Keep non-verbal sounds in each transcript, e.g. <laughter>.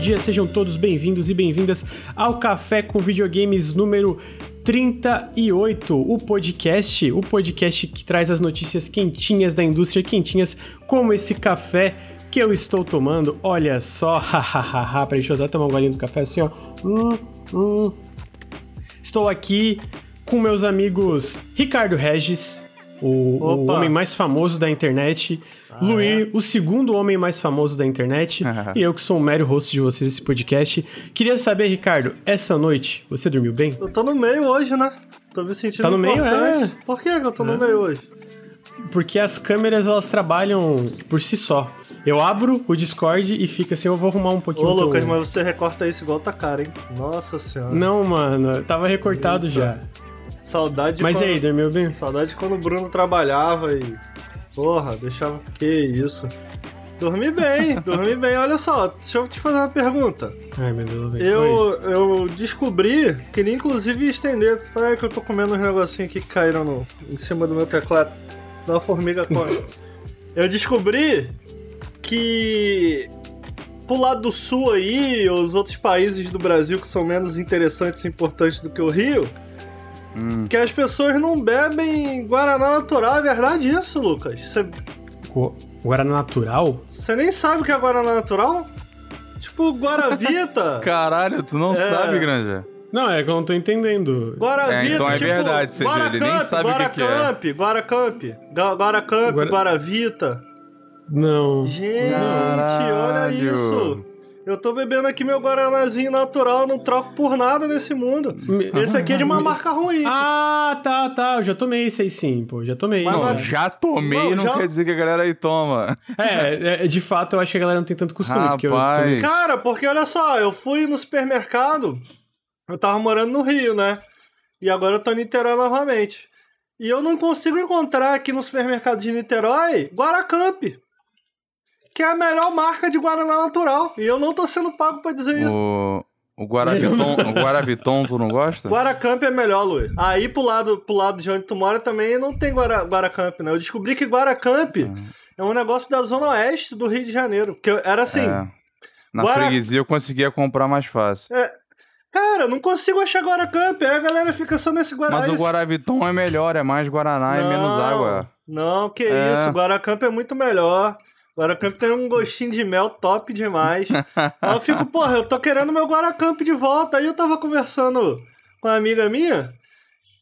dia, sejam todos bem-vindos e bem-vindas ao Café com Videogames número 38, o podcast, o podcast que traz as notícias quentinhas da indústria, quentinhas como esse café que eu estou tomando. Olha só, <laughs> hahaha, peraí, deixa eu tomar um golinho do café assim, ó. Hum, hum. Estou aqui com meus amigos Ricardo Regis, o, o homem mais famoso da internet, ah, Luiz, é? o segundo homem mais famoso da internet, <laughs> e eu que sou o mero host de vocês desse podcast. Queria saber, Ricardo, essa noite você dormiu bem? Eu tô no meio hoje, né? Tô me sentindo Tá no meio, é? Por que eu tô no é. meio hoje? Porque as câmeras, elas trabalham por si só. Eu abro o Discord e fica assim, eu vou arrumar um pouquinho. Ô, Lucas, mas você recorta isso igual tá cara, hein? Nossa senhora. Não, mano, tava recortado Eita. já. Saudade Mas quando... aí, dormiu bem? Saudade quando o Bruno trabalhava e. Porra, deixava. Que isso. Dormi bem, <laughs> dormi bem. Olha só, deixa eu te fazer uma pergunta. Ai, meu Deus. Eu, eu descobri, queria inclusive estender. Peraí que eu tô comendo uns negocinhos que caíram no, em cima do meu teclado. Uma formiga come. <laughs> eu descobri que pro lado do sul aí, os outros países do Brasil que são menos interessantes e importantes do que o Rio, Hum. Que as pessoas não bebem Guaraná natural, é verdade isso, Lucas? Você... Guaraná natural? Você nem sabe o que é Guaraná natural? Tipo, Guaravita. <laughs> Caralho, tu não é... sabe, Granja. Não, é que eu não tô entendendo. Guaravita, é, então é tipo, verdade, você ele nem sabe o que, que é. Guaracamp, Guaracamp, Guara... Guaravita. Não. Gente, Caralho. olha isso. Eu tô bebendo aqui meu Guaranazinho natural, não troco por nada nesse mundo. Esse aqui é de uma <laughs> marca ruim. Ah, tá, tá. Eu já tomei esse aí sim, pô. Já tomei. Mas não, já tomei não, não já... quer dizer que a galera aí toma. É, é, de fato, eu acho que a galera não tem tanto costume. Rapaz. Porque eu Cara, porque olha só, eu fui no supermercado, eu tava morando no Rio, né? E agora eu tô em Niterói novamente. E eu não consigo encontrar aqui no supermercado de Niterói Guaracamp que é a melhor marca de Guaraná natural. E eu não tô sendo pago pra dizer isso. O, o Guaraviton, o Guaraviton, tu não gosta? Guaracamp é melhor, Luiz. Aí pro lado, pro lado de onde tu mora também não tem Guara, Guaracamp, né? Eu descobri que Guaracamp uhum. é um negócio da zona oeste do Rio de Janeiro. Que era assim. É. Na Guara... freguesia eu conseguia comprar mais fácil. É, Cara, não consigo achar Guaracamp. Aí a galera fica só nesse Guaraná. Mas o Guaraviton é melhor, é mais Guaraná e menos água. Não, que é. isso. Guaracamp é muito melhor. Guaracamp tem um gostinho de mel top demais. <laughs> Aí eu fico, porra, eu tô querendo meu Guaracamp de volta. Aí eu tava conversando com uma amiga minha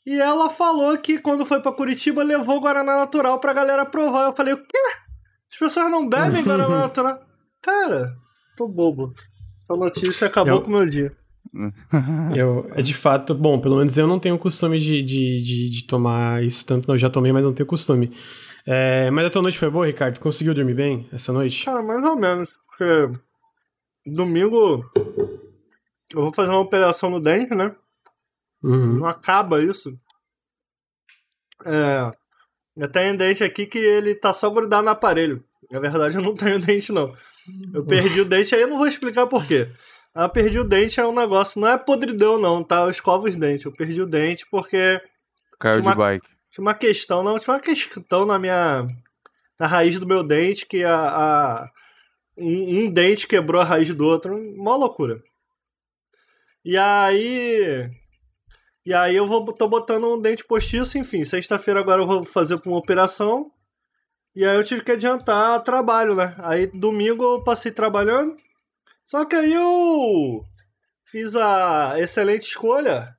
e ela falou que quando foi para Curitiba levou Guaraná Natural pra galera provar. Eu falei, o quê? As pessoas não bebem Guaraná <laughs> Natural? Cara, tô bobo. Essa notícia acabou eu... com o meu dia. <laughs> eu, é de fato, bom, pelo menos eu não tenho costume de, de, de, de tomar isso tanto, não, eu já tomei, mas não tenho costume. É, mas a tua noite foi boa, Ricardo? Conseguiu dormir bem essa noite? Cara, mais ou menos, porque domingo eu vou fazer uma operação no dente, né? Uhum. Não acaba isso. É, eu tenho um dente aqui que ele tá só grudado no aparelho. Na verdade, eu não tenho <laughs> dente, não. Eu perdi o dente, aí eu não vou explicar por quê. Ah, perdi o dente é um negócio, não é podridão, não, tá? Eu escovo os dentes. Eu perdi o dente porque. Caiu de bike. Tinha uma questão, não, tinha uma questão na minha. na raiz do meu dente que a. a um, um, dente quebrou a raiz do outro. Uma loucura. E aí. E aí eu vou, tô botando um dente postiço, enfim. Sexta-feira agora eu vou fazer uma operação. E aí eu tive que adiantar trabalho, né? Aí domingo eu passei trabalhando. Só que aí eu fiz a excelente escolha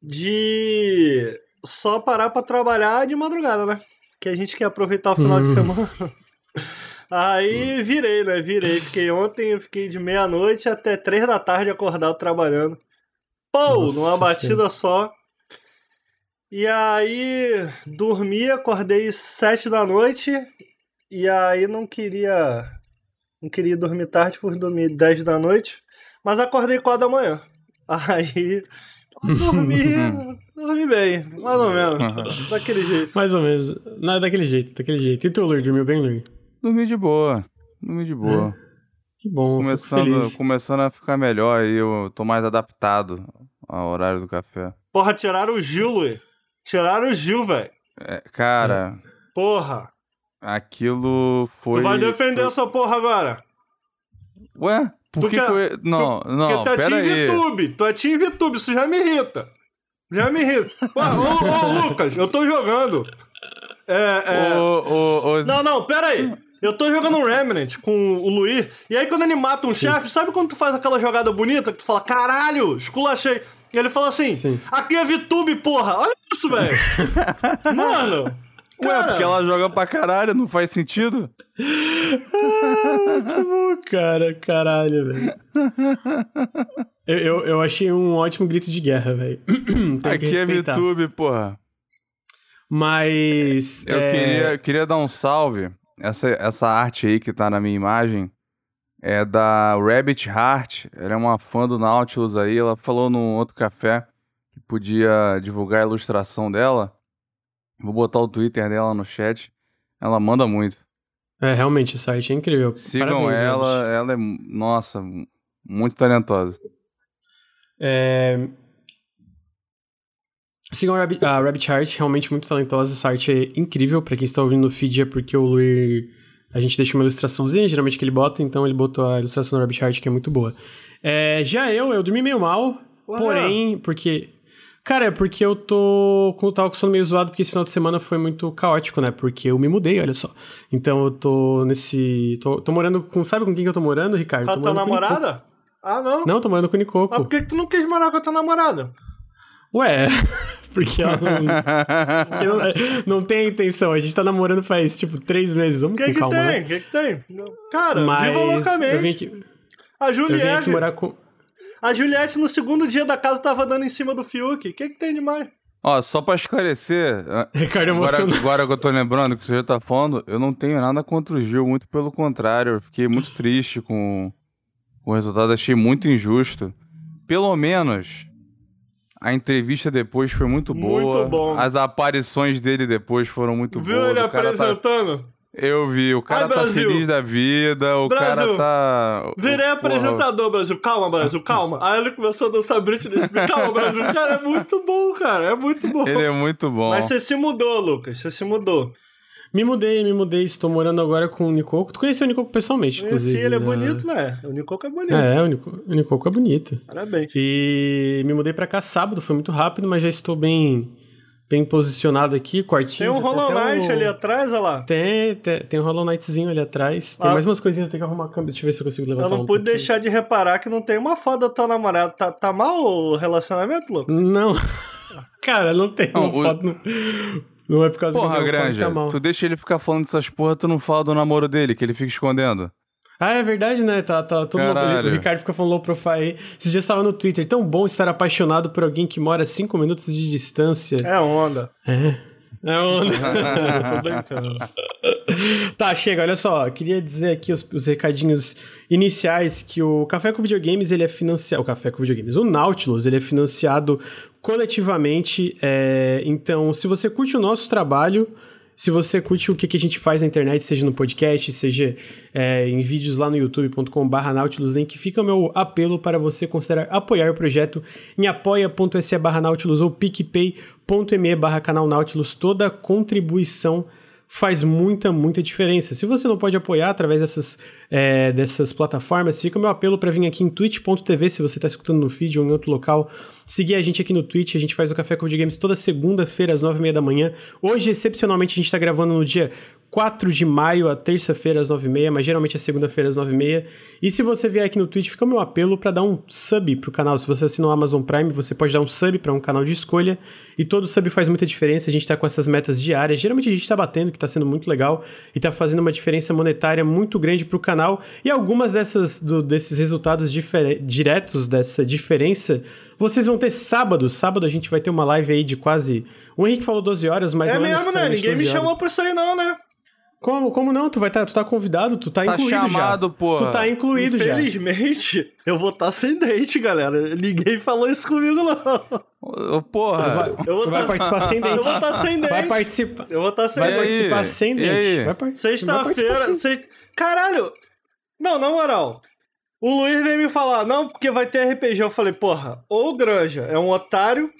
de só parar para trabalhar de madrugada, né? Que a gente quer aproveitar o final de hum. semana. <laughs> Aí virei, né? Virei. Fiquei ontem, eu fiquei de meia-noite até três da tarde acordado trabalhando. Pô, Nossa, numa batida sim. só. E aí dormi, acordei sete da noite. E aí não queria. Não queria dormir tarde, fui dormir dez da noite. Mas acordei quatro da manhã. <laughs> Aí Dormi, <laughs> dormi bem, mais ou menos. Daquele jeito. Mais ou menos. Não, é daquele jeito, daquele jeito. E tu, Lur, dormiu bem, Lur? Dormi de boa. Dormi de boa. É. Que bom, começando, começando a ficar melhor aí, eu tô mais adaptado ao horário do café. Porra, tiraram o Gil, Luiz. Tiraram o Gil, velho. É, cara. Porra. Aquilo foi. Tu vai defender foi... essa porra agora? Ué? Por Tu que, quer- que eu... Não, tu, não, Porque tu é Team aí. VTube. Tu é Team VTube, isso já me irrita. Já me irrita. Ô, ô, ô, Lucas, eu tô jogando. É, é... Ô, ô, ô, Não, não, pera aí. Eu tô jogando um Remnant com o Luiz, e aí quando ele mata um chefe, sabe quando tu faz aquela jogada bonita que tu fala, caralho, esculachei. E ele fala assim, Sim. aqui é VTube, porra. Olha isso, velho. <laughs> Mano. Ué, cara, porque ela joga pra caralho, não faz sentido? Muito bom, cara. Caralho, velho. Eu, eu, eu achei um ótimo grito de guerra, velho. <clears throat> Aqui é. VTube, porra. Mas. Eu é, queria, queria dar um salve. Essa, essa arte aí que tá na minha imagem é da Rabbit Heart. Ela é uma fã do Nautilus aí. Ela falou num outro café que podia divulgar a ilustração dela. Vou botar o Twitter dela no chat. Ela manda muito. É, realmente, essa arte é incrível. Sigam Parabéns, ela. Rabbit. Ela é, nossa, muito talentosa. É... Sigam a Rabbit, a Rabbit Heart, realmente muito talentosa. Essa arte é incrível. Pra quem está ouvindo no feed é porque o Luir. A gente deixa uma ilustraçãozinha, geralmente que ele bota, então ele botou a ilustração da Rabbit Heart, que é muito boa. É, já eu, eu dormi meio mal, Ué. porém, porque. Cara, é porque eu tô. Como eu tava com sono meio zoado, porque esse final de semana foi muito caótico, né? Porque eu me mudei, olha só. Então eu tô nesse. Tô, tô morando com. Sabe com quem que eu tô morando, Ricardo? Com a Tô tua com o namorada? Ah, não. Não, tô morando com o Nicoco. Mas por que que tu não quis morar com a tua namorada? Ué, <laughs> porque ela não, porque não, não tem a intenção. A gente tá namorando faz, tipo, três meses. O Vamos que com que calma, tem? né? O que que tem? Cara, Mas viva loucamente. eu vim aqui, A eu vim aqui Juliette, morar com... a Juliette no segundo dia da casa tava dando em cima do Fiuk. O que que tem demais? Ó, só pra esclarecer, Ricardo agora, emocionado. agora que eu tô lembrando que você já tá falando, eu não tenho nada contra o Gil, muito pelo contrário. Eu fiquei muito triste com, com o resultado, achei muito injusto. Pelo menos a entrevista depois foi muito boa. Muito bom. As aparições dele depois foram muito Viu boas. ele o cara tá- apresentando? Eu vi, o cara Ai, tá feliz da vida, o Brasil. cara tá. Virei Porra, apresentador, Brasil. Calma, Brasil, calma. <laughs> Aí ele começou a dançar Britney Spears. Calma, Brasil. Cara, é muito bom, cara. É muito bom. Ele é muito bom. Mas você se mudou, Lucas. Você se mudou. Me mudei, me mudei. Estou morando agora com o Nicoco. Tu conheceu o Nicoco pessoalmente, inclusive. ele é né? bonito, né? O Nicoco é bonito. É, o Nicoco, o Nicoco é bonito. Parabéns. E me mudei pra cá sábado, foi muito rápido, mas já estou bem, bem posicionado aqui, quartinho. Tem um Hollow Knight o- ali atrás, olha lá. Tem, tem, tem um Hollow Knightzinho ali atrás. Tem Ah. mais umas coisinhas, eu tenho que arrumar a câmera. Deixa eu ver se eu consigo levantar Eu não um pude deixar de reparar que não tem uma foto da tua namorada. Tá, tá mal o relacionamento, Lucas? Não. <laughs> Cara, não tem Não, uma o- foto. Não, não é por causa Porra, que Granja, tá mal. tu deixa ele ficar falando dessas porra, tu não fala do namoro dele, que ele fica escondendo. Ah, é verdade, né? Tá, tá todo. O Ricardo fica falando low profile aí. Esses dias estava no Twitter. Tão bom estar apaixonado por alguém que mora a 5 minutos de distância. É onda. É. É onda. <laughs> Tô brincando. tá, chega, olha só. Queria dizer aqui os, os recadinhos iniciais que o Café com Videogames, ele é financiado... O Café com Videogames, o Nautilus, ele é financiado coletivamente. é, Então, se você curte o nosso trabalho... Se você curte o que, que a gente faz na internet, seja no podcast, seja é, em vídeos lá no youtube.com.br Nautilus Link, fica o meu apelo para você considerar apoiar o projeto em apoia.se barra Nautilus ou picpay.me barra canal Nautilus. Toda contribuição faz muita, muita diferença. Se você não pode apoiar através dessas, é, dessas plataformas, fica o meu apelo para vir aqui em twitch.tv, se você está escutando no feed ou em outro local, seguir a gente aqui no Twitch, a gente faz o Café com Videogames toda segunda-feira às nove e meia da manhã. Hoje, excepcionalmente, a gente está gravando no dia 4 de maio, a terça-feira às 9h30, mas geralmente é segunda-feira às 9h30. E se você vier aqui no Twitch, fica o meu apelo para dar um sub pro canal. Se você assinar o Amazon Prime, você pode dar um sub para um canal de escolha. E todo sub faz muita diferença. A gente tá com essas metas diárias. Geralmente a gente tá batendo, que tá sendo muito legal. E tá fazendo uma diferença monetária muito grande pro canal. E algumas dessas, do- desses resultados diretos dessa diferença, vocês vão ter sábado. Sábado a gente vai ter uma live aí de quase. O Henrique falou 12 horas, mas é não é mesmo, né? Ninguém me 12 horas. chamou pra isso aí, não, né? Como, como não? Tu vai tá, tu tá convidado, tu tá, Tá incluído chamado, já. porra. Tu tá incluído já. Infelizmente, eu vou estar sem dente, galera. Ninguém falou isso comigo, não. Ô, porra! Eu vou Tu vai tá- participar sem <laughs> dente. Eu vou estar sem dente. Vai participar. Eu vou estar sem Vai dente. participar sem dente. Vai par- vai Sexta-feira. participar sem- Sext... Caralho! Não, na moral. O Luiz veio me falar, não, porque vai ter RPG. Eu falei, porra, ou o Granja é um otário,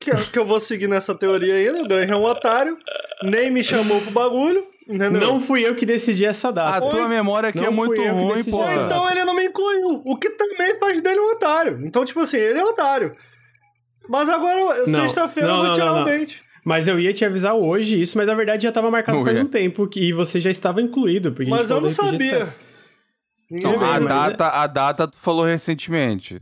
que, que eu vou seguir nessa teoria ainda. O Granja é um otário, nem me chamou pro bagulho. Entendeu? Não fui eu que decidi essa A data. tua memória aqui Não é muito ruim, pô. Então ele não me incluiu, o que também faz dele um otário. Então, tipo assim, ele é otário. Mas agora, sexta-feira, eu vou não, tirar não, o não. dente. Mas eu ia te avisar hoje isso, mas na verdade já estava marcado Não faz ia. um tempo que, e você já estava incluído. Porque a gente Mas eu não sabia. Então, a data, a data tu falou recentemente.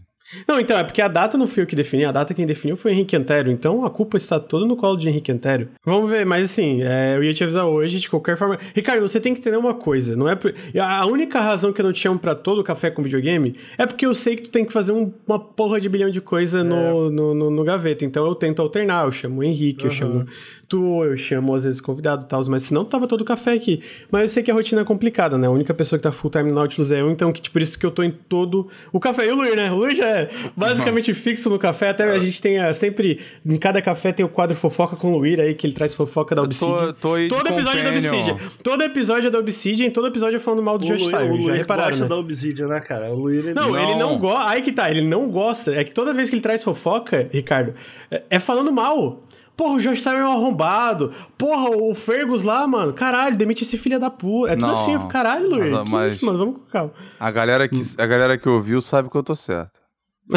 Não, então, é porque a data não fui eu que defini, a data quem definiu foi o Henrique Antero, então a culpa está toda no colo de Henrique Antero. Vamos ver, mas assim, é, eu ia te avisar hoje, de qualquer forma. Ricardo, você tem que entender uma coisa, não é. por- A única razão que eu não te chamo pra todo café com videogame é porque eu sei que tu tem que fazer um- uma porra de bilhão de coisa no, no, no- no gaveta, então eu tento alternar, eu chamo o Henrique, eu chamo tu, eu chamo às vezes convidado e tal, mas senão tava todo café aqui. Mas eu sei que a rotina é complicada, né? A única pessoa que tá full time no Nautilus é eu, então que, por isso que eu tô em todo o café. E o Luir, né? O Luir já é basicamente fixo no café, até a gente tem a- sempre, em cada café tem o quadro fofoca com o Luir aí, que ele traz fofoca da Eu tô- Obsidian. tô aí de todo episódio é da companion. Obsidian. Todo episódio é da Obsidian, todo episódio é falando mal do O Josh Luiz, o repararam, gosta né? da Obsidian, né, cara? O Luiz, ele... Não, ele não Não. gosta. Aí que tá, ele não gosta. É que toda vez que ele traz fofoca, Ricardo, é, é falando mal. Porra, o Josh Simon é um arrombado. Porra, o Fergus lá, mano. Caralho, demite esse filho da puta. É tudo Não. assim, eu fico, caralho, Luiz. Mas- Que mas- isso, mano? Vamos com calma. A galera que, a galera que ouviu sabe que eu tô certo. <laughs>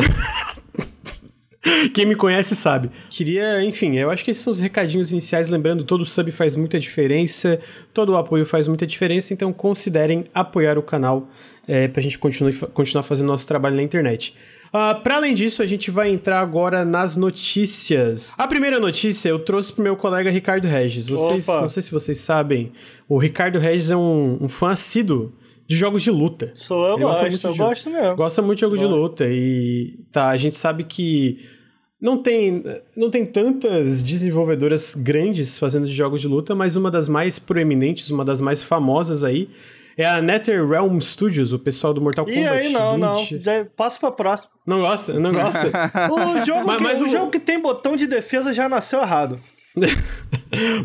Quem me conhece sabe. Queria, enfim, eu acho que esses são os recadinhos iniciais. Lembrando, todo sub faz muita diferença, todo o apoio faz muita diferença, então considerem apoiar o canal é, pra gente continuar, continuar fazendo nosso trabalho na internet. Ah, para além disso, a gente vai entrar agora nas notícias. A primeira notícia eu trouxe pro meu colega Ricardo Regis. Vocês, Opa. não sei se vocês sabem, o Ricardo Regis é um, um fã assíduo de jogos de luta. Sou eu, Ele gosta gosto, muito eu de- gosto mesmo. Gosta muito de jogo de Gosto. luta e tá, a gente sabe que não tem, não tem tantas desenvolvedoras grandes fazendo jogos de luta, mas uma das mais proeminentes, uma das mais famosas aí é a NetherRealm Studios, o pessoal do Mortal E Kombat. aí, não, não. Bleach. Já passa pra próxima. Não gosta? Não gosta? <laughs> O jogo, Mas- que, mas o o- jogo que tem botão de defesa já nasceu errado. <laughs>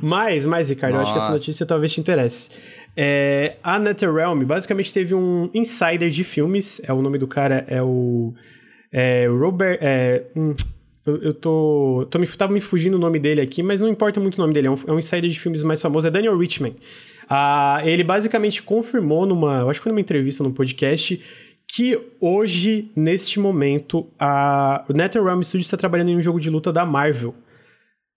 mais, mais, Ricardo, eu acho que essa Nossa. notícia talvez te interesse. É, a NetherRealm basicamente teve um insider de filmes, é o nome do cara é o é, Robert, é, hum, eu, eu tô, tô me, tava me fugindo o nome dele aqui, mas não importa muito o nome dele, é um, é um insider de filmes mais famoso, é Daniel Richman. Ah, ele basicamente confirmou numa, eu acho que foi numa entrevista, num podcast, que hoje, neste momento, a NetherRealm Studios está trabalhando em um jogo de luta da Marvel.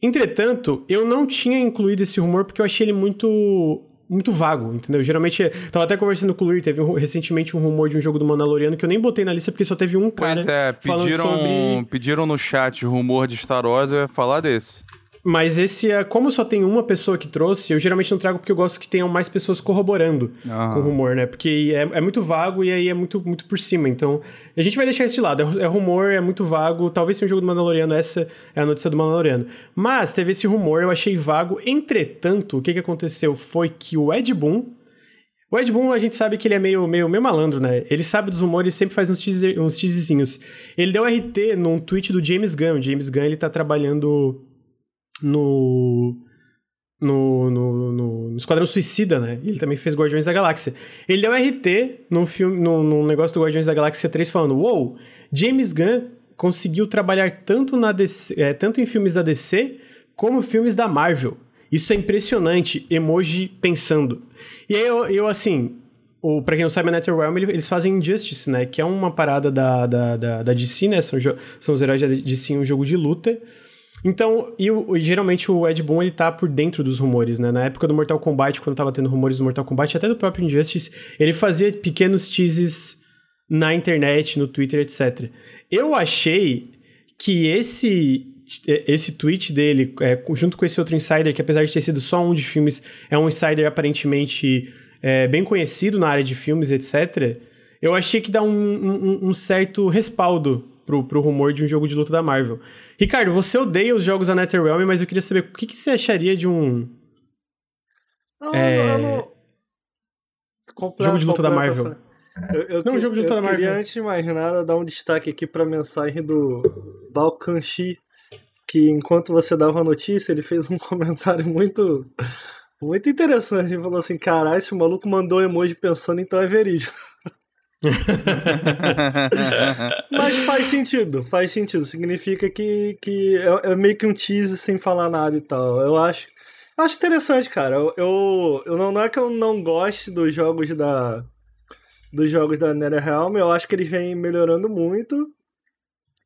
Entretanto, eu não tinha incluído esse rumor porque eu achei ele muito muito vago, entendeu? Geralmente, tava até conversando com o Luir, teve um- recentemente um rumor de um jogo do Mandaloriano que eu nem botei na lista porque só teve um cara Pois é, falando pediram, sobre... pediram no chat rumor de Star Wars, eu ia falar desse. Mas esse é, como só tem uma pessoa que trouxe, eu geralmente não trago porque eu gosto que tenham mais pessoas corroborando com o rumor, né? Porque é, é muito vago e aí é muito, muito por cima. Então, a gente vai deixar isso de lado. É, é rumor, é muito vago. Talvez seja um jogo do Mandaloriano, essa é a notícia do Mandaloriano. Mas teve esse rumor, eu achei vago. Entretanto, o que, que aconteceu foi que o Ed Boon. O Ed Boon, a gente sabe que ele é meio, meio, meio malandro, né? Ele sabe dos rumores sempre faz uns, teaser, uns teaserzinhos. Ele deu RT num tweet do James Gunn. O James Gunn, ele tá trabalhando no, no, no, no, no Esquadrão Suicida, né? Ele também fez Guardiões da Galáxia. Ele deu RT num, filme, num, num negócio do Guardiões da Galáxia 3 falando: Uou, James Gunn conseguiu trabalhar tanto, na DC, é, tanto em filmes da DC como filmes da Marvel. Isso é impressionante. Emoji pensando. E aí eu, eu assim. O, pra quem não sabe, a NetherRealm, ele- eles fazem Injustice, né? Que é uma parada da, da, da, da DC, né? São, são os heróis da DC um jogo de luta. Então, e, e geralmente o Ed Boon, ele tá por dentro dos rumores, né? Na época do Mortal Kombat, quando tava tendo rumores do Mortal Kombat, até do próprio Injustice, ele fazia pequenos teases na internet, no Twitter, etc. Eu achei que esse esse tweet dele, é, junto com esse outro insider, que apesar de ter sido só um de filmes, é um insider aparentemente é, bem conhecido na área de filmes, etc., eu achei que dá um, um- um certo respaldo pro, pro rumor de um jogo de luta da Marvel. Ricardo, você odeia os jogos da NetherRealm, mas eu queria saber o que, que você acharia de um Não, É, eu não... Completo, jogo de luta da Marvel. Eu, eu, Não, que- jogo de luta da queria, Marvel. antes de mais nada, dar um destaque aqui pra mensagem do Balkanshi, que enquanto você dava a notícia, ele fez um <laughs> comentário muito muito interessante. Ele falou assim, caralho, esse maluco mandou emoji pensando, então é verídico. <laughs> Mas faz sentido, faz sentido. Significa que, que é, é meio que um tease sem falar nada e tal. Eu acho, Acho interessante, cara. Eu, eu, eu não, não é que eu não goste dos jogos da dos jogos da NetherRealm, eu acho que eles vêm melhorando muito.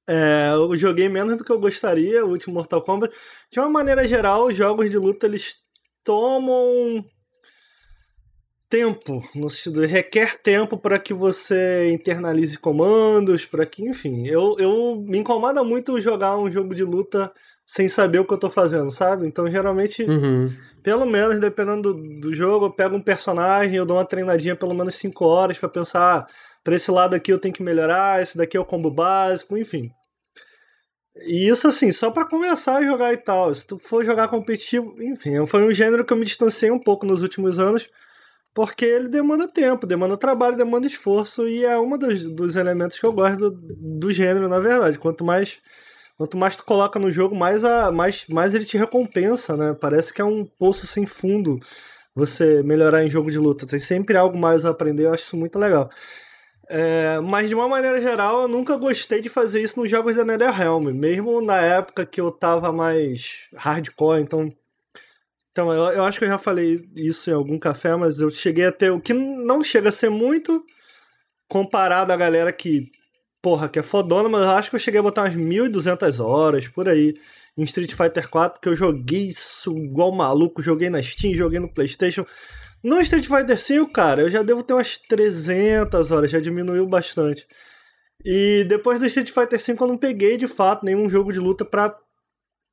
É, eu joguei menos do que eu gostaria, o último Mortal Kombat. De uma maneira geral, os jogos de luta eles tomam tempo, no sentido, requer tempo para que você internalize comandos, para que, enfim, eu, eu me incomoda muito jogar um jogo de luta sem saber o que eu tô fazendo, sabe? Então, geralmente, Uhum. pelo menos, dependendo do, do jogo, eu pego um personagem, eu dou uma treinadinha pelo menos 5 horas para pensar, ah, pra esse lado aqui eu tenho que melhorar, esse daqui é o combo básico, enfim. E isso, assim, só pra começar a jogar e tal. Se tu for jogar competitivo, enfim, foi um gênero que eu me distanciei um pouco nos últimos anos, porque ele demanda tempo, demanda trabalho, demanda esforço, e é um dos, dos elementos que eu gosto do, do gênero, na verdade. Quanto mais quanto mais tu coloca no jogo, mais, a, mais, mais ele te recompensa, né? Parece que é um poço sem fundo você melhorar em jogo de luta. Tem sempre algo mais a aprender, eu acho isso muito legal. É, mas de uma maneira geral, eu nunca gostei de fazer isso nos jogos da NetherRealm, mesmo na época que eu tava mais hardcore, então então, eu, eu acho que eu já falei isso em algum café, mas eu cheguei a ter o que não chega a ser muito comparado à galera que, porra, que é fodona, mas eu acho que eu cheguei a botar umas 1.200 horas por aí em Street Fighter 4, que eu joguei isso igual maluco, joguei na Steam, joguei no PlayStation. No Street Fighter 5, cara, eu já devo ter umas 300 horas, já diminuiu bastante. E depois do Street Fighter 5 eu não peguei de fato nenhum jogo de luta pra,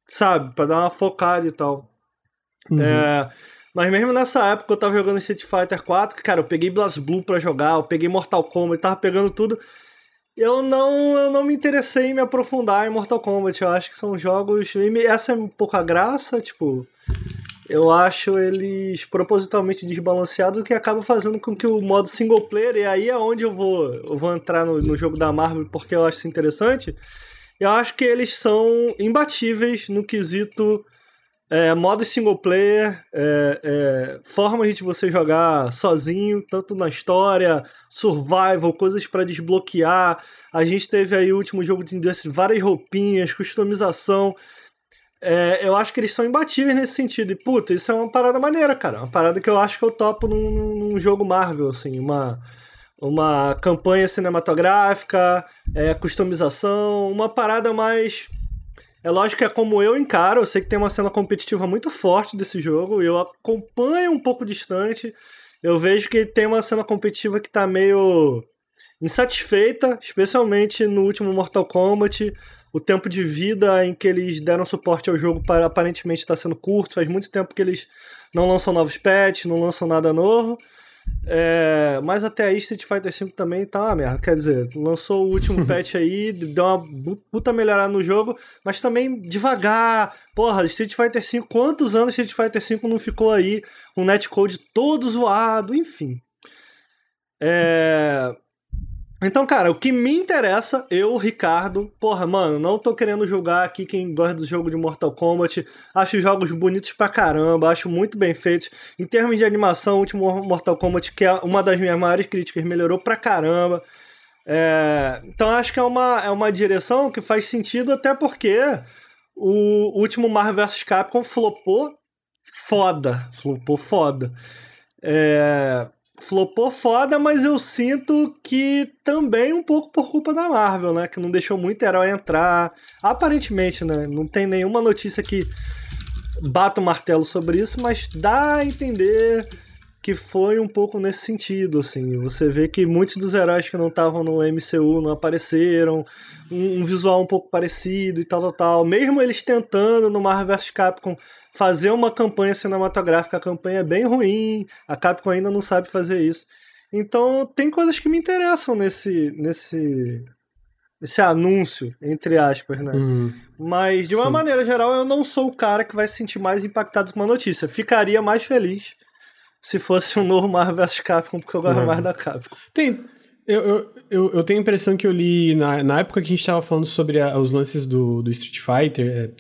sabe, pra dar uma focada e tal. Uhum. É, mas mesmo nessa época eu tava jogando Street Fighter 4, que, cara, eu peguei BlazBlue pra jogar, eu peguei Mortal Kombat, tava pegando tudo. Eu não, eu não me interessei em me aprofundar em Mortal Kombat. Eu acho que são jogos. e Essa é um pouco a graça, tipo. Eu acho eles propositalmente desbalanceados, o que acaba fazendo com que o modo single player, e aí é onde eu vou, eu vou entrar no, no jogo da Marvel porque eu acho isso interessante. Eu acho que eles são imbatíveis no quesito é, modo single player, é, é, formas de você jogar sozinho, tanto na história, survival, coisas pra desbloquear. A gente teve aí o último jogo de Industry, várias roupinhas, customização. É, eu acho que eles são imbatíveis nesse sentido. E, puta, isso é uma parada maneira, cara. Uma parada que eu acho que eu topo num, num jogo Marvel, assim. Uma, uma campanha cinematográfica, é, customização, uma parada mais. É lógico que é como eu encaro, eu sei que tem uma cena competitiva muito forte desse jogo, eu acompanho um pouco distante. Eu vejo que tem uma cena competitiva que tá meio insatisfeita, especialmente no último Mortal Kombat. O tempo de vida em que eles deram suporte ao jogo para, aparentemente está sendo curto. Faz muito tempo que eles não lançam novos patches, não lançam nada novo. É, mas até aí Street Fighter V também tá uma merda. Quer dizer, lançou o último <laughs> patch aí, deu uma puta melhorada no jogo, mas também devagar. Porra, Street Fighter V, quantos anos Street Fighter V não ficou aí com o netcode todo zoado, enfim. É. Então, cara, o que me interessa, eu, Ricardo, porra, mano, não tô querendo julgar aqui quem gosta do jogo de Mortal Kombat. Acho os jogos bonitos pra caramba, acho muito bem feitos. Em termos de animação, o último Mortal Kombat, que é uma das minhas maiores críticas, melhorou pra caramba. É, então acho que é uma, é uma direção que faz sentido, até porque o último Marvel vs Capcom flopou foda. Flopou foda. É, flopou foda, mas eu sinto que também um pouco por culpa da Marvel, né? Que não deixou muito herói entrar. Aparentemente, né? Não tem nenhuma notícia que bata o martelo sobre isso, mas dá a entender que foi um pouco nesse sentido, assim. Você vê que muitos dos heróis que não estavam no MCU não apareceram, um, um visual um pouco parecido e tal, tal, tal. Mesmo eles tentando no Marvel vs Capcom fazer uma campanha cinematográfica, a campanha é bem ruim, a Capcom ainda não sabe fazer isso. Então tem coisas que me interessam nesse nesse esse anúncio, entre aspas, né? Uhum. Mas de uma Sim. maneira geral, eu não sou o cara que vai se sentir mais impactado com uma notícia. Ficaria mais feliz se fosse um novo Marvel vs Capcom, porque eu gosto Uhum. mais da Capcom. Tem. Eu, eu, eu, eu tenho a impressão que eu li na, na época que a gente tava falando sobre a- os lances do, do Street Fighter. é,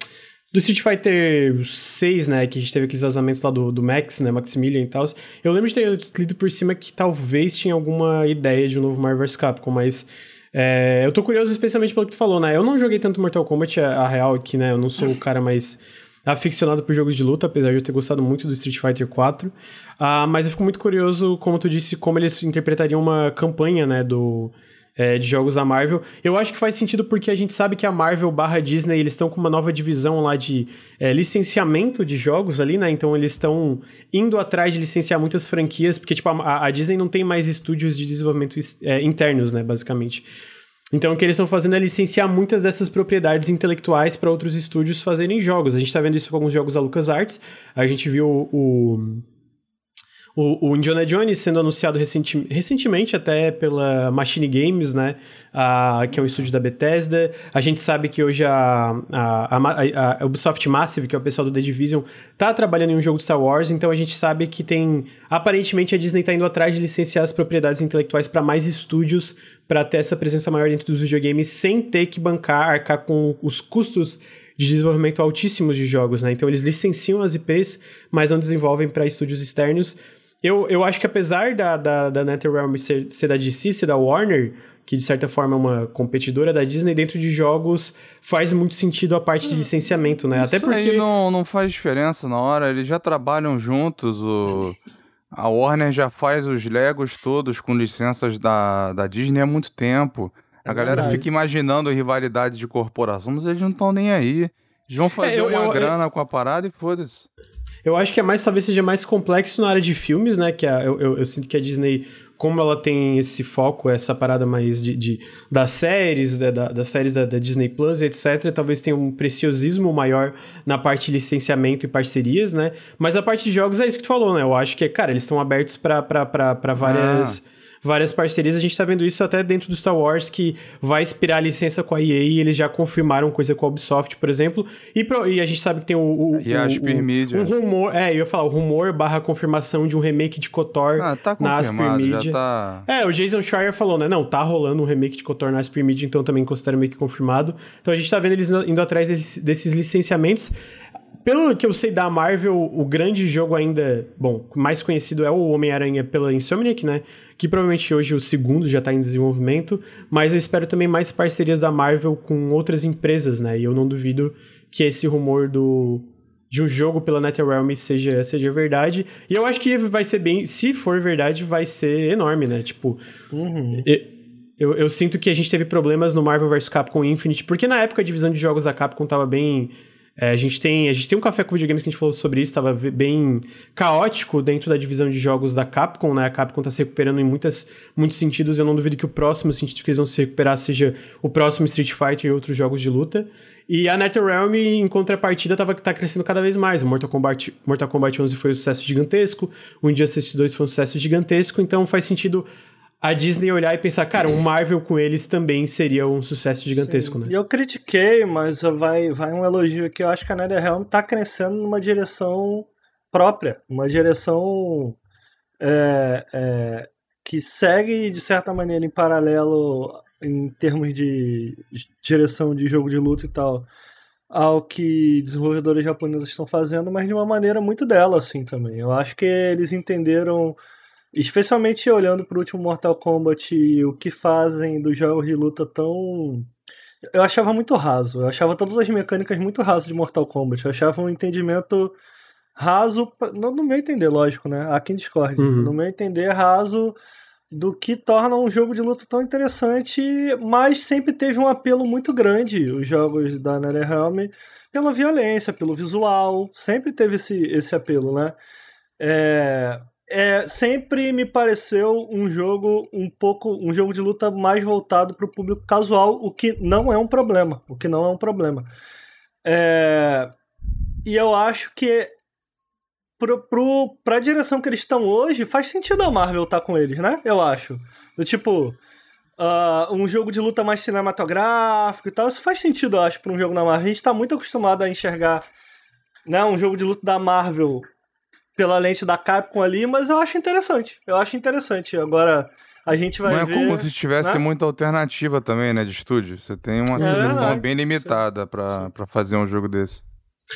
do Street Fighter 6, né? Que a gente teve aqueles vazamentos lá do, do Max, né? Maximilian e tal. Eu lembro de ter lido por cima que talvez tinha alguma ideia de um novo Marvel vs Capcom, mas. é, eu tô curioso especialmente pelo que tu falou, né? Eu não joguei tanto Mortal Kombat, a, a real que, né? Eu não sou o cara mais aficionado por jogos de luta, apesar de eu ter gostado muito do Street Fighter 4. Ah, mas eu fico muito curioso, como tu disse, como eles interpretariam uma campanha, né, do é, de jogos da Marvel. Eu acho que faz sentido porque a gente sabe que a Marvel barra Disney, eles estão com uma nova divisão lá de é, licenciamento de jogos ali, né? Então eles estão indo atrás de licenciar muitas franquias, porque, tipo, a, a Disney não tem mais estúdios de desenvolvimento é, internos, né, basicamente. Então, o que eles estão fazendo é licenciar muitas dessas propriedades intelectuais para outros estúdios fazerem jogos. A gente está vendo isso com alguns jogos da LucasArts. A gente viu o, o, o Indiana Jones sendo anunciado recenti recentemente até pela Machine Games, né? Que é um estúdio da Bethesda. A gente sabe que hoje a, a, a, a, Ubisoft Massive, que é o pessoal do The Division, tá trabalhando em um jogo de Star Wars, então a gente sabe que tem... Aparentemente a Disney tá indo atrás de licenciar as propriedades intelectuais para mais estúdios para ter essa presença maior dentro dos videogames sem ter que bancar, arcar com os custos de desenvolvimento altíssimos de jogos, né? Então eles licenciam as IPs, mas não desenvolvem para estúdios externos. Eu, eu acho que apesar da, da, da NetherRealm ser, ser da DC, ser da Warner, que de certa forma é uma competidora da Disney, dentro de jogos faz muito sentido a parte de hum, licenciamento, né? Isso Até porque. Aí não, não faz diferença na hora, eles já trabalham juntos, o. <laughs> A Warner já faz os Legos todos com licenças da, da Disney há muito tempo. É a galera verdade. fica imaginando rivalidade de corporação, mas eles não estão nem aí. Eles vão fazer é, eu, uma eu, grana eu... com a parada e foda-se. Eu acho que é mais, talvez seja mais complexo na área de filmes, né? Que a, eu, eu, eu, sinto que a Disney, como ela tem esse foco, essa parada mais de, de das séries, da, da, das séries da, da, Disney Plus, etc., talvez tenha um preciosismo maior na parte de licenciamento e parcerias, né? Mas a parte de jogos é isso que tu falou, né? Eu acho que, cara, eles estão abertos para várias. Ah várias parcerias. A gente tá vendo isso até dentro do Star Wars, que vai expirar a licença com a EA e eles já confirmaram coisa com a Ubisoft, por exemplo. E, pro, e a gente sabe que tem o. o e a Aspir Media. Um rumor, é, eu ia falar, o rumor barra confirmação de um remake de KOTOR ah, tá na Aspir Media. Tá... É, o Jason Schreier falou, né? Não, tá rolando um remake de KOTOR na Aspir Media, então também considero meio que confirmado. Então a gente tá vendo eles indo atrás desses licenciamentos pelo que eu sei da Marvel, o grande jogo ainda, bom, mais conhecido é o Homem-Aranha pela Insomniac, né? Que provavelmente hoje o segundo já tá em desenvolvimento, mas eu espero também mais parcerias da Marvel com outras empresas, né? E eu não duvido que esse rumor do de um jogo pela NetherRealm seja, seja verdade. E eu acho que vai ser bem, se for verdade, vai ser enorme, né? Tipo, uhum. eu, eu sinto que a gente teve problemas no Marvel vs Capcom Infinite, porque na época a divisão de jogos da Capcom tava bem é, a, gente tem, a gente tem um café com videogames que a gente falou sobre isso, estava bem caótico dentro da divisão de jogos da Capcom, né? A Capcom está se recuperando em muitas, muitos sentidos. Eu não duvido que o próximo sentido que eles vão se recuperar seja o próximo Street Fighter e outros jogos de luta. E a NetherRealm, em contrapartida, tava, tá crescendo cada vez mais. O Mortal Kombat, Mortal Kombat 11 foi um sucesso gigantesco, o Injustice 2 foi um sucesso gigantesco, então faz sentido a Disney olhar e pensar, cara, um Marvel com eles também seria um sucesso gigantesco, Sim. né? Eu critiquei, mas vai, vai um elogio aqui. Eu acho que a NetherRealm tá crescendo numa direção própria, uma direção é, é, que segue, de certa maneira, em paralelo em termos de direção de jogo de luta e tal, ao que desenvolvedores japoneses estão fazendo, mas de uma maneira muito dela, assim, também. Eu acho que eles entenderam Especialmente olhando pro último Mortal Kombat e o que fazem dos jogos de luta tão. Eu achava muito raso. Eu achava todas as mecânicas muito raso de Mortal Kombat. Eu achava um entendimento raso. No, no meu entender, lógico, né? Há quem discorde. Uhum. No meu entender, raso do que torna um jogo de luta tão interessante, mas sempre teve um apelo muito grande os jogos da NetherRealm pela violência, pelo visual, sempre teve esse, esse apelo, né? É, é, sempre me pareceu um jogo um pouco um jogo de luta mais voltado para o público casual, o que não é um problema, o que não é um problema. É, e eu acho que pro, pro, pra direção que eles estão hoje, faz sentido a Marvel estar tá com eles, né? Eu acho. Do tipo, uh, um jogo de luta mais cinematográfico e tal, isso faz sentido, eu acho, para um jogo da Marvel. A gente está muito acostumado a enxergar né, um jogo de luta da Marvel pela lente da Capcom ali, mas eu acho interessante. Eu acho interessante. Agora a gente vai Não ver... é como se tivesse né? muita alternativa também, né, de estúdio. Você tem uma é seleção bem limitada para fazer um jogo desse.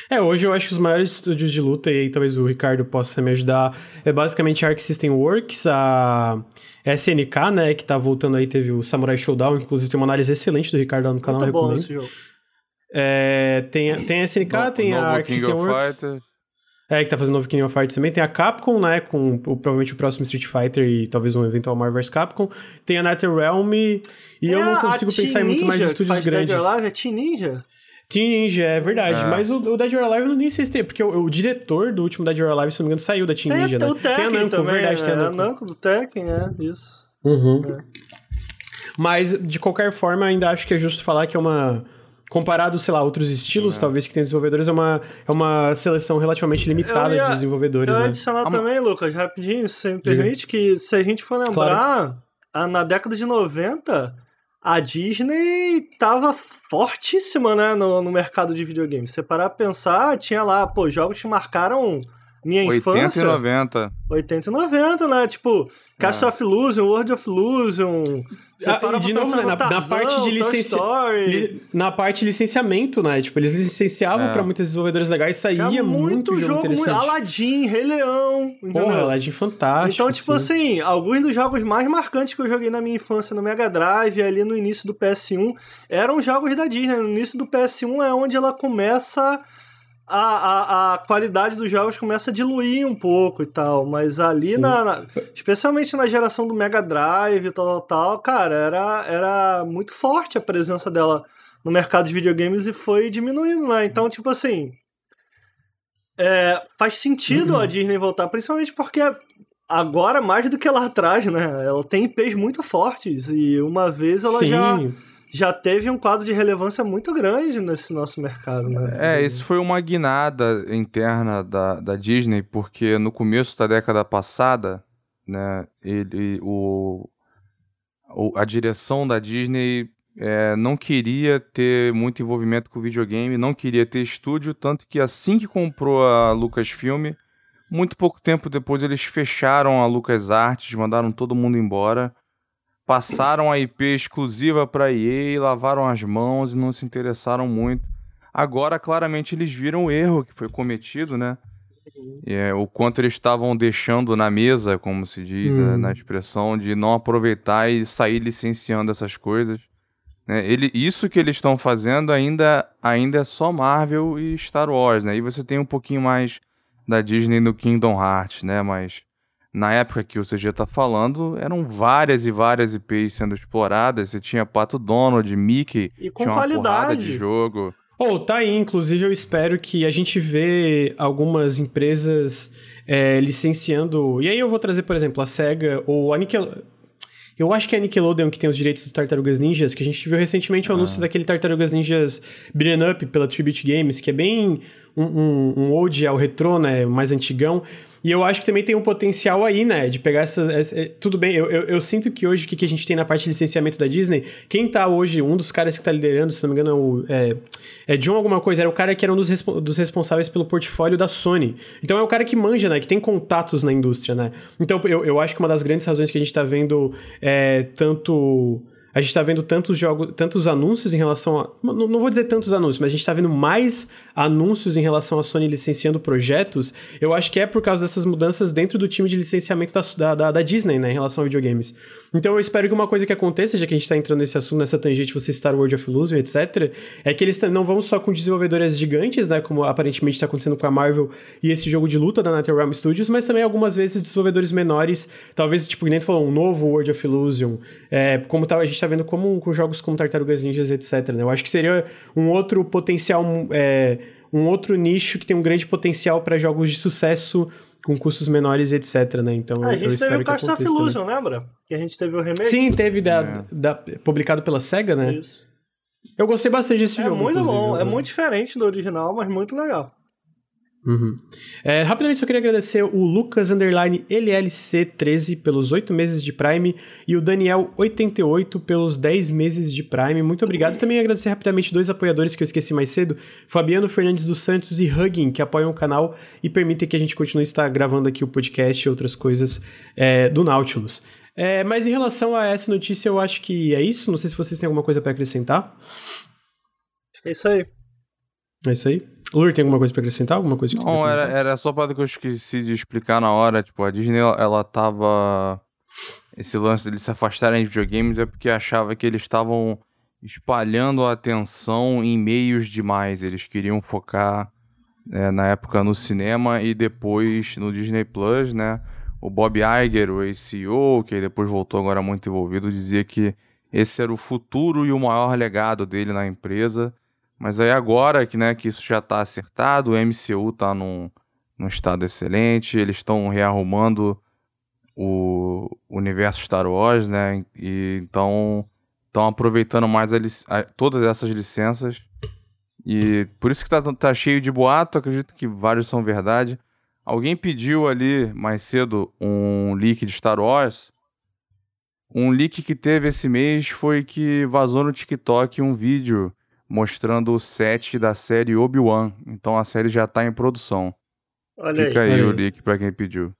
É, hoje eu acho que os maiores estúdios de luta, e aí talvez o Ricardo possa me ajudar, é basicamente a Arc System Works, a SNK, né, que tá voltando aí, teve o Samurai Showdown, inclusive tem uma análise excelente do Ricardo lá no canal, Muito bom esse jogo. É, tem, tem a SNK, No- tem a Arc King System Works. Fighters. É, que tá fazendo novo King of Fighters também. Tem a Capcom, né? Com o- provavelmente o próximo Street Fighter e talvez um eventual Marvel vs Capcom. Tem a NetherRealm. E eu É não a consigo pensar em muito mais Ninja, que estúdios Dead grandes. or Alive, é Team Ninja? Team Ninja, é verdade. É. Mas o, o Dead or Alive eu nem sei se tem, porque o, o diretor do último Dead or Alive, se não me engano, saiu da Team Tem Ninja, até né? o Tekken tem a Namco, também, verdade, né? tem a a Namco. Namco do Tekken, é, isso. Uhum. É. Mas, de qualquer forma, ainda acho que é justo falar que é uma. Comparado, sei lá, a outros estilos, talvez, que tem desenvolvedores, é uma, é uma seleção relativamente limitada ia- de desenvolvedores, Eu ia né? adicionar Ah, também, Lucas, rapidinho, se você me permite, que se a gente for lembrar, a- na década de 90, a Disney tava fortíssima, né, no, no mercado de videogames. Se você parar pra pensar, tinha lá, pô, jogos que marcaram minha 80 infância. e 90. 80 e 90, né? Tipo, Castle of Illusion, World of Illusion. Você Ah, para de novo, né, na- na Tarzan, parte de Toy licenci- Story. Li- Na parte de licenciamento, né? Tipo, eles licenciavam É. pra muitos desenvolvedores legais, saía Tinha muito, jogo muito interessante. Aladdin, Rei Leão, entendeu? Porra, Aladdin fantástico. Então, tipo assim, alguns dos jogos mais marcantes que eu joguei na minha infância no Mega Drive, ali no início do PS1, eram jogos da Disney. No início do PS1 é onde ela começa. A, a, a qualidade dos jogos começa a diluir um pouco e tal, mas ali na, na- Especialmente na geração do Mega Drive e tal, tal, tal, cara, era, era muito forte a presença dela no mercado de videogames e foi diminuindo, né? Então, tipo assim. é, faz sentido Uhum. a Disney voltar, principalmente porque agora, mais do que lá atrás, né? Ela tem IPs muito fortes e uma vez ela Sim. já, já teve um quadro de relevância muito grande nesse nosso mercado, né? É, isso foi uma guinada interna da, da Disney, porque no começo da década passada, né, ele, o, o- a direção da Disney é, não queria ter muito envolvimento com videogame, não queria ter estúdio, tanto que assim que comprou a Lucasfilm, muito pouco tempo depois eles fecharam a LucasArts, mandaram todo mundo embora, passaram a IP exclusiva para EA, lavaram as mãos e não se interessaram muito. Agora, claramente, eles viram o erro que foi cometido, né? É, o quanto eles estavam deixando na mesa, como se diz Hum. é, na expressão, de não aproveitar e sair licenciando essas coisas. né? Ele, isso que eles estão fazendo ainda, ainda é só Marvel e Star Wars, né? E você tem um pouquinho mais da Disney no Kingdom Hearts, né? Mas na época que o CG tá falando, eram várias e várias IPs sendo exploradas. Você tinha Pato Donald, Mickey, E com tinha uma porrada qualidade. de jogo. Oh, tá aí, inclusive eu espero que a gente vê algumas empresas é, licenciando. E aí eu vou trazer, por exemplo, a SEGA ou a Nickel. Eu acho que é a Nickelodeon que tem os direitos do Tartarugas Ninjas, que a gente viu recentemente o anúncio daquele Tartarugas Ninjas Beaten Up pela Tribute Games, que é bem um, um, um ode ao retrô, né, mais antigão. E eu acho que também tem um potencial aí, né, de pegar essas... essa- é, tudo bem, eu, eu, eu sinto que hoje o que, que a gente tem na parte de licenciamento da Disney, quem tá hoje, um dos caras que tá liderando, se não me engano, é o... É, é John alguma coisa, era o cara que era um dos, respo- dos responsáveis pelo portfólio da Sony. Então é o cara que manja, né? Que tem contatos na indústria, né? Então eu, eu acho que uma das grandes razões que a gente tá vendo é tanto. A gente tá vendo tantos jogos, tantos anúncios em relação a. Não, não vou dizer tantos anúncios, mas a gente tá vendo mais anúncios em relação à Sony licenciando projetos. Eu acho que é por causa dessas mudanças dentro do time de licenciamento da, da, da- Disney, né? Em relação a videogames. Então eu espero que uma coisa que aconteça, já que a gente tá entrando nesse assunto, nessa tangente, você citar World of Illusion, etc., é que eles não vão só com desenvolvedoras gigantes, né? Como aparentemente está acontecendo com a Marvel e esse jogo de luta da NetherRealm Studios, mas também algumas vezes desenvolvedores menores, talvez, tipo, nem falou, um novo World of Illusion, é, como tá, a gente tá vendo como, com jogos como Tartarugas Ninjas, etc. Né? Eu acho que seria um outro potencial, é, um outro nicho que tem um grande potencial para jogos de sucesso com custos menores, etc. Né? Então Ah, a eu gente teve o Castle of. Illusion, lembra? Que a gente teve o remake. Sim, teve da, É. da- publicado pela SEGA, né? Isso. Eu gostei bastante desse É jogo. muito bom, é Eu- muito diferente do original, mas muito legal. Uhum. É, rapidamente, só queria agradecer o Lucas Underline LLC13 pelos 8 meses de Prime e o Daniel88 pelos 10 meses de Prime. Muito obrigado. Também agradecer rapidamente dois apoiadores que eu esqueci mais cedo: Fabiano Fernandes dos Santos e Hugging, que apoiam o canal e permitem que a gente continue estar gravando aqui o podcast e outras coisas é, do Nautilus. É, mas em relação a essa notícia, eu acho que é isso. Não sei se vocês têm alguma coisa para acrescentar. É isso aí. É isso aí. Lur, tem alguma coisa para acrescentar? Alguma coisa que Não, era, era só para que eu esqueci de explicar na hora. Tipo, a Disney, ela, tava. Esse lance deles se afastarem de videogames é porque achava que eles estavam espalhando a atenção em meios demais. Eles queriam focar é, na época no cinema e depois no Disney Plus, né? O Bob Iger, o CEO, que depois voltou agora muito envolvido, dizia que esse era o futuro e o maior legado dele na empresa. Mas aí agora que, né, que isso já está acertado, o MCU está num, num estado excelente, eles estão rearrumando o universo Star Wars, né? E então estão aproveitando mais a, a, todas essas licenças. E por isso que tá, tá cheio de boato, acredito que vários são verdade. Alguém pediu ali mais cedo um leak de Star Wars. Um leak que teve esse mês foi que vazou no TikTok um vídeo mostrando o set da série Obi-Wan. Então a série já tá em produção. Olha Fica aí, aí o leak para quem pediu.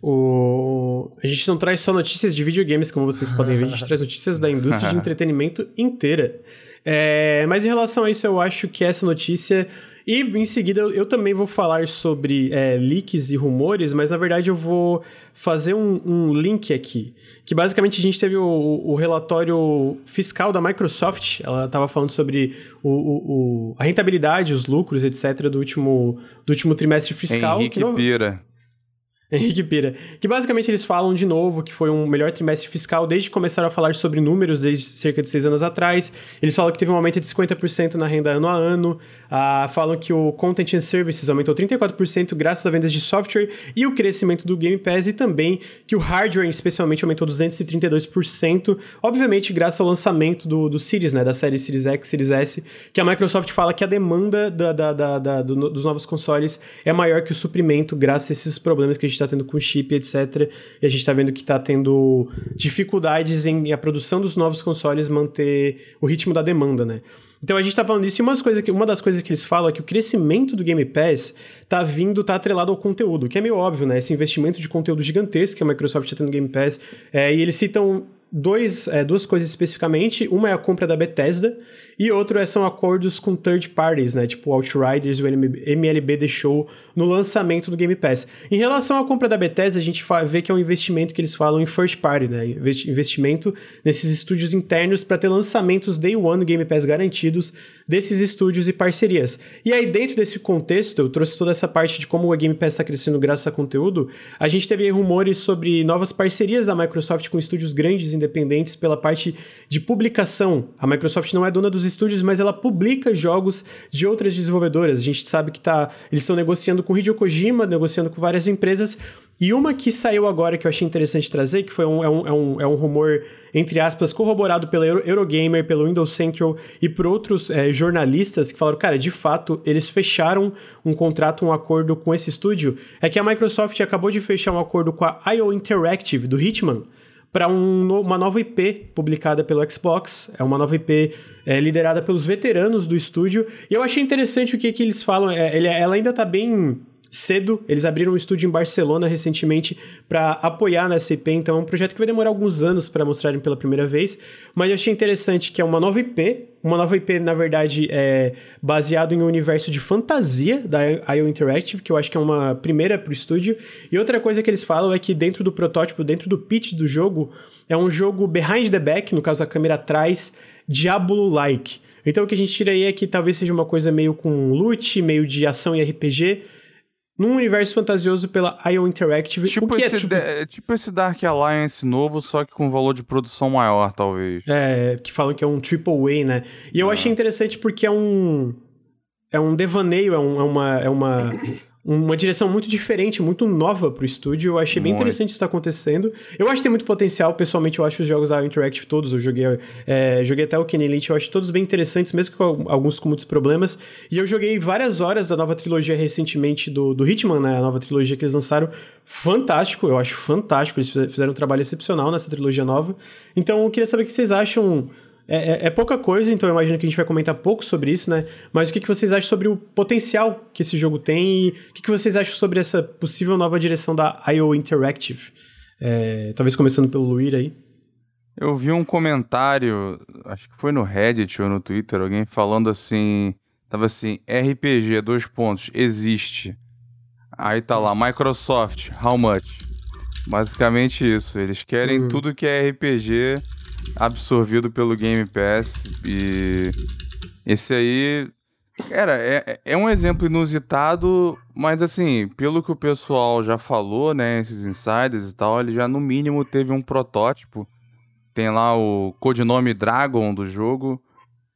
O... A gente não traz só notícias de videogames, como vocês podem ver, a gente traz notícias da indústria de <laughs> entretenimento inteira. É... Mas em relação a isso, eu acho que essa notícia. E em seguida eu, eu também vou falar sobre é, leaks e rumores, mas na verdade eu vou fazer um, um link aqui. Que basicamente a gente teve o, o relatório fiscal da Microsoft, ela estava falando sobre o, o, a rentabilidade, os lucros, etc., do último, do último trimestre fiscal. Henrique que não... Pira. Henrique Pira. Que basicamente eles falam de novo que foi um melhor trimestre fiscal desde que começaram a falar sobre números, desde cerca de seis anos atrás. Eles falam que teve um aumento de 50% na renda ano a ano. Ah, falam que o Content and Services aumentou 34% graças a vendas de software e o crescimento do Game Pass. E também que o hardware, especialmente, aumentou 232%. Obviamente, graças ao lançamento do, do Series, né? Da série Series X, Series S. Que a Microsoft fala que a demanda da, da, da, do, dos novos consoles é maior que o suprimento, graças a esses problemas que a gente está tendo com chip, etc. E a gente está vendo que está tendo dificuldades em a produção dos novos consoles manter o ritmo da demanda, né? Então a gente tá falando disso e umas coisas que, uma das coisas que eles falam é que o crescimento do Game Pass tá vindo, tá atrelado ao conteúdo, que é meio óbvio, né? Esse investimento de conteúdo gigantesco que a Microsoft está tendo no Game Pass. É, e eles citam dois, é, duas coisas especificamente. Uma é a compra da Bethesda e outro é, são acordos com third parties, né? Tipo Outriders e o MLB deixou no lançamento do Game Pass. Em relação à compra da Bethesda, a gente vê que é um investimento que eles falam em first party, né? Investimento nesses estúdios internos para ter lançamentos day one Game Pass garantidos desses estúdios e parcerias. E aí, dentro desse contexto, eu trouxe toda essa parte de como o Game Pass está crescendo graças a conteúdo. A gente teve rumores sobre novas parcerias da Microsoft com estúdios grandes independentes pela parte de publicação. A Microsoft não é dona dos estúdios, mas ela publica jogos de outras desenvolvedoras. A gente sabe que tá, eles estão negociando com Hideo Kojima, negociando com várias empresas. E uma que saiu agora que eu achei interessante trazer, que foi um, é, um, é, um, é um rumor, entre aspas, corroborado pela Euro, Eurogamer, pelo Windows Central e por outros é, jornalistas que falaram, cara, de fato, eles fecharam um contrato, um acordo com esse estúdio, é que a Microsoft acabou de fechar um acordo com a IO Interactive, do Hitman, para um, uma nova IP publicada pelo Xbox. É uma nova IP é, liderada pelos veteranos do estúdio. E eu achei interessante o que, que eles falam. É, ele, ela ainda está bem cedo. Eles abriram um estúdio em Barcelona recentemente para apoiar na IP, então é um projeto que vai demorar alguns anos para mostrarem pela primeira vez. Mas eu achei interessante que é uma nova IP, uma nova IP, na verdade, é baseado em um universo de fantasia da IO Interactive, que eu acho que é uma primeira para o estúdio. E outra coisa que eles falam é que dentro do protótipo, dentro do pitch do jogo, é um jogo behind the back, no caso a câmera atrás, Diablo-like. Então o que a gente tira aí é que talvez seja uma coisa meio com loot, meio de ação e RPG, num universo fantasioso pela IO Interactive. Tipo, esse, é, tipo... Tipo esse Dark Alliance novo, só que com valor de produção maior, talvez. É, que falam que é um triple A, né? E eu é. achei interessante porque é um. É um devaneio, é, um, é uma. É uma uma direção muito diferente, muito nova pro estúdio. Eu achei bem muito. interessante isso estar tá acontecendo. Eu acho que tem muito potencial. Pessoalmente, eu acho os jogos da Interactive todos. Eu joguei, é, joguei até o Kenny Lynch. Eu acho todos bem interessantes, mesmo com alguns com muitos problemas. E eu joguei várias horas da nova trilogia recentemente do, do Hitman, né? A nova trilogia que eles lançaram. Fantástico, eu acho fantástico. Eles fizeram um trabalho excepcional nessa trilogia nova. Então, eu queria saber o que vocês acham é, é, é, pouca coisa, então eu imagino que a gente vai comentar pouco sobre isso, né? Mas o que, que vocês acham sobre o potencial que esse jogo tem e o que, que vocês acham sobre essa possível nova direção da IO Interactive? É, talvez começando pelo Luir aí. Eu vi um comentário, acho que foi no Reddit ou no Twitter, alguém falando assim, tava assim, RPG, dois pontos, existe. Aí tá lá, Microsoft, how much? Basicamente isso, eles querem hum. tudo que é RPG absorvido pelo Game Pass e esse aí, cara, é, é um exemplo inusitado, mas assim, pelo que o pessoal já falou, né, esses insiders e tal, ele já no mínimo teve um protótipo. Tem lá o codinome Dragon do jogo.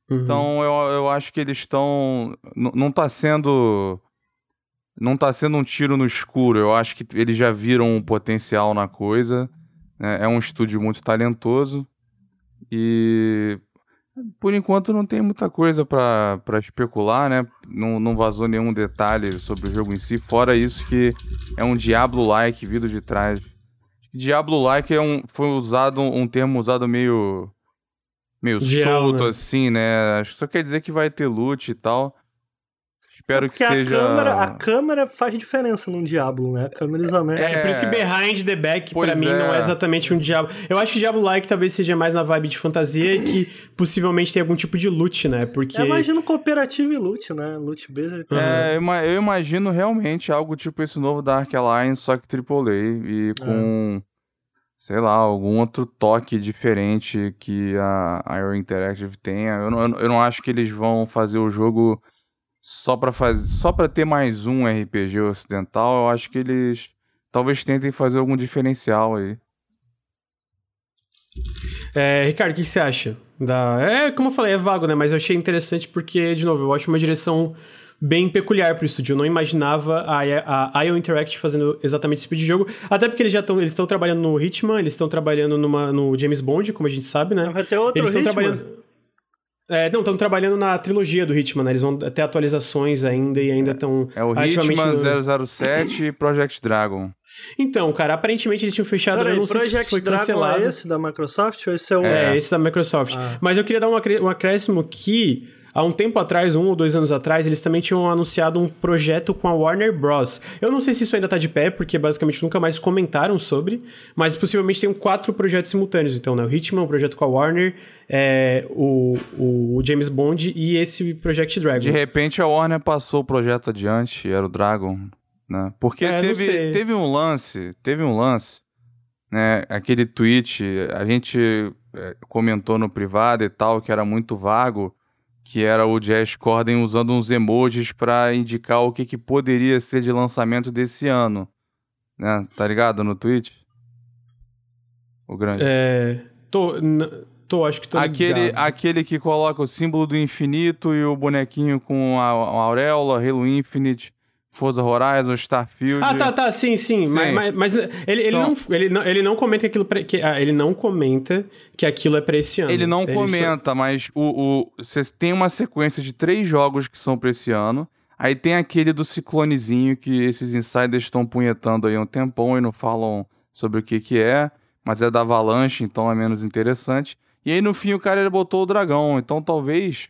Uhum. Então eu, eu acho que eles estão. Não tá sendo. Não tá sendo um tiro no escuro. Eu acho que eles já viram um potencial na coisa. Né? É um estúdio muito talentoso. E por enquanto não tem muita coisa para especular, né? Não, não vazou nenhum detalhe sobre o jogo em si, fora isso que é um Diablo-like vindo de trás. Diablo-like é um, foi usado um termo usado meio meio Diablo, solto né? assim, né? Acho que só quer dizer que vai ter loot e tal. Espero é que seja. A câmera, a câmera faz diferença num Diablo, né? A câmera examina. É, é por isso que Behind the Back, pois pra mim, é. não é exatamente um Diablo. Eu acho que Diablo-like talvez seja mais na vibe de fantasia e que possivelmente tem algum tipo de loot, né? Porque. Eu imagino cooperativo e loot, né? Loot. Uhum. É, eu imagino realmente algo tipo esse novo Dark Alliance, só que AAA e com. É. Sei lá, algum outro toque diferente que a Iron Interactive tenha. Eu não, eu não acho que eles vão fazer o jogo só para fazer, só para ter mais um RPG ocidental, eu acho que eles talvez tentem fazer algum diferencial aí. É, Ricardo, o que você acha? Da... É, como eu falei, é vago, né? Mas eu achei interessante porque, de novo, eu acho uma direção bem peculiar pro estúdio. Eu não imaginava a, a IO Interactive fazendo exatamente esse tipo de jogo. Até porque eles já estão eles estão trabalhando no Hitman, eles estão trabalhando numa, no James Bond, como a gente sabe, né? Vai ter outro eles Hitman. Trabalhando... É, não, estão trabalhando na trilogia do Hitman, né? Eles vão ter atualizações ainda e ainda estão. É o Hitman no... 007 e Project Dragon. Então, cara, aparentemente eles tinham fechado. Peraí, não sei Project se foi Dragon é cancelado. é esse da Microsoft ou esse é o. É, é esse da Microsoft. Ah. Mas eu queria dar um acréscimo que Há um tempo atrás, um ou dois anos atrás, eles também tinham anunciado um projeto com a Warner Bros. Eu não sei se isso ainda tá de pé, porque basicamente nunca mais comentaram sobre, mas possivelmente tem quatro projetos simultâneos. Então, né? O Hitman, o projeto com a Warner, é, o, o James Bond e esse Project Dragon. De repente a Warner passou o projeto adiante, era o Dragon, né? Porque é, teve, teve um lance, teve um lance, né? Aquele tweet, a gente é, comentou no privado e tal, que era muito vago, que era o Jazz Corden usando uns emojis para indicar o que, que poderia ser de lançamento desse ano. Né? Tá ligado no Twitch? O grande. É. Tô. Tô, acho que tô aquele, ligado. aquele que coloca o símbolo do infinito e o bonequinho com a, a auréola, Halo Infinite. Forza Horizon, Starfield. Ah, tá, tá, sim, sim. sim. Mas, mas, mas, ele, ele, não, ele, não, ele não comenta aquilo pra, que ah, ele não comenta que aquilo é pra esse ano. Ele não ele comenta, só... mas o, o, você tem uma sequência de três jogos que são pra esse ano. Aí tem aquele do ciclonezinho que esses insiders estão punhetando aí um tempão e não falam sobre o que que é, mas é da Avalanche, então é menos interessante. E aí no fim o cara ele botou o dragão, então talvez,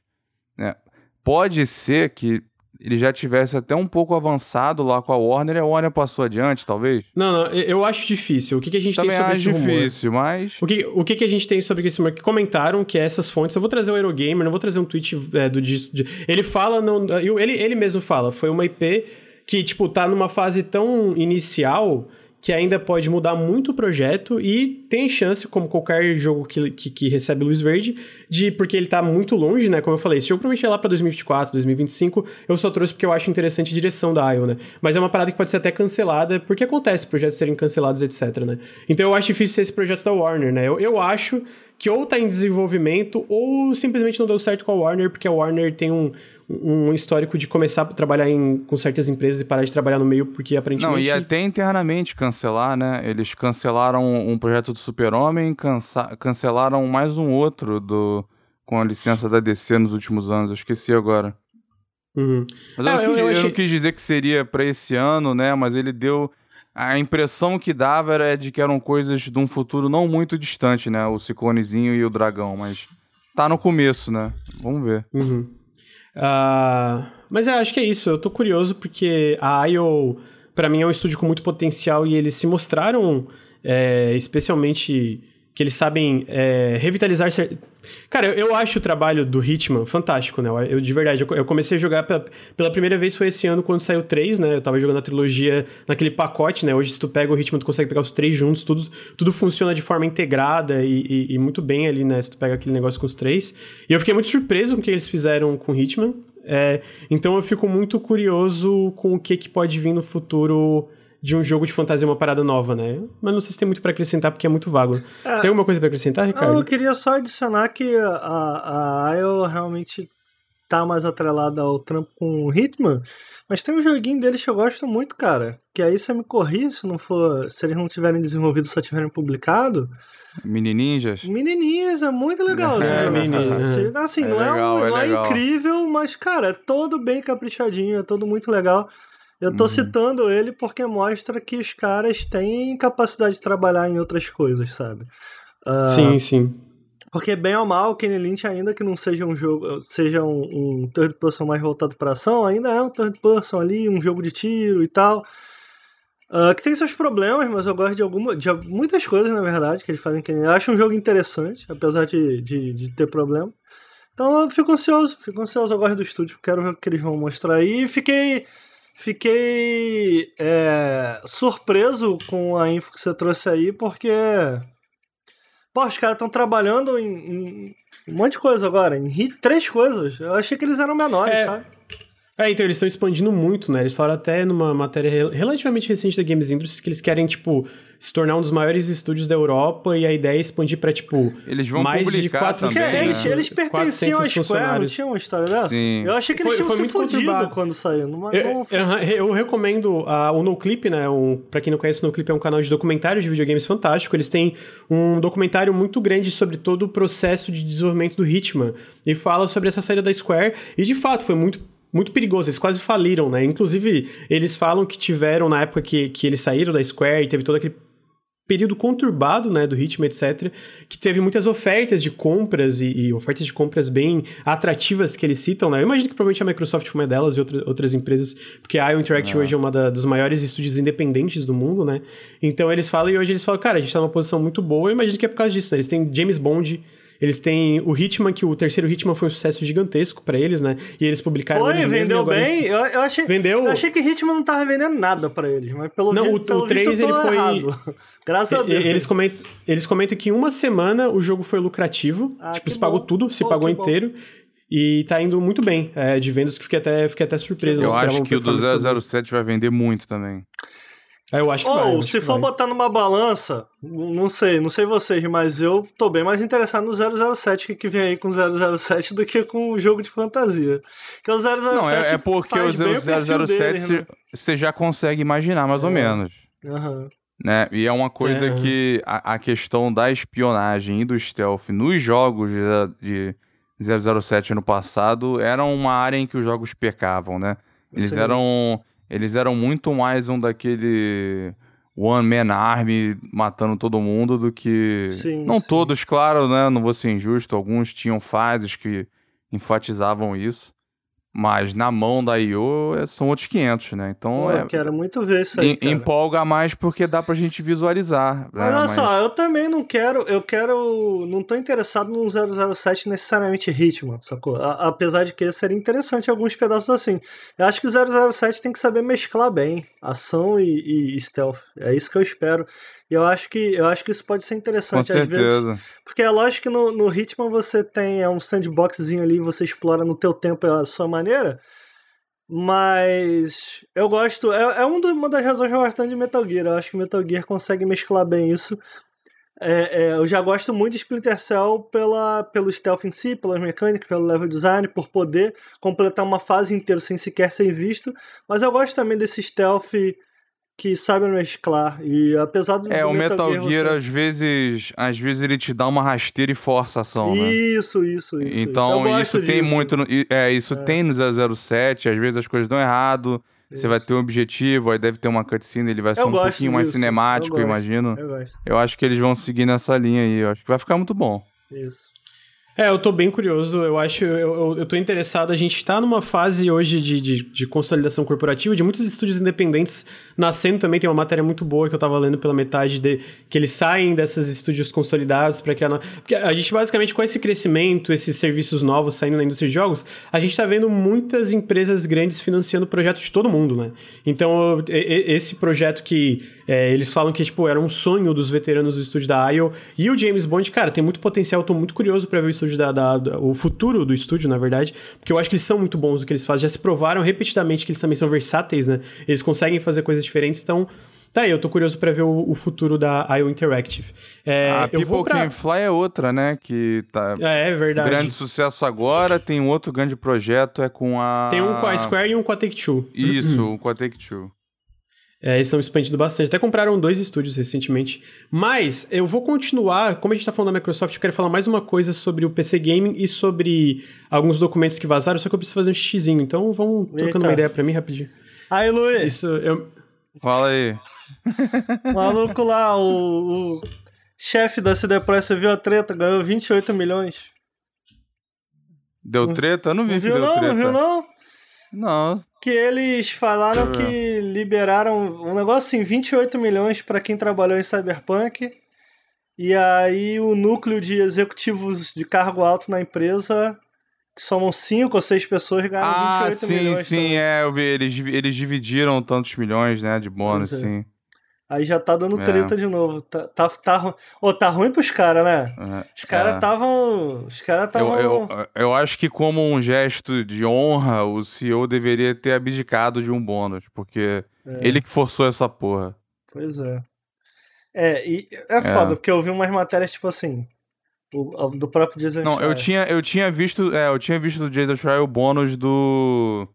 né, pode ser que ele já tivesse até um pouco avançado lá com a Warner e a Warner passou adiante, talvez? Não, não, eu acho difícil. O que, que a gente Também tem sobre esse rumor? difícil, mas... O que, o que, que a gente tem sobre esse rumor? Que comentaram que essas fontes... Eu vou trazer o Eurogamer, não vou trazer um tweet é, do... De, ele fala... Não, ele, ele mesmo fala. Foi uma IP que, tipo, tá numa fase tão inicial que ainda pode mudar muito o projeto e tem chance, como qualquer jogo que, que, que, recebe luz verde, de porque ele tá muito longe, né? Como eu falei, jogo provavelmente é lá pra 2024, 2025, eu só trouxe porque eu acho interessante a direção da IO, né? Mas é uma parada que pode ser até cancelada, porque acontece projetos serem cancelados, etc, né? Então eu acho difícil ser esse projeto da Warner, né? Eu, eu acho que ou tá em desenvolvimento ou simplesmente não deu certo com a Warner, porque a Warner tem um, um histórico de começar a trabalhar em, com certas empresas e parar de trabalhar no meio, porque aparentemente... Não, e até internamente cancelar, né? Eles cancelaram um projeto do Super-Homem, cancelaram mais um outro do com a licença da DC nos últimos anos, eu esqueci agora. Uhum. Mas eu, ah, não quis, eu, eu, achei... eu não quis dizer que seria para esse ano, né? Mas ele deu a impressão que dava era de que eram coisas de um futuro não muito distante, né? O ciclonezinho e o dragão, mas tá no começo, né? Vamos ver. Uhum. Uh, mas é, acho que é isso. Eu tô curioso porque a IO, para mim, é um estúdio com muito potencial e eles se mostraram, é, especialmente que eles sabem é, revitalizar Cara, eu, eu, acho o trabalho do Hitman fantástico, né? Eu, de verdade, eu, eu comecei a jogar pela, pela, primeira vez foi esse ano quando saiu 3, né? Eu tava jogando a trilogia naquele pacote, né? Hoje, se tu pega o Hitman, tu consegue pegar os três juntos, tudo, tudo funciona de forma integrada e, e, e muito bem ali, né? Se tu pega aquele negócio com os três. E eu fiquei muito surpreso com o que eles fizeram com o Hitman. É, então eu fico muito curioso com o que, que pode vir no futuro de um jogo de fantasia uma parada nova, né? Mas não sei se tem muito para acrescentar porque é muito vago. É, tem alguma coisa para acrescentar, Ricardo? Eu queria só adicionar que a, a IO realmente tá mais atrelada ao trampo com o Hitman, mas tem um joguinho deles que eu gosto muito, cara. Que aí você me corri se não for. Se eles não tiverem desenvolvido, só tiverem publicado. Mini Ninjas? Mini Ninjas é muito legal. É, é mini, é. Assim, é não, legal, é, um, é, não é incrível, mas, cara, é todo bem caprichadinho, é todo muito legal. Eu tô uhum. citando ele porque mostra que os caras têm capacidade de trabalhar em outras coisas, sabe? Uh, sim, sim. Porque bem ou mal, Kenny Lynch, ainda que não seja um jogo, seja um, um third person mais voltado para ação, ainda é um third person ali, um jogo de tiro e tal. Uh, que tem seus problemas, mas eu gosto de, alguma, de muitas coisas, na verdade, que eles fazem. Que eu acho um jogo interessante, apesar de, de, de ter problema. Então eu fico ansioso, fico ansioso, eu gosto do estúdio, quero ver o que eles vão mostrar aí. E fiquei Fiquei é, surpreso com a info que você trouxe aí, porque. Pô, os caras estão trabalhando em, em, um monte de coisa agora, em três coisas. Eu achei que eles eram menores, é, sabe? É, então eles estão expandindo muito, né? Eles falaram até numa matéria relativamente recente da Games Industry que eles querem, tipo, se tornar um dos maiores estúdios da Europa e a ideia é expandir para tipo eles vão mais de 400 também, né? eles, eles pertenciam à Square, não tinha uma história dessa? Sim. Eu achei que eles foi, tinham foi muito fodido quando saiu. Mas eu, não eu, eu recomendo a, o NoClip, né? Um, para quem não conhece, o NoClip é um canal de documentários de videogames fantástico. Eles têm um documentário muito grande sobre todo o processo de desenvolvimento do Hitman e fala sobre essa saída da Square e de fato foi muito muito perigoso, eles quase faliram, né? Inclusive, eles falam que tiveram, na época que, que eles saíram da Square e teve todo aquele período conturbado, né, do ritmo, etc., que teve muitas ofertas de compras e, e, ofertas de compras bem atrativas que eles citam, né? Eu imagino que provavelmente a Microsoft foi uma delas e outra, outras empresas, porque a IO Interactive ah. hoje é uma da, dos maiores estúdios independentes do mundo, né? Então eles falam, e hoje eles falam, cara, a gente tá numa posição muito boa, eu imagino que é por causa disso, né? Eles têm James Bond eles têm o Hitman, que o terceiro Hitman foi um sucesso gigantesco para eles, né? E eles publicaram. Foi, vendeu bem. Eu, eu, achei, vendeu... eu achei que Hitman não tava vendendo nada para eles, mas pelo Não, o, pelo o 3 ele foi. Errado. <laughs> Graças a Deus. Eles comentam, eles comentam que em uma semana o jogo foi lucrativo. Ah, tipo, se bom. pagou tudo, se Pô, pagou inteiro. Bom. E tá indo muito bem é, de vendas, que fiquei até, fiquei até surpreso. Eu acho que o do 007 vai vender muito também. É, eu acho que Ou, vai, se for vai. botar numa balança, não sei, não sei vocês, mas eu tô bem mais interessado no 007 que, que vem aí com 007 do que com o jogo de fantasia. Que o 007 Não, é, é porque o 007 você né? já consegue imaginar mais é. ou menos. Uhum. Né? E é uma coisa é. que a, a, questão da espionagem e do stealth nos jogos de, de 007 no passado era uma área em que os jogos pecavam, né? Eles eram eles eram muito mais um daquele One Man Army matando todo mundo do que. Sim, não sim. todos, claro, né? Não vou ser injusto. Alguns tinham fases que enfatizavam isso. Mas na mão da IO é, são outros 500, né? Então Pô, é. quero muito ver isso aí. Em, empolga mais porque dá pra gente visualizar. Né? Mas olha Mas... só, eu também não quero. Eu quero. Não tô interessado num 007 necessariamente ritmo, sacou? A, apesar de que seria interessante alguns pedaços assim. Eu acho que o 007 tem que saber mesclar bem ação e, e stealth. É isso que eu espero. Eu acho que eu acho que isso pode ser interessante Com às vezes. Porque é lógico que no, no Hitman você tem é um sandboxzinho ali, você explora no teu tempo a sua maneira. Mas eu gosto. É, é uma das razões que eu gosto tanto de Metal Gear. Eu acho que Metal Gear consegue mesclar bem isso. É, é, eu já gosto muito de Splinter Cell pela, pelo stealth em si, pelas mecânicas, pelo level design, por poder completar uma fase inteira sem sequer ser visto. Mas eu gosto também desse stealth que sabem mesclar. E apesar do. É, o Metal, Gear, Gear você... às vezes. Às vezes ele te dá uma rasteira e força a ação, né? Isso, isso, isso. Então, isso, isso tem muito. No, é, isso é. tem no 007, às vezes as coisas dão errado. Isso. Você vai ter um objetivo, aí deve ter uma cutscene, ele vai ser eu um pouquinho disso. mais cinemático, eu, eu imagino. Eu, gosto. eu acho que eles vão seguir nessa linha aí. Eu acho que vai ficar muito bom. Isso. É, eu tô bem curioso, eu acho, eu, eu, eu tô interessado, a gente tá numa fase hoje de, de, de, consolidação corporativa, de muitos estúdios independentes nascendo também, tem uma matéria muito boa que eu tava lendo pela metade, de que eles saem desses estúdios consolidados para criar... No... Porque a gente basicamente, com esse crescimento, esses serviços novos saindo na indústria de jogos, a gente tá vendo muitas empresas grandes financiando projetos de todo mundo, né? Então, esse projeto que é, eles falam que, tipo, era um sonho dos veteranos do estúdio da IO, e o James Bond, cara, tem muito potencial, eu tô muito curioso para ver o estúdio estúdio da, da, o futuro do estúdio, na verdade, porque eu acho que eles são muito bons no que eles fazem. Já se provaram repetidamente que eles também são versáteis, né? Eles conseguem fazer coisas diferentes, então. Tá aí, eu tô curioso para ver o, o, futuro da IO Interactive. É, a People pra... Can Fly é outra, né? Que tá. É, é verdade. Grande sucesso agora. Tem um outro grande projeto, é com a. Tem um com a Square e um com a Take-Two. Isso, um com a Take-Two. É, eles estão expandindo bastante. Até compraram dois estúdios recentemente. Mas eu vou continuar. Como a gente está falando da Microsoft, eu quero falar mais uma coisa sobre o PC Gaming e sobre alguns documentos que vazaram. Só que eu preciso fazer um xizinho. Então vamos Eita. trocando uma ideia para mim rapidinho. Aí, Luiz. Isso, eu. Fala aí. o maluco lá, o, o chefe da CD Projekt, você viu a treta? Ganhou 28 milhões. Deu treta? Eu não vi não viu, deu não, treta. Não viu, não? Não. Que eles falaram que liberaram um negócio assim, 28 milhões para quem trabalhou em Cyberpunk. E aí o núcleo de executivos de cargo alto na empresa, que somam 5 ou 6 pessoas, ganharam ah, 28 sim, milhões. Sim, sim, é, eu vi. Eles, eles dividiram tantos milhões, né, de bônus, é. sim. Aí já tá dando é. treta é. de novo. Tá, tá, tá, oh, tá ruim pros caras, né? É. Os caras estavam. É. Os caras estavam. Eu, eu, eu, acho que, como um gesto de honra, o CEO deveria ter abdicado de um bônus, porque é. ele que forçou essa porra. Pois é. É, e é foda, porque eu vi umas matérias tipo assim. do próprio Jason Não, eu tinha, eu tinha visto. É, eu tinha visto do Jason Schreier o bônus do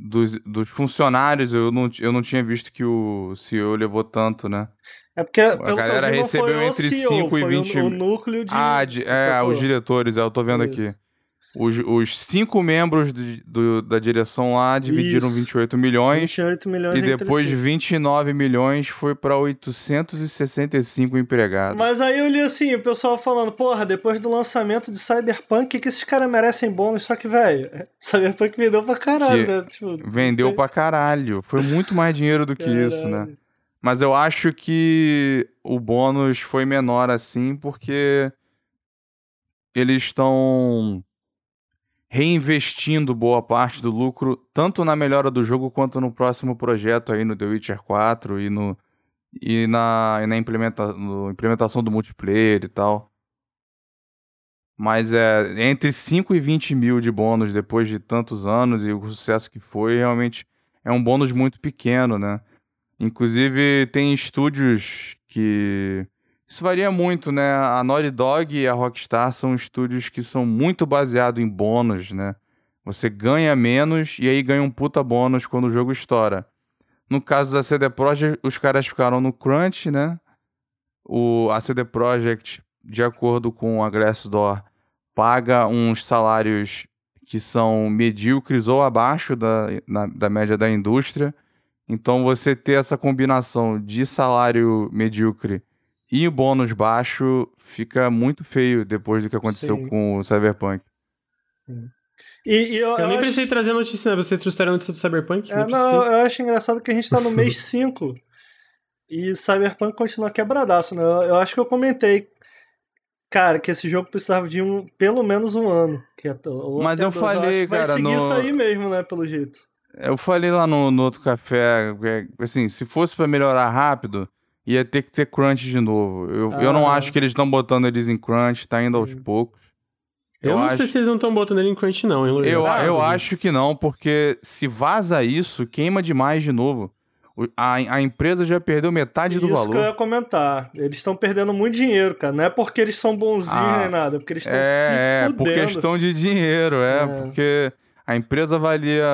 dos, dos funcionários, eu não, eu não tinha visto que o CEO levou tanto, né? É porque a galera recebeu entre CEO, 5 e 20 mil. O núcleo de. Ah, de, é, os diretores, é, eu tô vendo Isso. aqui. Os, os cinco membros do, do, da direção lá dividiram Isso. 28 milhões. 28 milhões E depois 29 milhões foi para 865 empregados. Mas aí eu li assim, o pessoal falando, porra, depois do lançamento de Cyberpunk, que, que esses caras merecem bônus? Só que, velho, <laughs> Cyberpunk vendeu pra caralho, né? Tipo, vendeu tem... pra caralho. Foi muito mais dinheiro do que caralho. isso, né? Mas eu acho que o bônus foi menor assim, porque eles estão reinvestindo boa parte do lucro tanto na melhora do jogo quanto no próximo projeto aí no The Witcher 4 e, no, e na, e na implementa, no implementação do multiplayer e tal. Mas é entre 5 e 20 mil de bônus depois de tantos anos e o sucesso que foi, realmente é um bônus muito pequeno, né? Inclusive, tem estúdios que isso varia muito, né? A Naughty Dog e a Rockstar são estúdios que são muito baseados em bônus, né? Você ganha menos e aí ganha um puta bônus quando o jogo estoura. No caso da CD Projekt, os caras ficaram no crunch, né? O, a CD Projekt, de acordo com a Glassdoor, paga uns salários que são medíocres ou abaixo da, na, da média da indústria. Então você ter essa combinação de salário medíocre e o bônus baixo fica muito feio depois do que aconteceu Sim. com o Cyberpunk. E, e eu, eu, eu, nem acho... pensei em trazer a notícia, né? Vocês trouxeram a notícia do Cyberpunk? É, não, eu acho engraçado que a gente tá no mês <laughs> 5 e Cyberpunk continua quebradaço, né? Eu, eu, acho que eu comentei, cara, que esse jogo precisava de um, pelo menos um ano. Que é, Mas eu dois, falei, eu cara, vai seguir no... isso aí mesmo, né? Pelo jeito. Eu falei lá no, no outro café, assim, se fosse para melhorar rápido, ia ter que ter crunch de novo. Eu, ah. eu não ah. acho que eles estão botando eles em crunch, tá indo aos hum. poucos. Eu, eu não acho... sei se eles não estão botando ele em crunch, não, hein, Eu, ah, eu acho que não, porque se vaza isso, queima demais de novo. A, a empresa já perdeu metade do valor. Isso que eu ia comentar. Eles estão perdendo muito dinheiro, cara. Não é porque eles são bonzinhos ah, nem nada, é porque eles estão é, se fudendo. É, por questão de dinheiro, é, é. porque a empresa valia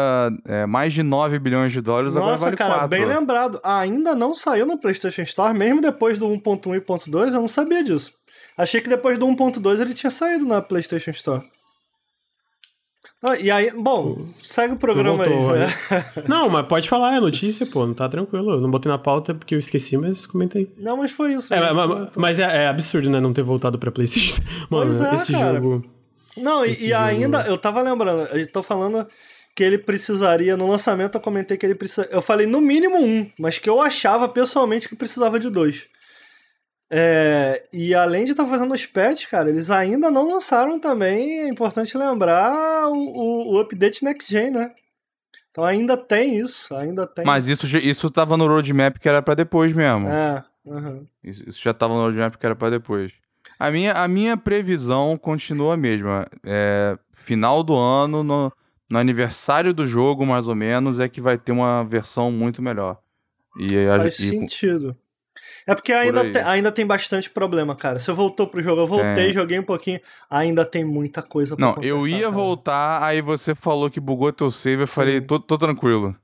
é, mais de 9 bilhões de dólares, Nossa, agora vale cara, 4. bem lembrado. Ainda não saiu no PlayStation Store, mesmo depois do 1.1 e 1.2, eu não sabia disso. Achei que depois do 1.2 ele tinha saído na PlayStation Store. Ah, e aí, bom, segue o programa Voltou, aí. né? <laughs> Não, mas pode falar, é notícia, pô, não tá tranquilo. Eu não botei na pauta porque eu esqueci, mas comentei. Não, mas foi isso. É, mas, mas é, é absurdo, né, não ter voltado pra PlayStation. <laughs> Mano, Pois é, esse cara. jogo. Não, e, e ainda, eu tava lembrando, eu tô falando que ele precisaria, no lançamento eu comentei que ele precisa. Eu falei no mínimo um, mas que eu achava pessoalmente que precisava de dois. É, e além de estar fazendo os patches, cara, eles ainda não lançaram também, é importante lembrar, o, o, o update Next Gen, né? Então ainda tem isso, ainda tem. Mas isso, isso tava no roadmap que era pra depois mesmo. É, uhum. Isso, isso já tava no roadmap que era pra depois. A minha, a minha previsão continua a mesma. É, final do ano, no, no aniversário do jogo, mais ou menos, é que vai ter uma versão muito melhor. E, Faz e- sentido. É porque ainda, aí. te- ainda tem bastante problema, cara. Você voltou pro jogo, eu voltei, Tem. joguei um pouquinho, ainda tem muita coisa pra Não, eu ia cara. voltar, aí você falou que bugou teu save, eu Sim. falei, tô, tô tranquilo.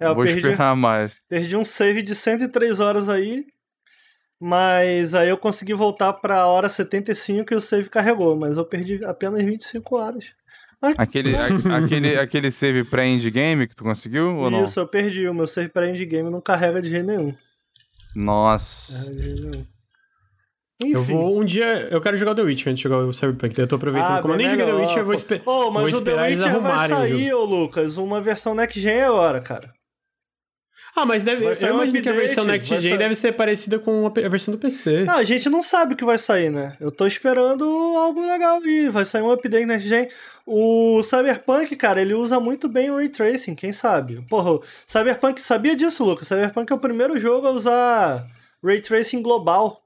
É, eu vou perdi, esperar <laughs> mais. perdi um save de 103 horas aí, mas aí eu consegui voltar pra hora 75 e o save carregou, mas eu perdi apenas 25 horas. Aquele, a- aquele, <laughs> aquele save pré-endgame que tu conseguiu ou não? Isso, eu perdi. O meu save para endgame não carrega de jeito nenhum. Nossa. Carrega de jeito nenhum. Eu Enfim. vou um dia. Eu quero jogar o The Witch antes de jogar o Cyberpunk. Daí eu tô aproveitando. Ah, Como eu nem joguei The Witch, eu vou, pô. esper Ô, mas vou o The esperar eles Witcher vai arrumarem o sair, ô Lucas, uma versão Next Gen agora, cara. Ah, mas deve, Vai eu um imagino que a versão Next Gen sair- deve ser parecida com a a versão do PC. Não, a gente não sabe o que vai sair, né? Eu tô esperando algo legal vir. Vai sair um update Next Gen. O Cyberpunk, cara, ele usa muito bem o Ray Tracing, quem sabe? Porra, o Cyberpunk, sabia disso, Lucas? Cyberpunk é o primeiro jogo a usar Ray Tracing global.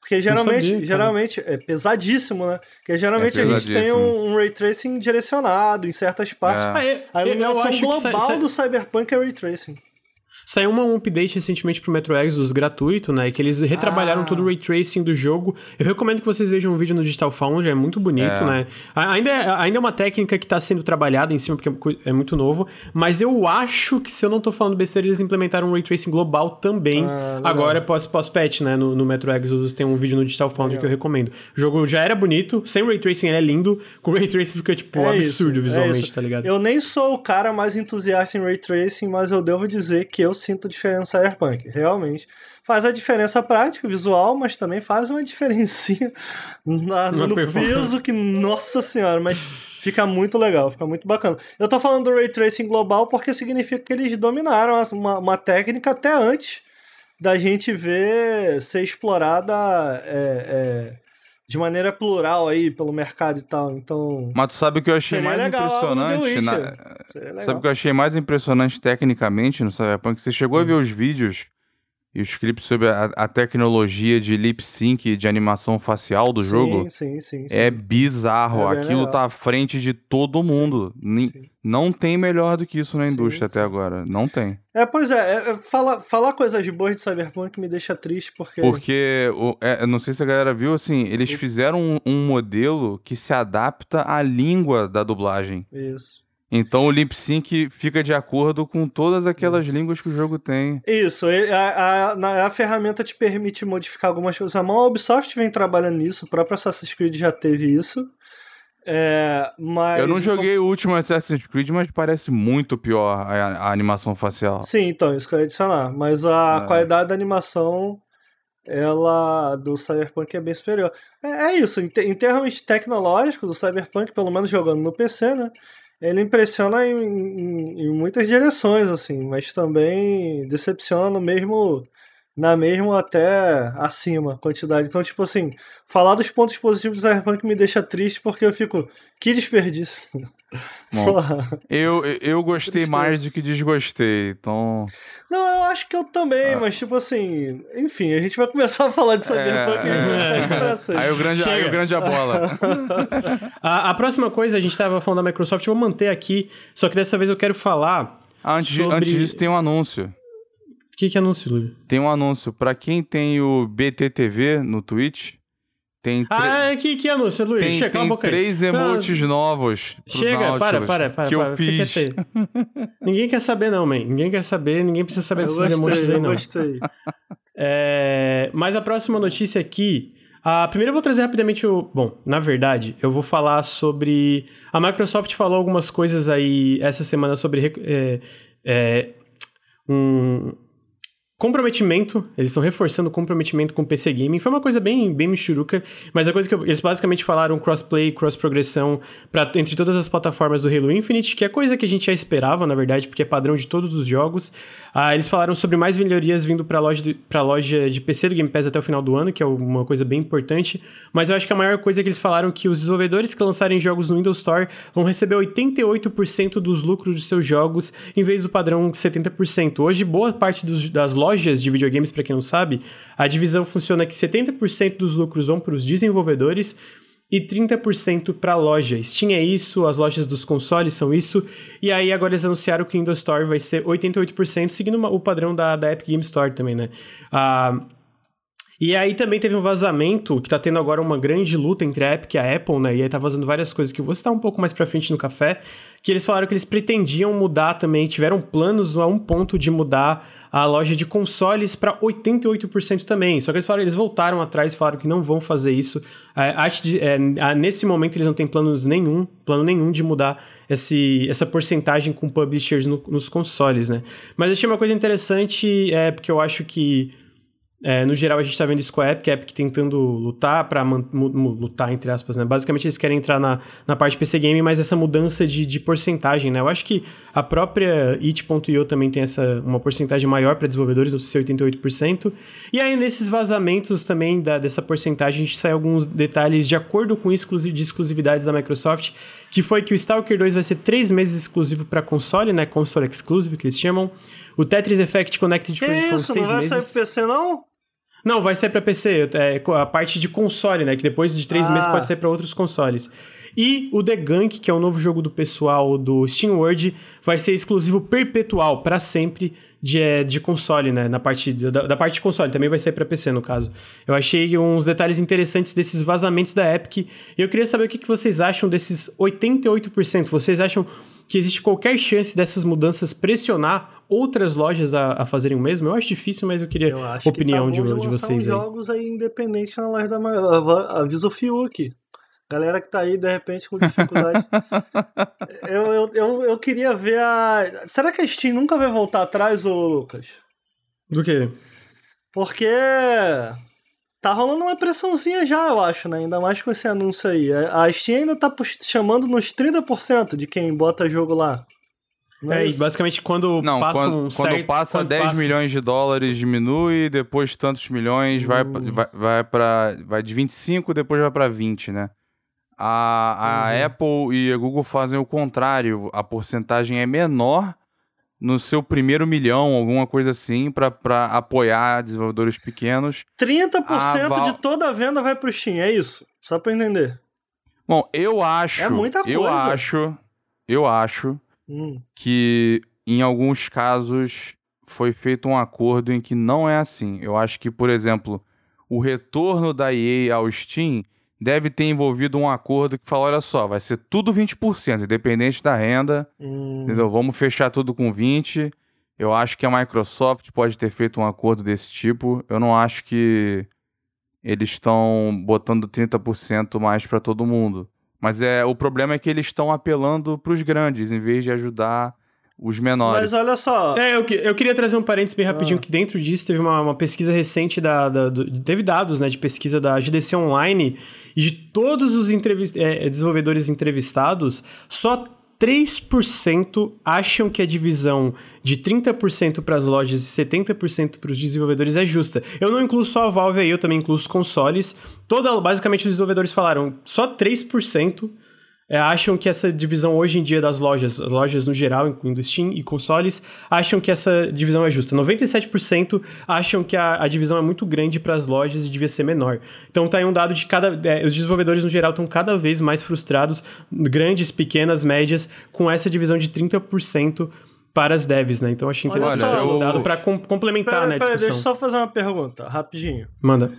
Porque geralmente, sabia, geralmente é pesadíssimo, né? Porque geralmente É a gente tem um, um Ray Tracing direcionado em certas partes. É. Ah, é- A eu iluminação acho que sa- global do Cyberpunk é Ray Tracing. Saiu uma- um update recentemente pro Metro Exodus gratuito, né? Que eles retrabalharam Ah. todo o ray tracing do jogo. Eu recomendo que vocês vejam um vídeo no Digital Foundry, é muito bonito, É. né? Ainda é, ainda é uma técnica que tá sendo trabalhada em cima, porque é é muito novo. Mas eu acho que, se eu não tô falando besteira, eles implementaram um ray tracing global também. Ah, agora, pós- pós-patch, né? No, no Metro Exodus tem um vídeo no Digital Foundry Legal. que eu recomendo. O jogo já era bonito, sem ray tracing ele é lindo. Com ray tracing fica, tipo, É absurdo isso, é visualmente, tá ligado? Eu nem sou o cara mais entusiasta em Ray Tracing, mas eu devo dizer que eu sinto diferença Cyberpunk. Realmente. Faz a diferença prática, visual, mas também faz uma <laughs> diferencinha na, no peso que, nossa senhora, mas fica muito legal, fica muito bacana. Eu tô falando do Ray Tracing global porque significa que eles dominaram uma, uma técnica até antes da gente ver ser explorada é, é, de maneira plural aí pelo mercado e tal. Então, Mas tu sabe o que eu achei mais legal impressionante? Na- legal. Sabe o que eu achei mais impressionante tecnicamente no Cyberpunk? Você chegou Hum. a ver os vídeos e os clipes sobre a, a tecnologia de lip sync de animação facial do Sim, jogo? Sim, sim, sim. É bizarro. É Aquilo legal. tá à frente de todo mundo. Não tem melhor do que isso na indústria até agora. Não tem. É, pois é, é, é, falar, falar coisas boas de Cyberpunk me deixa triste, porque. Porque, o- é, não sei se a galera viu, assim, eles fizeram um, um modelo que se adapta à língua da dublagem. Isso. Então o lip sync fica de acordo com todas aquelas línguas que o jogo tem. Isso, a, a, a ferramenta te permite modificar algumas coisas. A mão a Ubisoft vem trabalhando nisso, o próprio Assassin's Creed já teve isso. É, mas. Eu não joguei o último Assassin's Creed, mas parece muito pior a, a animação facial. Sim, então, isso que eu ia adicionar. Mas a É. qualidade da animação, ela do Cyberpunk é bem superior. É, é isso, em, te- em termos tecnológicos, o Cyberpunk, pelo menos jogando no PC, né? Ele impressiona em, em- em muitas direções, assim, mas também decepciona mesmo. Na mesmo até acima quantidade. Então, tipo assim, falar dos pontos positivos do Cyberpunk me deixa triste porque eu fico. Que desperdício. <laughs> Bom, Porra. Eu, eu- gostei Tristeza. mais do que desgostei, então... Não, eu acho que eu também, mas tipo assim, enfim, a gente vai começar a falar de Cyberpunk e a gente vai ficar aqui pra sempre. Aí o grande, aí Chega. o grande a bola. <laughs> A, a próxima coisa, a gente tava falando da Microsoft, eu vou manter aqui, só que dessa vez eu quero falar. Antes, de- Sobre- antes disso, tem um anúncio. O que que é anúncio, Lúcio? Tem um anúncio. Pra quem tem o BTTV no Twitch, tem, tre- Ah, que, que anúncio, Luiz? tem, Chega, tem boca aí. três emotes novos. pro Chega, Nautilus para, para, para. Que para, eu fiz. <laughs> ninguém quer saber, não, man. Ninguém quer saber, ninguém precisa saber Eu desses emotes aí, não. gostei. É, mas a próxima notícia aqui. Ah, primeiro eu vou trazer rapidamente o. Bom, na verdade, eu vou falar sobre. A Microsoft falou algumas coisas aí essa semana sobre é, é, um, comprometimento, eles estão reforçando o comprometimento com o PC Gaming. Foi uma coisa bem, bem michuruca, mas a coisa que eu, eles basicamente falaram crossplay, cross-progressão entre todas as plataformas do Halo Infinite, que é coisa que a gente já esperava, na verdade, porque é padrão de todos os jogos. Ah, eles falaram sobre mais melhorias vindo para loja, de, loja de PC do Game Pass até o final do ano, que é uma coisa bem importante, mas eu acho que a maior coisa é que eles falaram que os desenvolvedores que lançarem jogos no Windows Store vão receber 88% dos lucros de seus jogos, em vez do padrão 70%. Hoje, boa parte dos, das lojas lojas de videogames, para quem não sabe, a divisão funciona que 70% dos lucros vão para os desenvolvedores e 30% para a loja. Steam é isso, as lojas dos consoles são isso, e aí agora eles anunciaram que o Windows Store vai ser 88%, seguindo o padrão da, da Epic Game Store também, né? Ah, e aí também teve um vazamento, que tá tendo agora uma grande luta entre a Epic e a Apple, né? E aí tá vazando várias coisas que vou citar um pouco mais pra frente no café, que eles falaram que eles pretendiam mudar também, tiveram planos a um ponto de mudar a loja de consoles para 88% também. Só que eles falaram, eles voltaram atrás e falaram que não vão fazer isso. É, nesse momento eles não têm planos nenhum, plano nenhum de mudar esse, essa porcentagem com publishers no, nos consoles, né? Mas achei uma coisa interessante, é porque eu acho que é, no geral, a gente tá vendo isso com a Epic, a Epic tentando lutar para lutar, entre aspas, né? Basicamente, eles querem entrar na, na parte PC Game, mas essa mudança de, de porcentagem, né? Eu acho que a própria it.io também tem essa, uma porcentagem maior para desenvolvedores, não sei se 88%. E aí, nesses vazamentos também da, dessa porcentagem, a gente sai alguns detalhes de acordo com exclusiv, de exclusividades da Microsoft, que foi que o Stalker 2 vai ser três meses exclusivo para console, né? Console Exclusive, que eles chamam. O Tetris Effect Connected que isso, seis não vai meses. sair pro PC, não? Não, vai ser para PC, é, a parte de console, né? Que depois de três ah. meses pode ser para outros consoles. E o The Gunk, que é o novo jogo do pessoal do Steam World, vai ser exclusivo perpetual, para sempre, de, é, de console, né? Na parte, da, da parte de console, também vai sair para PC, no caso. Eu achei uns detalhes interessantes desses vazamentos da Epic. E eu queria saber o que, que vocês acham desses 88%. Vocês acham que existe qualquer chance dessas mudanças pressionar outras lojas a, a fazerem o mesmo? Eu acho difícil, mas eu queria eu a opinião que tá de, de, vocês. Uns aí. jogos aí independentes na loja da Avisa o Fiuk. Galera que tá aí, de repente, com dificuldade. <laughs> eu, eu, eu, eu, queria ver a. Será que a Steam nunca vai voltar atrás, ô Lucas? Do quê? Porque tá rolando uma pressãozinha já, eu acho, né? Ainda mais com esse anúncio aí. A Steam ainda tá chamando nos 30% de quem bota jogo lá. É, é e basicamente quando não, passa quando, um quando certo, passa quando 10 passa... milhões de dólares diminui, depois tantos milhões uh. vai, vai, vai para vai de 25, depois vai para 20, né? A, a uhum. Apple e a Google fazem o contrário, a porcentagem é menor no seu primeiro milhão, alguma coisa assim, para apoiar desenvolvedores pequenos. 30% Val... de toda a venda vai pro Steam, é isso? Só para entender. Bom, eu acho. É muita coisa. Eu acho. Eu acho hum. que em alguns casos foi feito um acordo em que não é assim. Eu acho que, por exemplo, o retorno da EA ao Steam deve ter envolvido um acordo que fala: olha só, vai ser tudo 20%, independente da renda. Hum. Entendeu? Vamos fechar tudo com 20%. Eu acho que a Microsoft pode ter feito um acordo desse tipo. Eu não acho que eles estão botando 30% mais para todo mundo. Mas é o problema é que eles estão apelando para os grandes em vez de ajudar os menores. Mas olha só. É, eu, eu queria trazer um parênteses bem rapidinho, ah. que dentro disso teve uma, uma pesquisa recente da, da do, Teve dados né, de pesquisa da GDC Online, e de todos os entrevist, é, desenvolvedores entrevistados, só 3% acham que a divisão de 30% para as lojas e 70% para os desenvolvedores é justa. Eu não incluo só a Valve aí, eu também incluo os consoles. Toda, basicamente, os desenvolvedores falaram só 3% é, acham que essa divisão hoje em dia das lojas, as lojas no geral, incluindo Steam e consoles, acham que essa divisão é justa. 97% acham que a, a divisão é muito grande para as lojas e devia ser menor. Então tá aí um dado de cada. É, os desenvolvedores no geral estão cada vez mais frustrados, grandes, pequenas, médias, com essa divisão de 30% para as devs, né? Então achei interessante Olha, esse dado para com, complementar pera, né, a discussão. Pera, deixa eu só fazer uma pergunta, rapidinho. Manda.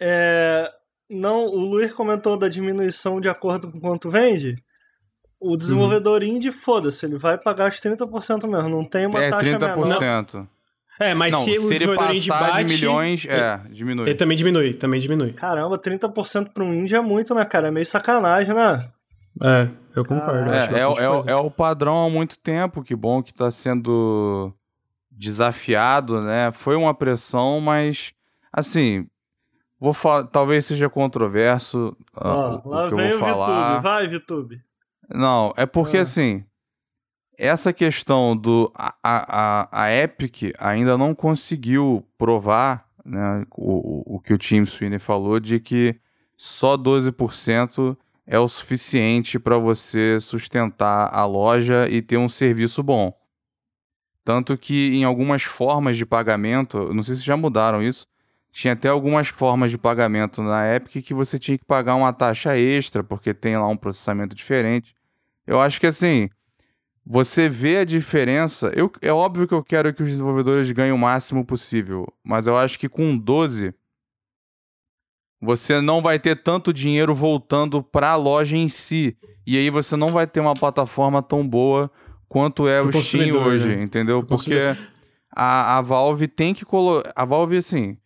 É, não, o Luiz comentou da diminuição de acordo com quanto vende. O desenvolvedor uhum. indie, foda-se, ele vai pagar os 30% mesmo, não tem uma é, taxa 30%. menor. É, mas não, se, o se ele desenvolvedor indie passar bate, de milhões, é, diminui. Ele também diminui, também diminui. Caramba, 30% pra um indie é muito, né, cara? É meio sacanagem, né? É, eu concordo. eu É, é, é, o- é o padrão há muito tempo, que bom que tá sendo desafiado, né? Foi uma pressão, mas assim, vou talvez seja controverso ah, o, o lá que eu vem vou o falar. VTube. Vai, VTube. Não, é porque Ah. assim, essa questão do. A, a, a, Epic ainda não conseguiu provar né, o, o- o que o Tim Sweeney falou de que só 12% é o suficiente para você sustentar a loja e ter um serviço bom. Tanto que em algumas formas de pagamento, eu não sei se já mudaram isso, tinha até algumas formas de pagamento na Epic que você tinha que pagar uma taxa extra, porque tem lá um processamento diferente. Eu acho que assim, você vê a diferença. Eu, é óbvio que eu quero que os desenvolvedores ganhem o máximo possível, mas eu acho que com 12 você não vai ter tanto dinheiro voltando para a loja em si. E aí você não vai ter uma plataforma tão boa quanto é o Steam consumidor, hoje, né? entendeu? Porque a, a Valve tem que colocar. A Valve, assim,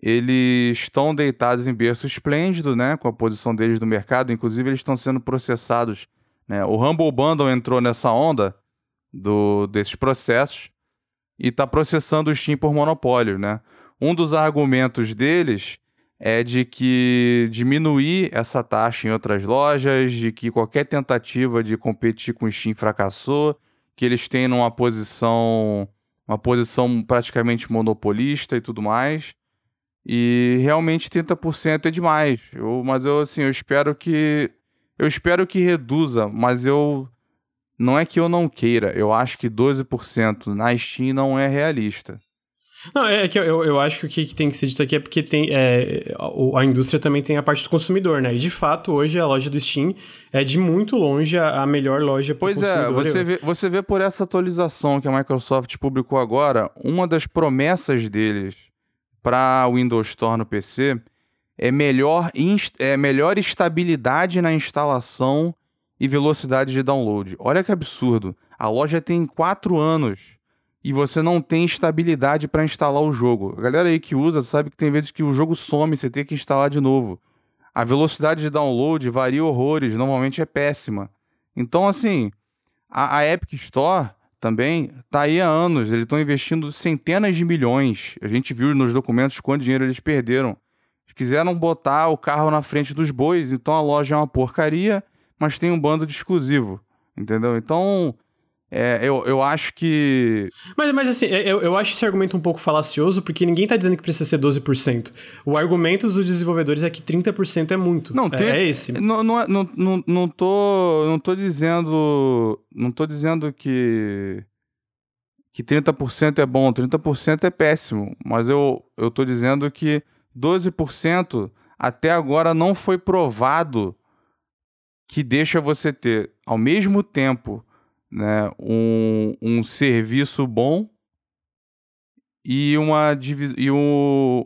eles estão deitados em berço esplêndido, né? Com a posição deles no mercado. Inclusive, eles estão sendo processados. Né? O Humble Bundle entrou nessa onda do, desses processos e está processando o Steam por monopólio, né? Um dos argumentos deles é de que diminuir essa taxa em outras lojas, de que qualquer tentativa de competir com o Steam fracassou, que eles têm numa posição uma posição praticamente monopolista e tudo mais. E realmente 30% é demais. Eu, mas eu assim, eu espero que eu espero que reduza, mas eu não é que eu não queira, eu acho que 12% na Steam não é realista. Não, é que eu, eu, acho que o que tem que ser dito aqui é porque tem, é, a, indústria também tem a parte do consumidor, né? E de fato, hoje a loja do Steam é de muito longe a, a melhor loja para Pois é, você vê, você vê por essa atualização que a Microsoft publicou agora, uma das promessas deles para Windows Store no PC é melhor, é melhor estabilidade na instalação e velocidade de download. Olha que absurdo. A loja tem quatro anos e você não tem estabilidade para instalar o jogo. A galera aí que usa sabe que tem vezes que o jogo some e você tem que instalar de novo. A velocidade de download varia horrores, normalmente é péssima. Então, assim, a, a Epic Store também tá aí há anos. Eles estão investindo centenas de milhões. A gente viu nos documentos quanto dinheiro eles perderam. Eles quiseram botar o carro na frente dos bois, então a loja é uma porcaria, mas tem um bando de exclusivo. Entendeu? Então, é, eu, eu acho que. Mas, mas assim, eu, eu acho esse argumento um pouco falacioso, porque ninguém tá dizendo que precisa ser 12%. O argumento dos desenvolvedores é que 30% é muito. Não, é, é esse. Não, não, é- não, não, não, tô, não tô dizendo. Não tô dizendo que. Que 30% é bom, 30% é péssimo. Mas eu, eu tô dizendo que 12% até agora não foi provado que deixa você ter, ao mesmo tempo, né, um, um serviço bom e uma e, um,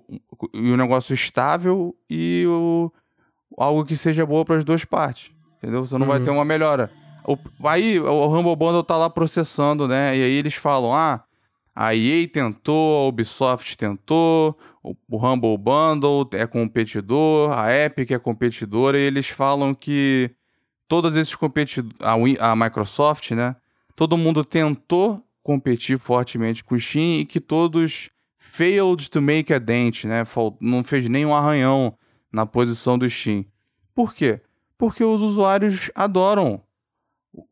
e um negócio estável e o, algo que seja boa para as duas partes. Entendeu? Você não vai Uhum. ter uma melhora. O, aí o Humble Bundle tá lá processando, né? E aí eles falam: ah, a EA tentou, a Ubisoft tentou, o, o Humble Bundle é competidor, a Epic é competidora, e eles falam que todos esses competidores, a, Microsoft, né? Todo mundo tentou competir fortemente com o Steam e que todos failed to make a dent, né? Não fez nenhum arranhão na posição do Steam. Por quê? Porque os usuários adoram.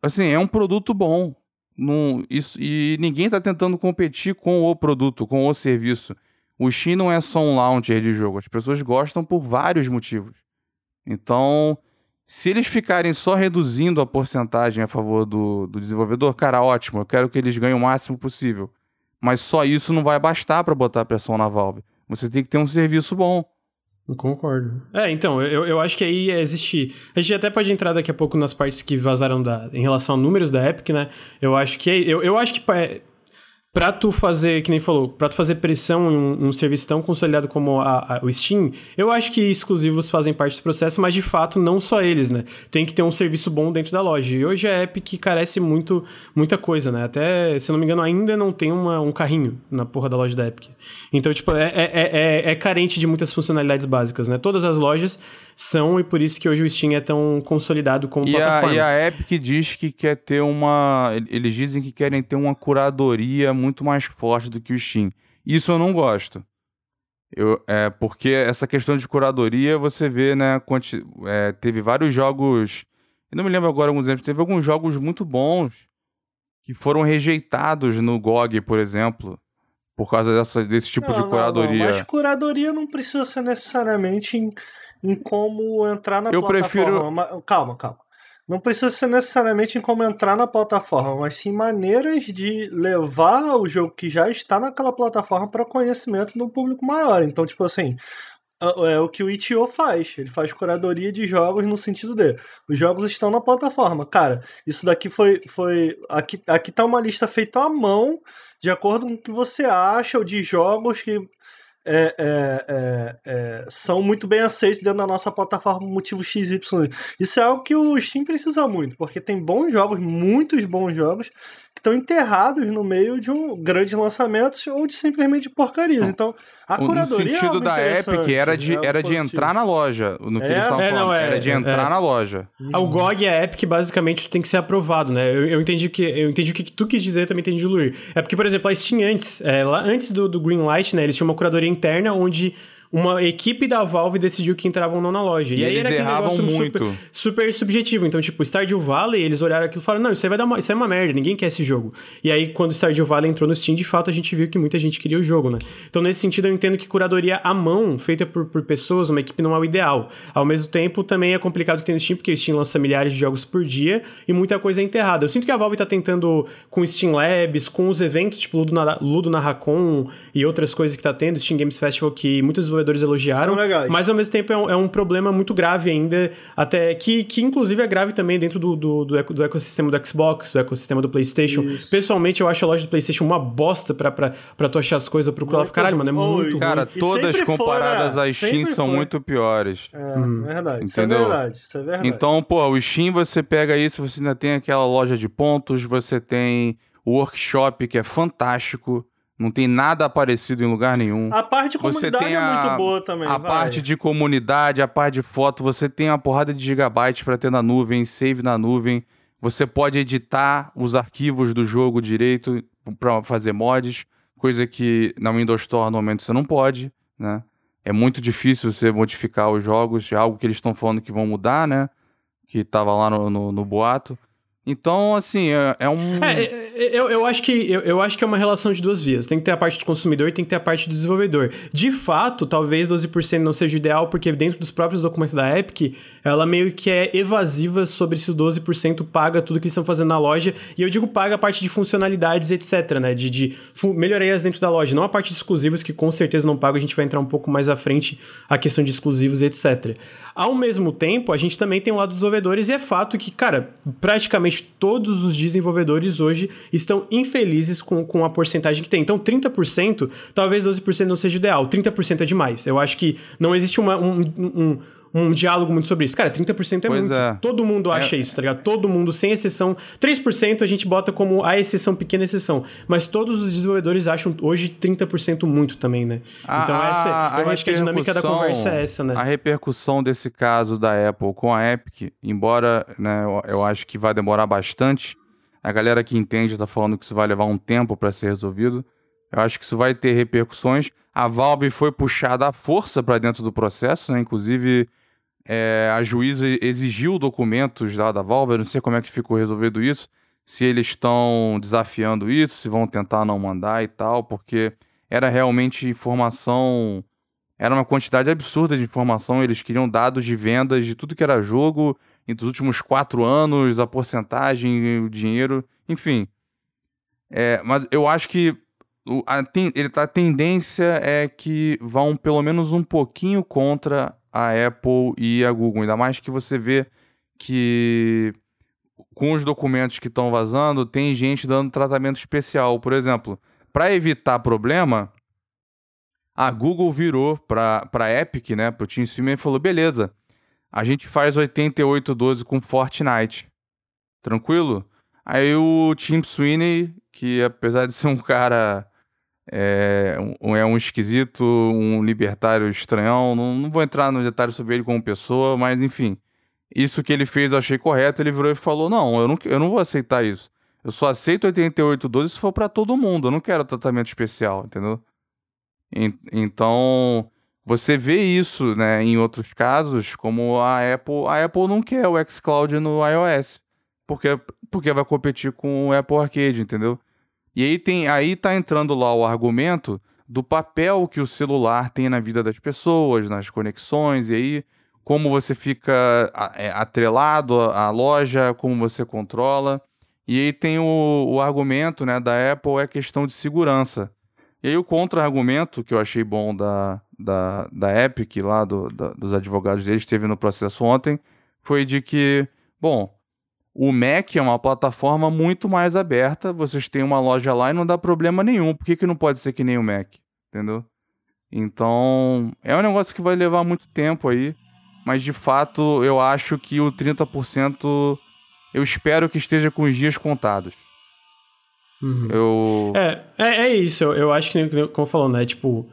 Assim, é um produto bom. Não, isso, e ninguém está tentando competir com o produto, com o serviço. O Steam não é só um launcher de jogo. As pessoas gostam por vários motivos. Então, se eles ficarem só reduzindo a porcentagem a favor do, do desenvolvedor, cara, ótimo. Eu quero que eles ganhem o máximo possível. Mas só isso não vai bastar para botar pressão na Valve. Você tem que ter um serviço bom. Eu Concordo. É, então, eu, eu acho que aí existe. A gente até pode entrar daqui a pouco nas partes que vazaram da, em relação a números da Epic, né? Eu acho que. Eu, eu acho que. É, Pra tu fazer, que nem falou, pra tu fazer pressão em um, um serviço tão consolidado como a, a, o Steam, eu acho que exclusivos fazem parte do processo, mas de fato não só eles, né? Tem que ter um serviço bom dentro da loja. E hoje a Epic carece muito, muita coisa, né? Até, se eu não me engano, ainda não tem uma, um carrinho na porra da loja da Epic. Então, tipo, é, é, é, é carente de muitas funcionalidades básicas, né? Todas as lojas são e por isso que hoje o Steam é tão consolidado como e plataforma. A, e a Epic diz que quer ter uma. Eles dizem que querem ter uma curadoria muito mais forte do que o Steam. Isso eu não gosto. Eu, é, porque essa questão de curadoria, você vê, né? Quanti, é, teve vários jogos. Eu não me lembro agora alguns exemplos. Teve alguns jogos muito bons que foram rejeitados no GOG, por exemplo. Por causa dessa, desse tipo não, de curadoria. Não, não. Mas curadoria não precisa ser necessariamente em em como entrar na eu plataforma. Prefiro... Calma, calma. Não precisa ser necessariamente em como entrar na plataforma, mas sim maneiras de levar o jogo que já está naquela plataforma para conhecimento do público maior. Então, tipo assim, é o que o Itio faz. Ele faz curadoria de jogos no sentido de os jogos estão na plataforma. Cara, isso daqui foi. foi aqui, aqui tá uma lista feita à mão, de acordo com o que você acha, ou de jogos que é, é, é, é, são muito bem aceitos dentro da nossa plataforma motivo XY. Isso é algo que o Steam precisa muito, porque tem bons jogos, muitos bons jogos, que estão enterrados no meio de um grandes lançamentos ou de simplesmente porcarias. Então, a curadoria. No sentido é da Epic era de, né, era de entrar na loja. No que É? eles estavam É, não, falando. é, era de é, entrar é. na loja. Ah, O GOG e a Epic basicamente tem que ser aprovado, né? Eu, eu entendi que eu entendi o que tu quis dizer, eu também entendi o Luir. É porque, por exemplo, a Steam antes, é, lá antes do, do Greenlight, né? Eles tinham uma curadoria interna onde uma equipe da Valve decidiu que entravam ou não na loja. E aí eles era aquele negócio muito. Super, super subjetivo. Então, tipo, Stardew Valley, eles olharam aquilo e falaram: não, isso aí vai dar uma, isso aí é uma merda, ninguém quer esse jogo. E aí, quando Stardew Valley entrou no Steam, de fato, a gente viu que muita gente queria o jogo, né? Então, nesse sentido, eu entendo que curadoria à mão, feita por, por pessoas, uma equipe não é o ideal. Ao mesmo tempo, também é complicado que tem no Steam, porque o Steam lança milhares de jogos por dia e muita coisa é enterrada. Eu sinto que a Valve tá tentando, com o Steam Labs, com os eventos, tipo Ludo, na, Ludo Narracon e outras coisas que tá tendo, Steam Games Festival, que muitos desenvolvedores elogiaram. São legais. Mas ao mesmo tempo é um, é um problema muito grave ainda, até que, que inclusive é grave também dentro do, do, do, eco- do ecossistema do Xbox, do ecossistema do PlayStation. Isso. Pessoalmente, eu acho a loja do PlayStation uma bosta pra, pra, pra tu achar as coisas, lá. Muito Caralho, mano, é muito Cara, todas comparadas né? à Steam Sempre são foi. muito piores. É, Hum. verdade. Isso é Entendeu? verdade. Isso é verdade. Então, pô, o Steam você pega isso, você ainda tem aquela loja de pontos, você tem o workshop que é fantástico, não tem nada parecido em lugar nenhum. a parte de comunidade é a, muito boa também. a vai. parte de comunidade, a parte de foto, você tem uma porrada de gigabytes pra ter na nuvem, save na nuvem. Você pode editar os arquivos do jogo direito pra fazer mods, coisa que na Windows Store normalmente você não pode, né? É muito difícil você modificar os jogos, é algo que eles estão falando que vão mudar, né? Que tava lá no, no, no boato. Então, assim, é, é um. É, é, eu, eu, acho que, eu, eu acho que é uma relação de duas vias. Tem que ter a parte do consumidor e tem que ter a parte do desenvolvedor. De fato, talvez 12% não seja ideal, porque dentro dos próprios documentos da Epic, ela meio que é evasiva sobre se o 12% paga tudo que eles estão fazendo na loja. E eu digo paga a parte de funcionalidades, etc, né? De, de melhorias dentro da loja. Não a parte de exclusivos, que com certeza não paga. A gente vai entrar um pouco mais à frente a questão de exclusivos, etc. Ao mesmo tempo, a gente também tem o lado dos desenvolvedores e é fato que, cara, praticamente todos os desenvolvedores hoje estão infelizes com, com a porcentagem que tem. Então, 30%, talvez 12% não seja ideal. 30% é demais. Eu acho que não existe uma, um, um, um diálogo muito sobre isso. Cara, 30% é Pois muito. é. Todo mundo acha isso, tá ligado? Todo mundo, sem exceção. 3% a gente bota como a exceção, pequena exceção. Mas todos os desenvolvedores acham hoje 30% muito também, né? A- Então, essa, a eu acho que a dinâmica da conversa é essa, né? A repercussão desse caso da Apple com a Epic, embora né, eu, eu acho que vai demorar bastante, a galera que entende tá falando que isso vai levar um tempo para ser resolvido. Eu acho que isso vai ter repercussões. A Valve foi puxada à força para dentro do processo, né? Inclusive, é, a juíza exigiu documentos lá da Valve. Eu não sei como é que ficou resolvido isso. Se eles estão desafiando isso, se vão tentar não mandar e tal, porque era realmente informação era uma quantidade absurda de informação. Eles queriam dados de vendas de tudo que era jogo entre os últimos quatro anos, a porcentagem, o dinheiro, enfim. É, mas eu acho que a, ten- tá- a tendência é que vão pelo menos um pouquinho contra a Apple e a Google. Ainda mais que você vê que com os documentos que estão vazando, tem gente dando tratamento especial. Por exemplo, para evitar problema, a Google virou para para Epic, né, pro Team Sweeney e falou: "Beleza, a gente faz 8812 com Fortnite. Tranquilo?" Aí o Tim Sweeney, que apesar de ser um cara é um, é um esquisito, um libertário estranhão. Não, não vou entrar no detalhe sobre ele como pessoa, mas enfim. Isso que ele fez eu achei correto. Ele virou e falou: Não, eu não, eu não vou aceitar isso. Eu só aceito 8812 se for para todo mundo. Eu não quero tratamento especial, entendeu? Então, você vê isso né, em outros casos, como a Apple. A Apple não quer o xCloud no iOS. Porque, porque vai competir com o Apple Arcade, entendeu? E aí tem aí tá entrando lá o argumento do papel que o celular tem na vida das pessoas, nas conexões, e aí como você fica é, atrelado à loja, como você controla. E aí tem o, o argumento né, da Apple é questão de segurança. E aí o contra-argumento que eu achei bom da, da, da Epic, lá do, da, dos advogados deles, teve no processo ontem, foi de que, bom, o Mac é uma plataforma muito mais aberta, vocês têm uma loja lá e não dá problema nenhum. Por que, que não pode ser que nem o Mac? Entendeu? Então, é um negócio que vai levar muito tempo aí, mas de fato eu acho que o 30% eu espero que esteja com os dias contados. Uhum. Eu... É, é, é isso, eu, eu acho que, como falou, né? Tipo,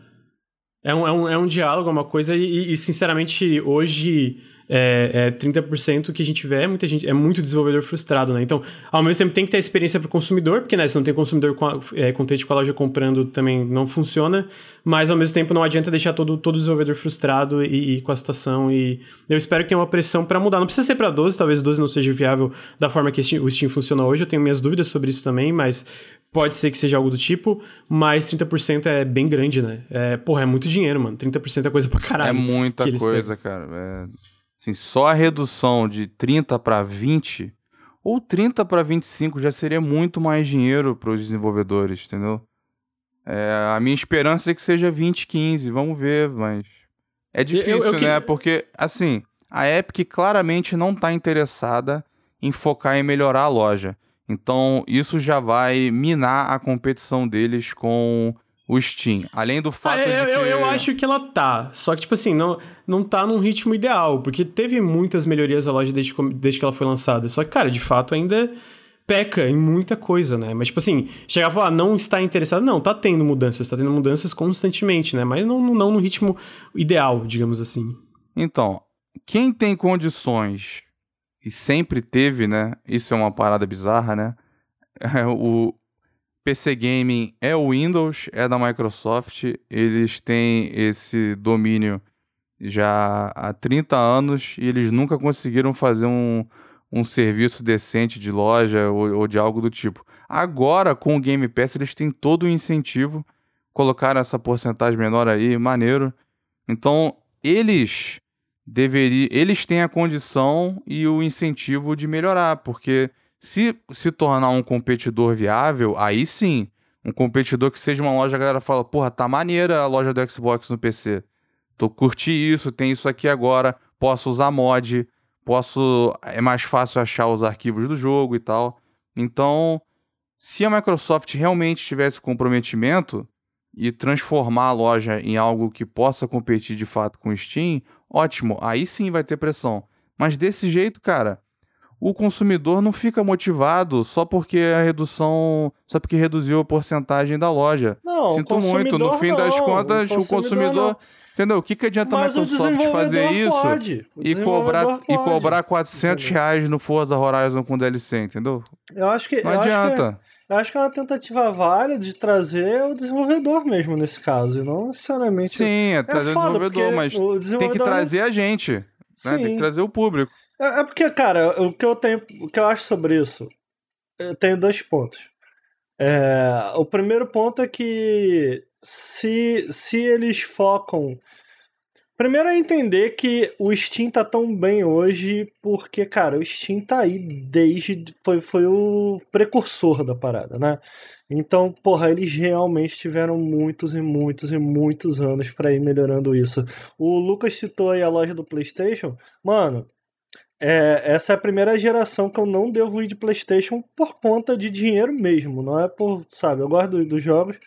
é um, é um, é um diálogo, é uma coisa, e, e sinceramente, hoje é, é 30% que a gente vê é muita gente, é muito desenvolvedor frustrado, né? Então, ao mesmo tempo tem que ter experiência para o consumidor, porque né, se não tem consumidor com a, é, contente com a loja comprando também não funciona, mas ao mesmo tempo não adianta deixar todo, todo desenvolvedor frustrado e, e com a situação e eu espero que tenha uma pressão para mudar. Não precisa ser para 12, talvez 12 não seja viável da forma que o Steam funciona hoje, eu tenho minhas dúvidas sobre isso também, mas pode ser que seja algo do tipo, mas 30% é bem grande, né? É, porra, é muito dinheiro, mano. 30% é coisa pra caralho. É muita coisa, cara. É... Assim, só a redução de 30 para 20 ou 30 para 25 já seria muito mais dinheiro para os desenvolvedores, entendeu? É, a minha esperança é que seja 20, 15, vamos ver, mas é difícil, eu, eu, né? Porque assim, a Epic claramente não está interessada em focar em melhorar a loja. Então, isso já vai minar a competição deles com o Steam. Além do fato ah, eu, de que... Eu, eu acho que ela tá. Só que, tipo assim, não, não tá num ritmo ideal. Porque teve muitas melhorias a loja desde, desde que ela foi lançada. Só que, cara, de fato, ainda peca em muita coisa, né? Mas, tipo assim, chegar a falar, não está interessado. Não, tá tendo mudanças. Tá tendo mudanças constantemente, né? Mas não, não no ritmo ideal, digamos assim. Então, quem tem condições e sempre teve, né? Isso é uma parada bizarra, né? <laughs> o, PC Gaming é o Windows, é da Microsoft, eles têm esse domínio já há 30 anos e eles nunca conseguiram fazer um, um serviço decente de loja ou, ou de algo do tipo. Agora, com o Game Pass, eles têm todo o incentivo, colocaram essa porcentagem menor aí, maneiro. Então, eles deveriam, eles têm a condição e o incentivo de melhorar, porque se se tornar um competidor viável, aí sim, um competidor que seja uma loja, a galera fala, porra, tá maneira a loja do Xbox no PC. Tô curti isso, tem isso aqui agora, posso usar mod, posso. É mais fácil achar os arquivos do jogo e tal. Então, se a Microsoft realmente tivesse comprometimento e transformar a loja em algo que possa competir de fato com o Steam, ótimo, aí sim vai ter pressão. Mas desse jeito, cara, o consumidor não fica motivado só porque a redução. Só porque reduziu a porcentagem da loja. Não, Sinto muito, no fim não, das contas, o consumidor. O consumidor entendeu? O que, que adianta a Microsoft fazer isso e cobrar, e cobrar 400 entendeu? reais no Forza Horizon com DLC, entendeu? Eu acho que. Não adianta. Acho que... Eu acho que é uma tentativa válida de trazer o desenvolvedor mesmo nesse caso, e não necessariamente. Sim, é trazer é o desenvolvedor, mas o desenvolvedor tem que trazer a gente. Né? Tem que trazer o público. É, é porque, cara, o que eu tenho. O que eu acho sobre isso. Eu tenho dois pontos. É, o primeiro ponto é que se, se eles focam. Primeiro é entender que o Steam tá tão bem hoje porque, cara, o Steam tá aí desde. Foi, foi o precursor da parada, né? Então, porra, eles realmente tiveram muitos e muitos e muitos anos para ir melhorando isso. O Lucas citou aí a loja do PlayStation. Mano, é, essa é a primeira geração que eu não devo ir de PlayStation por conta de dinheiro mesmo, não é por, sabe, eu gosto do, dos jogos,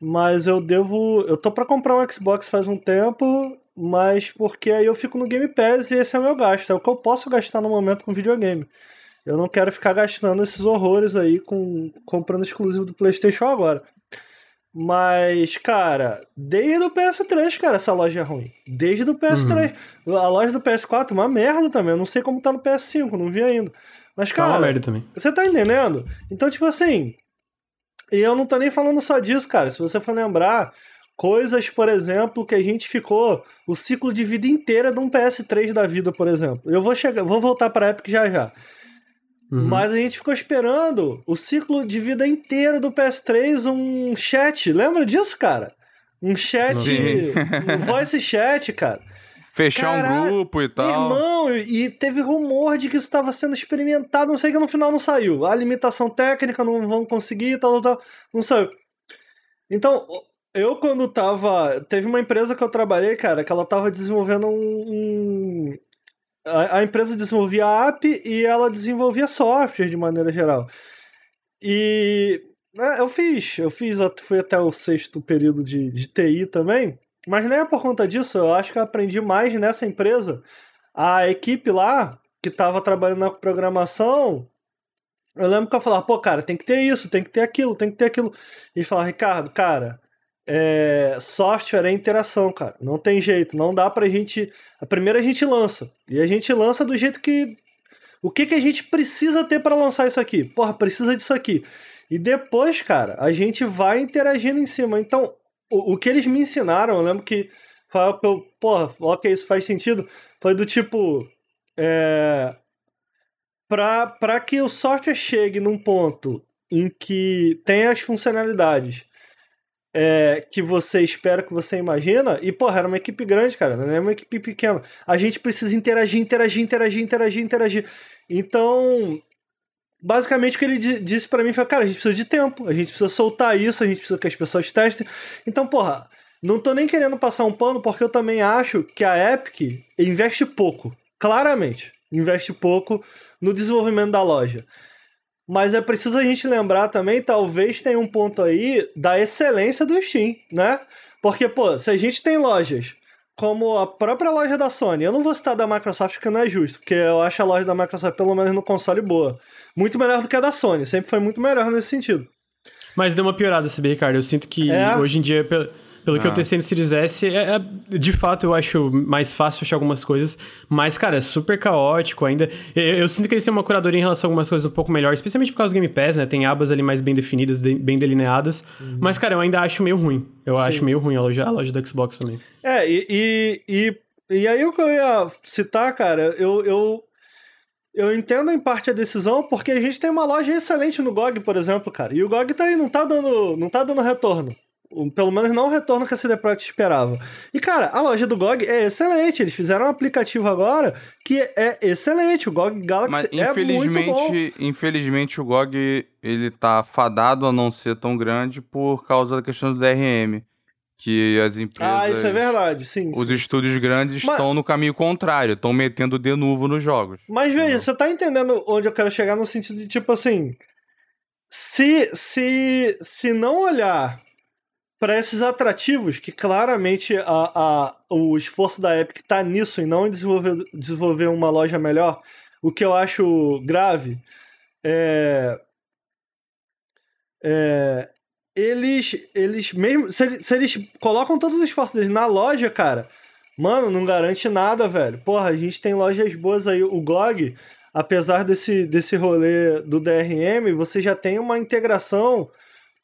mas eu devo, eu tô para comprar um Xbox faz um tempo, mas porque aí eu fico no Game Pass e esse é o meu gasto, é o que eu posso gastar no momento com videogame. Eu não quero ficar gastando esses horrores aí com comprando exclusivo do PlayStation agora. Mas, cara, desde o PS3, cara, essa loja é ruim. Desde o PS3. Uhum. A loja do PS4, uma merda também. Eu não sei como tá no PS5, não vi ainda. Mas, cara. Tá uma merda também. Você tá entendendo? Então, tipo assim. E eu não tô nem falando só disso, cara. Se você for lembrar, coisas, por exemplo, que a gente ficou o ciclo de vida inteira de um PS3 da vida, por exemplo. Eu vou chegar, vou voltar pra Epic já já. Uhum. Mas a gente ficou esperando o ciclo de vida inteiro do PS3, um chat. Lembra disso, cara? Um chat. Sim. um voice chat, cara. Fechar Caraca, um grupo e tal. Irmão, e teve rumor de que isso estava sendo experimentado, não sei que no final não saiu. A limitação técnica não vão conseguir, tal, tal, tal. Não saiu. Então, eu quando tava. Teve uma empresa que eu trabalhei, cara, que ela tava desenvolvendo um, a, a empresa desenvolvia app e ela desenvolvia software de maneira geral. E né, eu fiz, eu fiz, fui até o sexto período de, de TI também, mas nem é por conta disso, eu acho que eu aprendi mais nessa empresa. A equipe lá, que estava trabalhando na programação, eu lembro que eu falava, pô, cara, tem que ter isso, tem que ter aquilo, tem que ter aquilo. E eles falavam, Ricardo, cara, é, software é interação, cara. Não tem jeito, não dá pra gente. A primeira a gente lança. E a gente lança do jeito que. O que, que a gente precisa ter para lançar isso aqui? Porra, precisa disso aqui. E depois, cara, a gente vai interagindo em cima. Então, o, o que eles me ensinaram, eu lembro que eu, porra, ok, isso faz sentido. Foi do tipo. É, para que o software chegue num ponto em que tem as funcionalidades é, que você espera, que você imagina. E, porra, era uma equipe grande, cara, não é uma equipe pequena. A gente precisa interagir, interagir, interagir, interagir, interagir. Então, basicamente o que ele disse para mim foi, cara, a gente precisa de tempo, a gente precisa soltar isso, a gente precisa que as pessoas testem. Então, porra, não tô nem querendo passar um pano, porque eu também acho que a Epic investe pouco, claramente, investe pouco no desenvolvimento da loja. Mas é preciso a gente lembrar também, talvez tenha um ponto aí da excelência do Steam, né? Porque, pô, se a gente tem lojas como a própria loja da Sony, eu não vou citar da Microsoft porque não é justo, porque eu acho a loja da Microsoft, pelo menos no console, boa. Muito melhor do que a da Sony, sempre foi muito melhor nesse sentido. Mas deu uma piorada, sabe, Ricardo? Eu sinto que é. hoje em dia, pelo que eu ah. testei no Series S, é, é, de fato eu acho mais fácil achar algumas coisas, mas, cara, é super caótico ainda. Eu, eu, sinto que eles têm uma curadoria em relação a algumas coisas um pouco melhor, especialmente por causa do Game Pass, né? Tem abas ali mais bem definidas, de, bem delineadas. Uhum. Mas, cara, eu ainda acho meio ruim. Eu Sim. acho meio ruim a loja, a loja do Xbox também. É, e, e, e, e aí o que eu ia citar, cara, eu, eu eu entendo em parte a decisão, porque a gente tem uma loja excelente no GOG, por exemplo, cara. E o GOG tá aí, não tá dando, não tá dando retorno pelo menos não o retorno que a CD Projekt esperava. E, cara, a loja do GOG é excelente. Eles fizeram um aplicativo agora que é excelente. O GOG Galaxy Mas, é muito bom. Infelizmente, o GOG ele tá fadado a não ser tão grande por causa da questão do DRM. Que as empresas. Ah, isso é verdade, sim. Os sim. estúdios grandes Mas... estão no caminho contrário, estão metendo de novo nos jogos. Mas veja, você tá entendendo onde eu quero chegar no sentido de tipo assim. Se, se, se não olhar para esses atrativos, que claramente a, a, o esforço da Epic está nisso e não em desenvolver, desenvolver uma loja melhor, o que eu acho grave, é, é, eles, eles mesmo, se, se, eles colocam todos os esforços deles na loja, cara, mano, não garante nada, velho. Porra, a gente tem lojas boas aí, o GOG, apesar desse, desse rolê do DRM, você já tem uma integração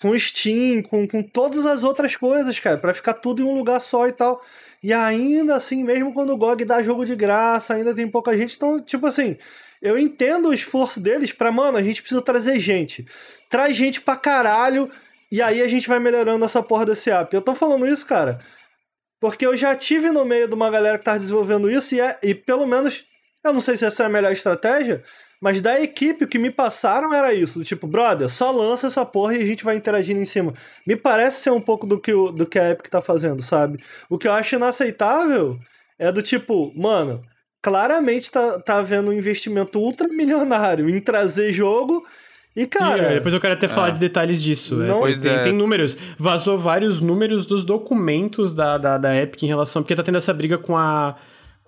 com Steam, com, com todas as outras coisas, cara, para ficar tudo em um lugar só e tal. E ainda assim, mesmo quando o GOG dá jogo de graça, ainda tem pouca gente. Então, tipo assim, eu entendo o esforço deles pra, mano, a gente precisa trazer gente. Traz gente pra caralho, e aí a gente vai melhorando essa porra desse app. Eu tô falando isso, cara, porque eu já tive no meio de uma galera que tá desenvolvendo isso, e, é, e pelo menos, eu não sei se essa é a melhor estratégia, mas da equipe, o que me passaram era isso. Tipo, brother, só lança essa porra e a gente vai interagindo em cima. Me parece ser um pouco do que, o, do que a Epic tá fazendo, sabe? O que eu acho inaceitável é do tipo, mano, claramente tá, tá havendo um investimento ultramilionário em trazer jogo. E, cara. E, é, depois eu quero até falar de detalhes disso. Não, é, tem, é. tem, números. Vazou vários números dos documentos da, da, da Epic em relação. Porque tá tendo essa briga com a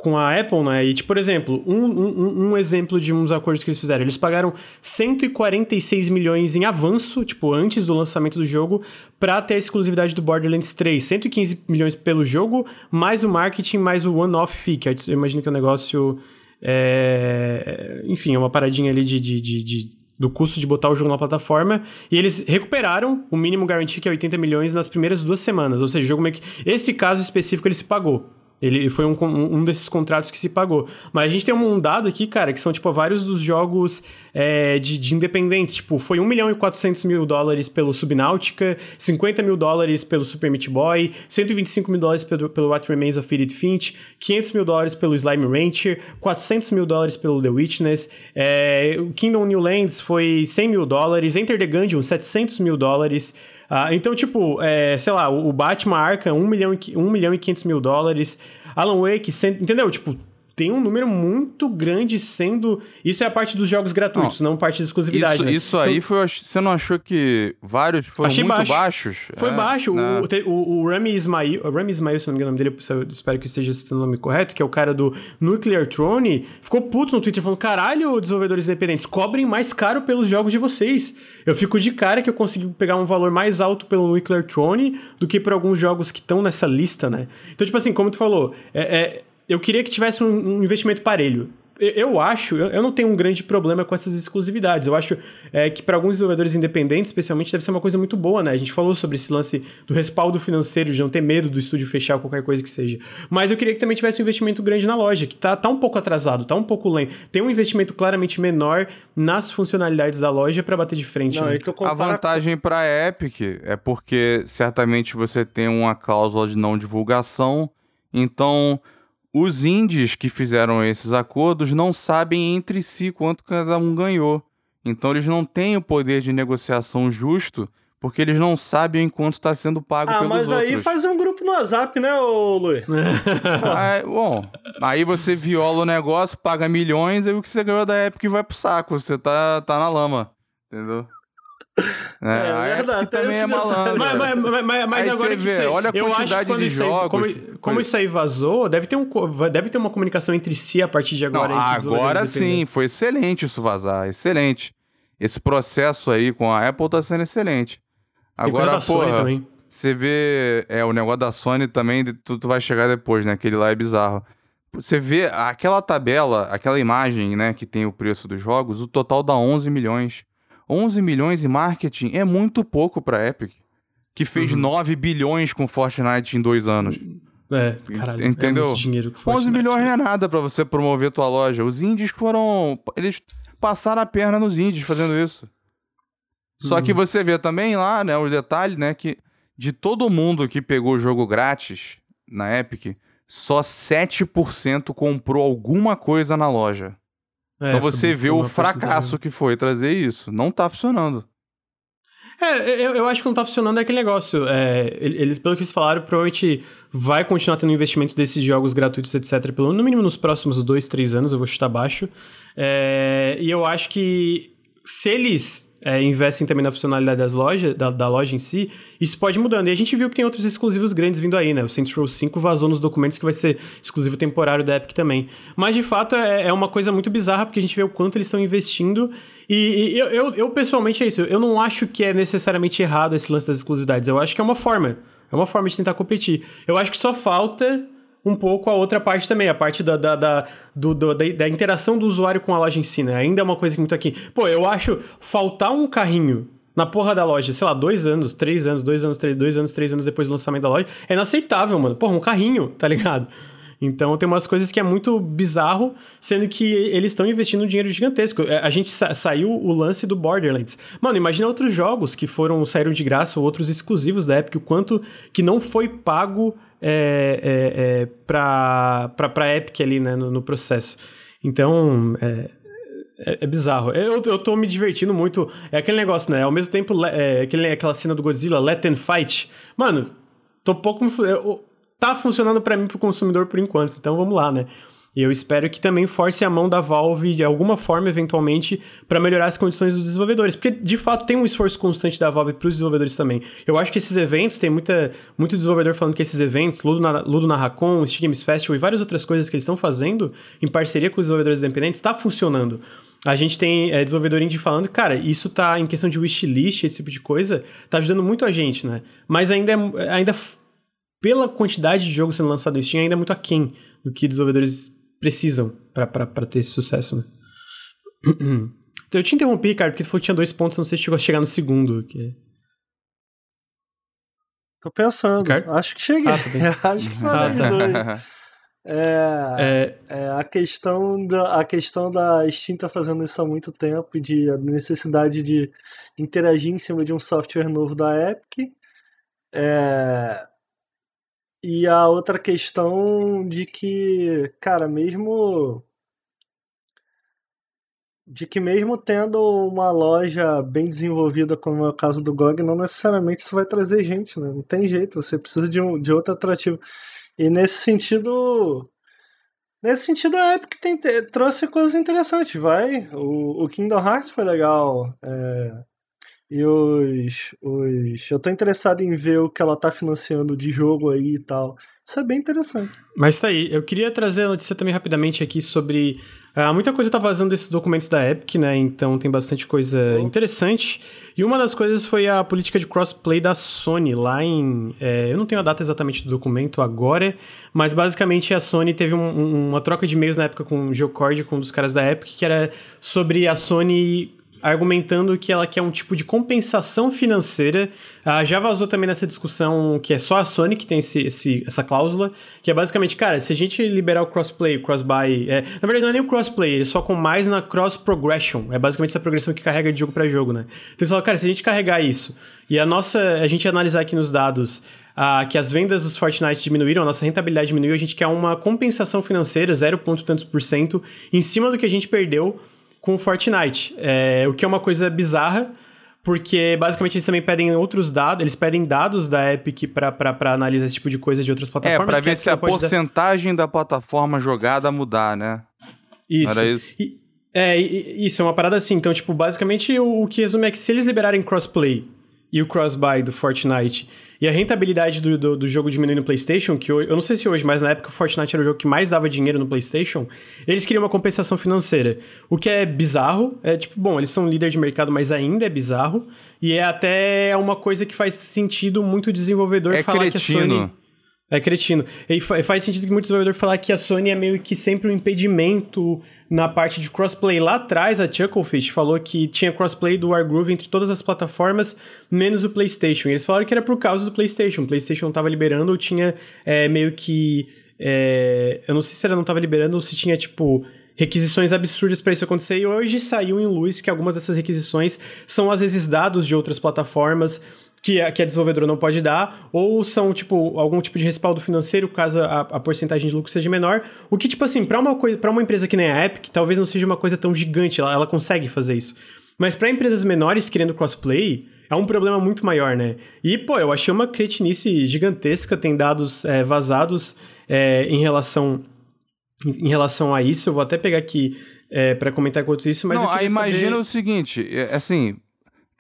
com a Apple, né? E, tipo, por exemplo, um, um, um, exemplo de uns acordos que eles fizeram. Eles pagaram 146 milhões em avanço, tipo, antes do lançamento do jogo, pra ter a exclusividade do Borderlands 3. 115 milhões pelo jogo, mais o marketing, mais o one-off fee, que eu imagino que é um negócio... É... Enfim, é uma paradinha ali de, de, de, de do custo de botar o jogo na plataforma. E eles recuperaram o mínimo garantia, que é 80 milhões, nas primeiras duas semanas. Ou seja, o jogo meio que. Esse caso específico ele se pagou. Ele foi um, um desses contratos que se pagou. Mas a gente tem um dado aqui, cara, que são, tipo, vários dos jogos é, de, de independentes. Tipo, foi 1 milhão e 400 mil dólares pelo Subnautica, 50 mil dólares pelo Super Meat Boy, 125 mil dólares pelo, pelo What Remains of Edith Finch, 500 mil dólares pelo Slime Rancher, 400 mil dólares pelo The Witness, é, Kingdom New Lands foi 100 mil dólares, Enter the Gungeon, 700 mil dólares... Ah, então, tipo, é, sei lá, o Batman Arkham, 1 milhão, e, 1 milhão e 500 mil dólares. Alan Wake, entendeu? Tipo, tem um número muito grande sendo. Isso é a parte dos jogos gratuitos, não, não parte da exclusividade. Isso, né? isso aí então, foi. Você não achou que vários foram muito baixo. baixos? Foi É, baixo. né? O, o, o Rami Ismail, o Rami Ismail, se não me engano o nome dele, eu espero que eu esteja citando o nome correto, que é o cara do Nuclear Throne, ficou puto no Twitter falando: caralho, desenvolvedores independentes, cobrem mais caro pelos jogos de vocês. Eu fico de cara que eu consegui pegar um valor mais alto pelo Nuclear Throne do que por alguns jogos que estão nessa lista, né? Então, tipo assim, como tu falou, é, é eu queria que tivesse um, um investimento parelho. Eu, eu acho, eu, eu, não tenho um grande problema com essas exclusividades. Eu acho é, que para alguns desenvolvedores independentes, especialmente, deve ser uma coisa muito boa, né? A gente falou sobre esse lance do respaldo financeiro, de não ter medo do estúdio fechar qualquer coisa que seja. Mas eu queria que também tivesse um investimento grande na loja, que tá, tá um pouco atrasado, tá um pouco lento. Tem um investimento claramente menor nas funcionalidades da loja para bater de frente. Não, né? tu A vantagem para a Epic é porque certamente você tem uma cláusula de não divulgação, então os indies que fizeram esses acordos não sabem entre si quanto cada um ganhou. Então eles não têm o poder de negociação justo, porque eles não sabem quanto está sendo pago Ah, pelos mas outros. aí faz um grupo no WhatsApp, né, ô Luiz? <laughs> Ah, bom, aí você viola o negócio, paga milhões, e o que você ganhou da Epic vai pro saco. Você tá, tá na lama. Entendeu? <laughs> É, É, a verdade, também é malandro. Mas, mas, mas, mas, agora vê, isso aí- olha a quantidade de isso aí- jogos. como, como isso aí vazou, deve ter, um, deve ter uma comunicação entre si a partir de Não, agora. entre os agora sim, foi excelente isso vazar, excelente. Esse processo aí com a Apple tá sendo excelente. Agora, da Sony porra, também. você vê, é, o negócio da Sony também, de- tu, tu vai chegar depois, né? Aquele lá é bizarro. Você vê aquela tabela, aquela imagem, né, que tem o preço dos jogos, o total dá 11 milhões. 11 milhões em marketing é muito pouco pra Epic, que fez Uhum. 9 bilhões com Fortnite em dois anos. É, caralho. Entendeu? É muito dinheiro que 11 Fortnite. milhões não é nada pra você promover tua loja. Os indies foram. Eles passaram a perna nos indies fazendo isso. Só Uhum. que você vê também lá, né, o detalhe, né, que de todo mundo que pegou o jogo grátis na Epic, só 7% comprou alguma coisa na loja. É, então foi- você foi vê uma o fracasso que foi trazer isso. Não tá funcionando. É, eu, eu acho que não tá funcionando aquele negócio. É, eles, pelo que eles falaram, provavelmente vai continuar tendo investimento desses jogos gratuitos, etc. Pelo, no mínimo nos próximos dois, três anos, eu vou chutar baixo. É, e eu acho que se eles é, investem também na funcionalidade das lojas, da, da loja em si, isso pode mudando. E a gente viu que tem outros exclusivos grandes vindo aí, né? O Saints Row 5 vazou nos documentos que vai ser exclusivo temporário da Epic também. Mas, de fato, é, é uma coisa muito bizarra, porque a gente vê o quanto eles estão investindo. E, e eu, eu, eu, pessoalmente, é isso. Eu não acho que é necessariamente errado esse lance das exclusividades. Eu acho que é uma forma. É uma forma de tentar competir. Eu acho que só falta um pouco a outra parte também, a parte da, da, da, do, do, da, da, interação do usuário com a loja em si, né? Ainda é uma coisa que muito aqui. Pô, eu acho faltar um carrinho na porra da loja, sei lá, dois anos, três anos, dois anos, três, dois anos, três anos depois do lançamento da loja, é inaceitável, mano. Porra, um carrinho, tá ligado? Então tem umas coisas que é muito bizarro, sendo que eles estão investindo um dinheiro gigantesco. A gente sa saiu o lance do Borderlands. Mano, imagina outros jogos que foram saíram de graça ou outros exclusivos da Epic, o quanto que não foi pago é, é, é, pra, pra Epic ali, né, no, no processo. Então, é, é, é, bizarro. Eu, eu tô me divertindo muito. É aquele negócio, né? Ao mesmo tempo, é, aquele, aquela cena do Godzilla, Let them fight. Mano, tô pouco... Eu, tá funcionando para mim, pro consumidor, por enquanto. Então, vamos lá, né? E eu espero que também force a mão da Valve de alguma forma, eventualmente, para melhorar as condições dos desenvolvedores. Porque, de fato, tem um esforço constante da Valve para os desenvolvedores também. Eu acho que esses eventos, tem muita, muito desenvolvedor falando que esses eventos, Ludo na, Ludo na Racon, Steam Games Festival e várias outras coisas que eles estão fazendo em parceria com os desenvolvedores independentes, está funcionando. A gente tem é, desenvolvedor indie falando, cara, isso tá em questão de wishlist, esse tipo de coisa, tá ajudando muito a gente, né? Mas ainda, é, ainda pela quantidade de jogos sendo lançado no Steam, ainda é muito aquém do que desenvolvedores precisam para ter esse sucesso, né? Então, eu te interrompi, cara, porque tu falou que tinha dois pontos, não sei se chegou a chegar no segundo. Que... Tô pensando. Ricardo? Acho que cheguei. Ah, <laughs> Acho que falei ah, tá. <laughs> É, é, é, a, questão da, a questão da Steam tá fazendo isso há muito tempo, de a necessidade de interagir em cima de um software novo da Epic. É, e a outra questão de que, cara, mesmo. De que mesmo tendo uma loja bem desenvolvida, como é o caso do GOG, não necessariamente isso vai trazer gente, né? Não tem jeito, você precisa de, um, de outro atrativo. E nesse sentido. Nesse sentido, a Epic tem, trouxe coisas interessantes, vai. O, o Kingdom Hearts foi legal. É, e os, os. Eu tô interessado em ver o que ela tá financiando de jogo aí e tal. Isso é bem interessante. Mas tá aí. Eu queria trazer a notícia também rapidamente aqui sobre. Uh, muita coisa tá vazando desses documentos da Epic, né? Então tem bastante coisa oh. interessante. E uma das coisas foi a política de crossplay da Sony lá em. É, eu não tenho a data exatamente do documento agora, mas basicamente a Sony teve um, um, uma troca de e-mails na época com o Geocord, com um dos caras da Epic, que era sobre a Sony argumentando que ela quer um tipo de compensação financeira. Ah, já vazou também nessa discussão que é só a Sony que tem esse, esse, essa cláusula, que é basicamente, cara, se a gente liberar o crossplay, o crossbuy, é, na verdade não é nem o crossplay, eles focam mais na cross progression, é basicamente essa progressão que carrega de jogo para jogo, né? Então eles falam, cara, se a gente carregar isso e a nossa, a gente analisar aqui nos dados ah, que as vendas dos Fortnite diminuíram, a nossa rentabilidade diminuiu, a gente quer uma compensação financeira, 0, tantos por cento, em cima do que a gente perdeu com o Fortnite. É, o que é uma coisa bizarra, porque basicamente eles também pedem outros dados, eles pedem dados da Epic para analisar esse tipo de coisa de outras é, plataformas. É, para ver se a porcentagem dar... da plataforma jogada mudar, né? Isso. Era isso? E, é, isso, é uma parada assim. Então, tipo, basicamente o, o que resume é que se eles liberarem crossplay e o cross-buy do Fortnite e a rentabilidade do, do, do, jogo diminuindo no PlayStation, que eu, eu não sei se hoje, mas na época o Fortnite era o jogo que mais dava dinheiro no PlayStation, eles queriam uma compensação financeira. O que é bizarro, é tipo, bom, eles são líder de mercado, mas ainda é bizarro, e é até uma coisa que faz sentido muito desenvolvedor é falar cretino. que a Sony é cretino. E faz sentido que muito desenvolvedor falar que a Sony é meio que sempre um impedimento na parte de crossplay. Lá atrás, a Chucklefish falou que tinha crossplay do Wargroove entre todas as plataformas, menos o PlayStation. E eles falaram que era por causa do PlayStation. O PlayStation não estava liberando ou tinha é, meio que. É, eu não sei se ela não estava liberando ou se tinha, tipo, requisições absurdas para isso acontecer. E hoje saiu em luz que algumas dessas requisições são às vezes dados de outras plataformas que a, que a desenvolvedora não pode dar, ou são, tipo, algum tipo de respaldo financeiro, caso a, a porcentagem de lucro seja menor. O que, tipo assim, para uma, coisa, uma empresa que nem a Epic, talvez não seja uma coisa tão gigante, ela, ela consegue fazer isso. Mas para empresas menores querendo crossplay, é um problema muito maior, né? E, pô, eu achei uma cretinice gigantesca, tem dados é, vazados é, em relação em relação a isso. Eu vou até pegar aqui é, para comentar quanto isso, mas não, eu imagina saber... o seguinte, é, assim,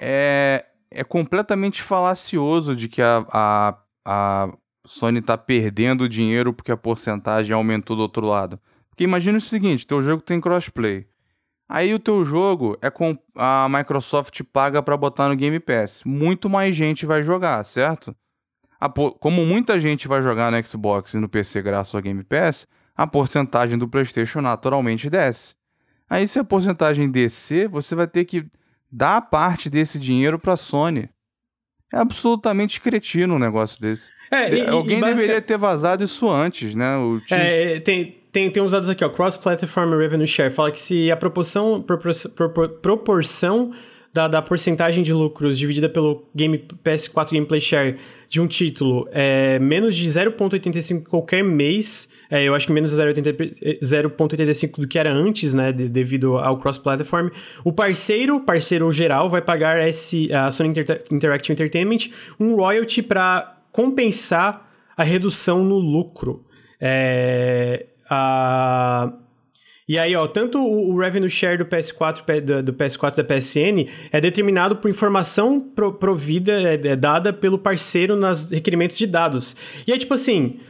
é, é completamente falacioso de que a, a, a Sony está perdendo dinheiro porque a porcentagem aumentou do outro lado. Porque imagina o seguinte, teu jogo tem crossplay. Aí o teu jogo é com a Microsoft paga para botar no Game Pass. Muito mais gente vai jogar, certo? Como muita gente vai jogar no Xbox e no PC graças ao Game Pass, a porcentagem do PlayStation naturalmente desce. Aí se a porcentagem descer, você vai ter que dá parte desse dinheiro para a Sony. É absolutamente cretino um negócio desse. É, e, Alguém e deveria ter vazado isso antes, né? O é, tem, tem, tem uns dados aqui, ó. Cross-Platform Revenue Share. Fala que se a proporção, propor, propor, proporção da, da porcentagem de lucros dividida pelo Game PS4 Gameplay Share de um título é menos de 0,85 qualquer mês, é, eu acho que menos 0,85 do que era antes, né, de, devido ao cross-platform. O parceiro, parceiro geral, vai pagar esse, a Sony Inter Interactive Entertainment um royalty para compensar a redução no lucro. É, a e aí, ó, tanto o, revenue share do PS4 do, do PS4 da PSN é determinado por informação pro, provida, é, é dada pelo parceiro nos requerimentos de dados. E aí, tipo assim,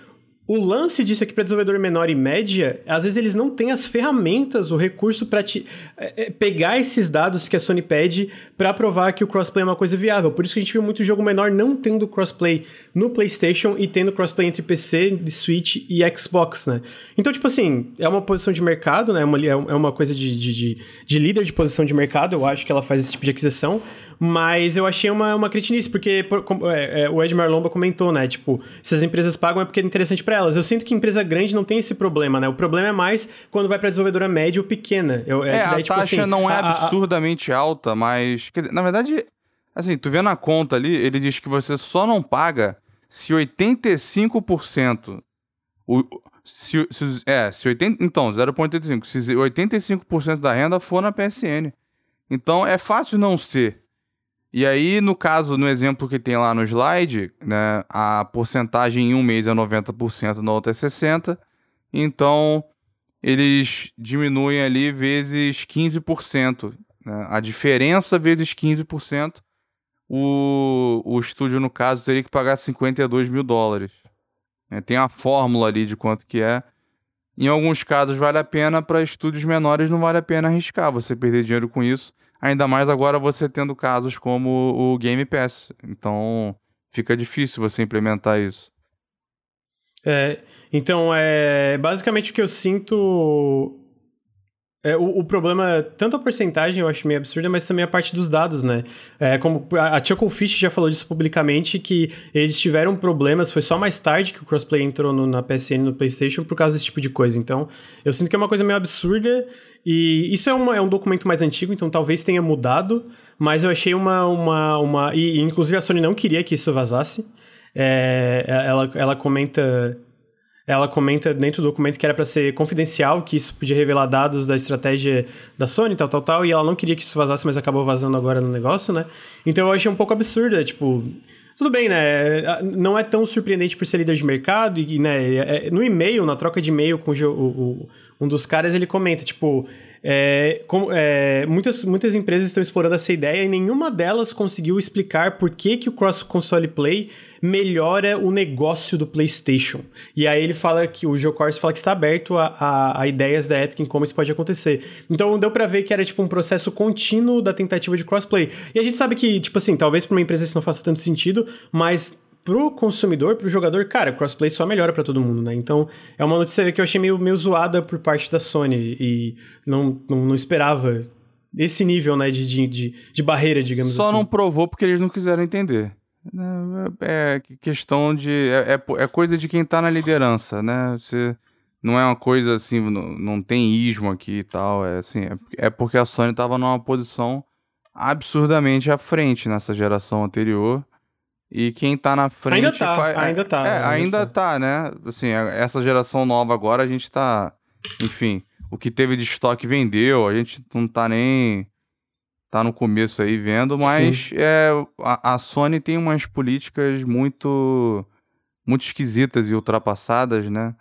o lance disso aqui para desenvolvedor menor e média, às vezes eles não têm as ferramentas, o recurso para é, é, pegar esses dados que a Sony pede para provar que o crossplay é uma coisa viável. Por isso que a gente viu muito jogo menor não tendo crossplay no PlayStation e tendo crossplay entre PC, Switch e Xbox, né? Então, tipo assim, é uma posição de mercado, né? É uma, é uma coisa de, de, de, de líder de posição de mercado, eu acho que ela faz esse tipo de aquisição, mas eu achei uma, uma cretinice, porque por, é, é, o Ed Marlomba comentou, né? Tipo, se as empresas pagam é porque é interessante para elas. Eu sinto que empresa grande não tem esse problema, né? O problema é mais quando vai pra desenvolvedora média ou pequena. Eu, é, é daí, a tipo, taxa assim, não é a, absurdamente a, alta, mas... Quer dizer, na verdade, assim, tu vê na conta ali, ele diz que você só não paga se 85%... O, se, se, é, se 80, então, 0,85. Se 85% da renda for na PSN. Então é fácil não ser. E aí, no caso, no exemplo que tem lá no slide, né, a porcentagem em um mês é 90%, na outra é 60%. Então, eles diminuem ali vezes 15%. Né? A diferença vezes 15%, o, o estúdio, no caso, teria que pagar 52 mil dólares. É, tem a fórmula ali de quanto que é. Em alguns casos vale a pena, para estúdios menores não vale a pena arriscar você perder dinheiro com isso. Ainda mais agora você tendo casos como o Game Pass. Então fica difícil você implementar isso. É, então, é, basicamente o que eu sinto é, o, o, problema, tanto a porcentagem eu acho meio absurda, mas também a parte dos dados, né? É, como a, a Chucklefish já falou disso publicamente, que eles tiveram problemas, foi só mais tarde que o crossplay entrou no, na PSN no PlayStation por causa desse tipo de coisa. Então, eu sinto que é uma coisa meio absurda, e isso é, uma, é um documento mais antigo, então talvez tenha mudado, mas eu achei uma. uma, uma e, e inclusive a Sony não queria que isso vazasse. É, ela, ela comenta ela comenta dentro do documento que era para ser confidencial, que isso podia revelar dados da estratégia da Sony, tal, tal, tal, e ela não queria que isso vazasse, mas acabou vazando agora no negócio, né? Então eu achei um pouco absurda, tipo, tudo bem, né? Não é tão surpreendente por ser líder de mercado, e, né? É, é, no e-mail, na troca de e-mail com o, o, um dos caras, ele comenta, tipo. É, é, muitas, muitas empresas estão explorando essa ideia e nenhuma delas conseguiu explicar por que, que o cross-console play melhora o negócio do PlayStation. E aí ele fala que o Joe fala que está aberto a, a, a, ideias da Epic em como isso pode acontecer. Então deu para ver que era tipo um processo contínuo da tentativa de crossplay. E a gente sabe que, tipo assim, talvez para uma empresa isso não faça tanto sentido, mas pro consumidor, pro jogador, cara, crossplay só melhora para todo mundo, né? Então, é uma notícia que eu achei meio, meio zoada por parte da Sony e não, não, não esperava esse nível, né, de, de, de barreira, digamos só assim. Só não provou porque eles não quiseram entender. É, é questão de. É, é, é, coisa de quem tá na liderança, né? Você, não é uma coisa assim, não, não tem ismo aqui e tal. É assim, é, é porque a Sony tava numa posição absurdamente à frente nessa geração anterior. E quem tá na frente ainda tá, faz, ainda tá, é, ainda, ainda tá. tá, né? Assim, é, essa geração nova agora a gente tá, enfim, o que teve de estoque vendeu, a gente não tá nem tá no começo aí vendo, mas é, a, a, Sony tem umas políticas muito muito esquisitas e ultrapassadas, né?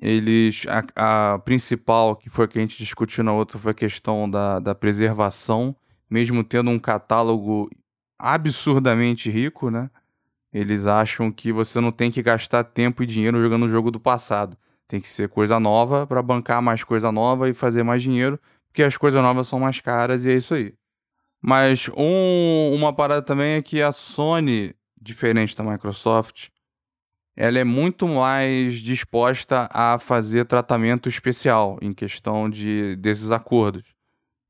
Eles a, a principal que foi que a gente discutiu na outra foi a questão da, da preservação, mesmo tendo um catálogo absurdamente rico, né? Eles acham que você não tem que gastar tempo e dinheiro jogando o jogo do passado. Tem que ser coisa nova para bancar mais coisa nova e fazer mais dinheiro, porque as coisas novas são mais caras e é isso aí. Mas um, uma parada também é que a Sony, diferente da Microsoft, ela é muito mais disposta a fazer tratamento especial em questão de, desses acordos.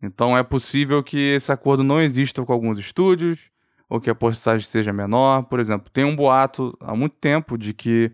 Então é possível que esse acordo não exista com alguns estúdios, ou que a porcentagem seja menor. Por exemplo, tem um boato há muito tempo de que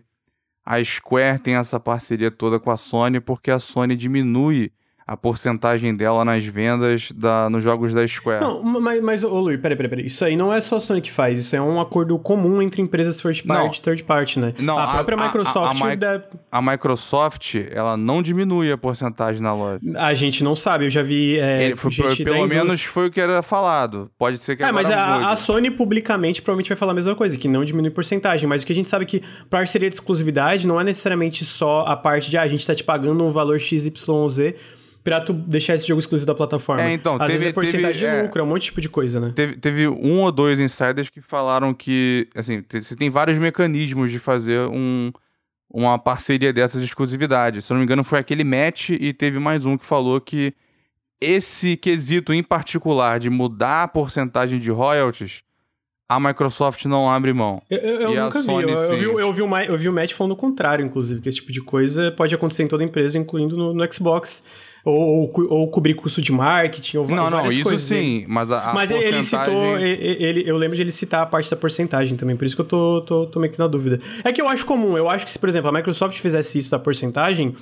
a Square tem essa parceria toda com a Sony porque a Sony diminui a porcentagem dela nas vendas da, nos jogos da Square. Não, mas, mas ô Luiz, peraí, peraí, peraí. Isso aí não é só a Sony que faz, isso é um acordo comum entre empresas first party e third party, né? Não, a própria a, Microsoft. A, a, a, Microsoft, ela não diminui a porcentagem na loja. A gente não sabe, eu já vi. É, foi, pelo menos foi o que era falado. Pode ser que É, mas a, a, Sony publicamente provavelmente vai falar a mesma coisa, que não diminui porcentagem. Mas o que a gente sabe é que parceria de exclusividade não é necessariamente só a parte de ah, a gente tá te pagando um valor XYZ pra tu deixar esse jogo exclusivo da plataforma. É, então, Às teve, vezes é porcentagem teve, de lucro, é um monte de tipo de coisa, né? Teve, teve um ou dois insiders que falaram que, assim, você tem vários mecanismos de fazer um, uma parceria dessas de exclusividade. Se eu não me engano, foi aquele match e teve mais um que falou que esse quesito em particular de mudar a porcentagem de royalties a Microsoft não abre mão. Eu, eu, eu nunca vi. Eu, eu, vi. eu, vi o, eu vi o Matt falando o contrário, inclusive, que esse tipo de coisa pode acontecer em toda empresa, incluindo no, no Xbox. Ou, ou, ou cobrir custo de marketing, ou Não, não, isso coisas. né? sim, mas a, a Mas porcentagem... ele citou, ele, ele- eu lembro de ele citar a parte da porcentagem também, por isso que eu tô, tô, tô meio que na dúvida. É que eu acho comum, eu acho que se, por exemplo, a Microsoft fizesse isso da porcentagem,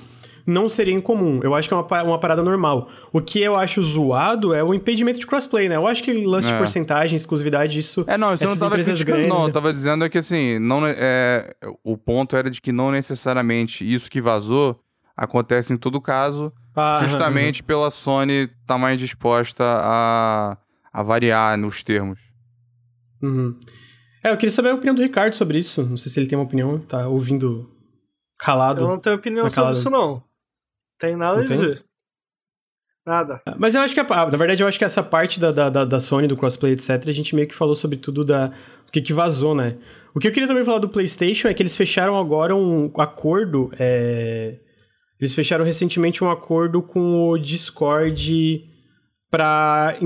não seria incomum. Eu acho que é uma, uma parada normal. O que eu acho zoado é o impedimento de crossplay, né? Eu acho que lance de É. porcentagem, exclusividade, isso. É, não, isso eu não essas tava criticando, não. Eu tava dizendo é que, assim, não, é, o ponto era de que não necessariamente isso que vazou acontece em todo caso, Ah, justamente pela Sony estar mais disposta a, a variar nos termos. Uhum. É, eu queria saber a opinião do Ricardo sobre isso. Não sei se ele tem uma opinião, tá ouvindo calado. Eu não tenho opinião Na sobre isso, não. Tem nada Não a tem? dizer. Nada. Mas eu acho que, a- ah, na verdade, eu acho que essa parte da, da, da- da Sony, do crossplay, etc., a gente meio que falou sobre tudo da, o que, que vazou, né? O que eu queria também falar do PlayStation é que eles fecharam agora um acordo. é, Eles fecharam recentemente um acordo com o Discord para.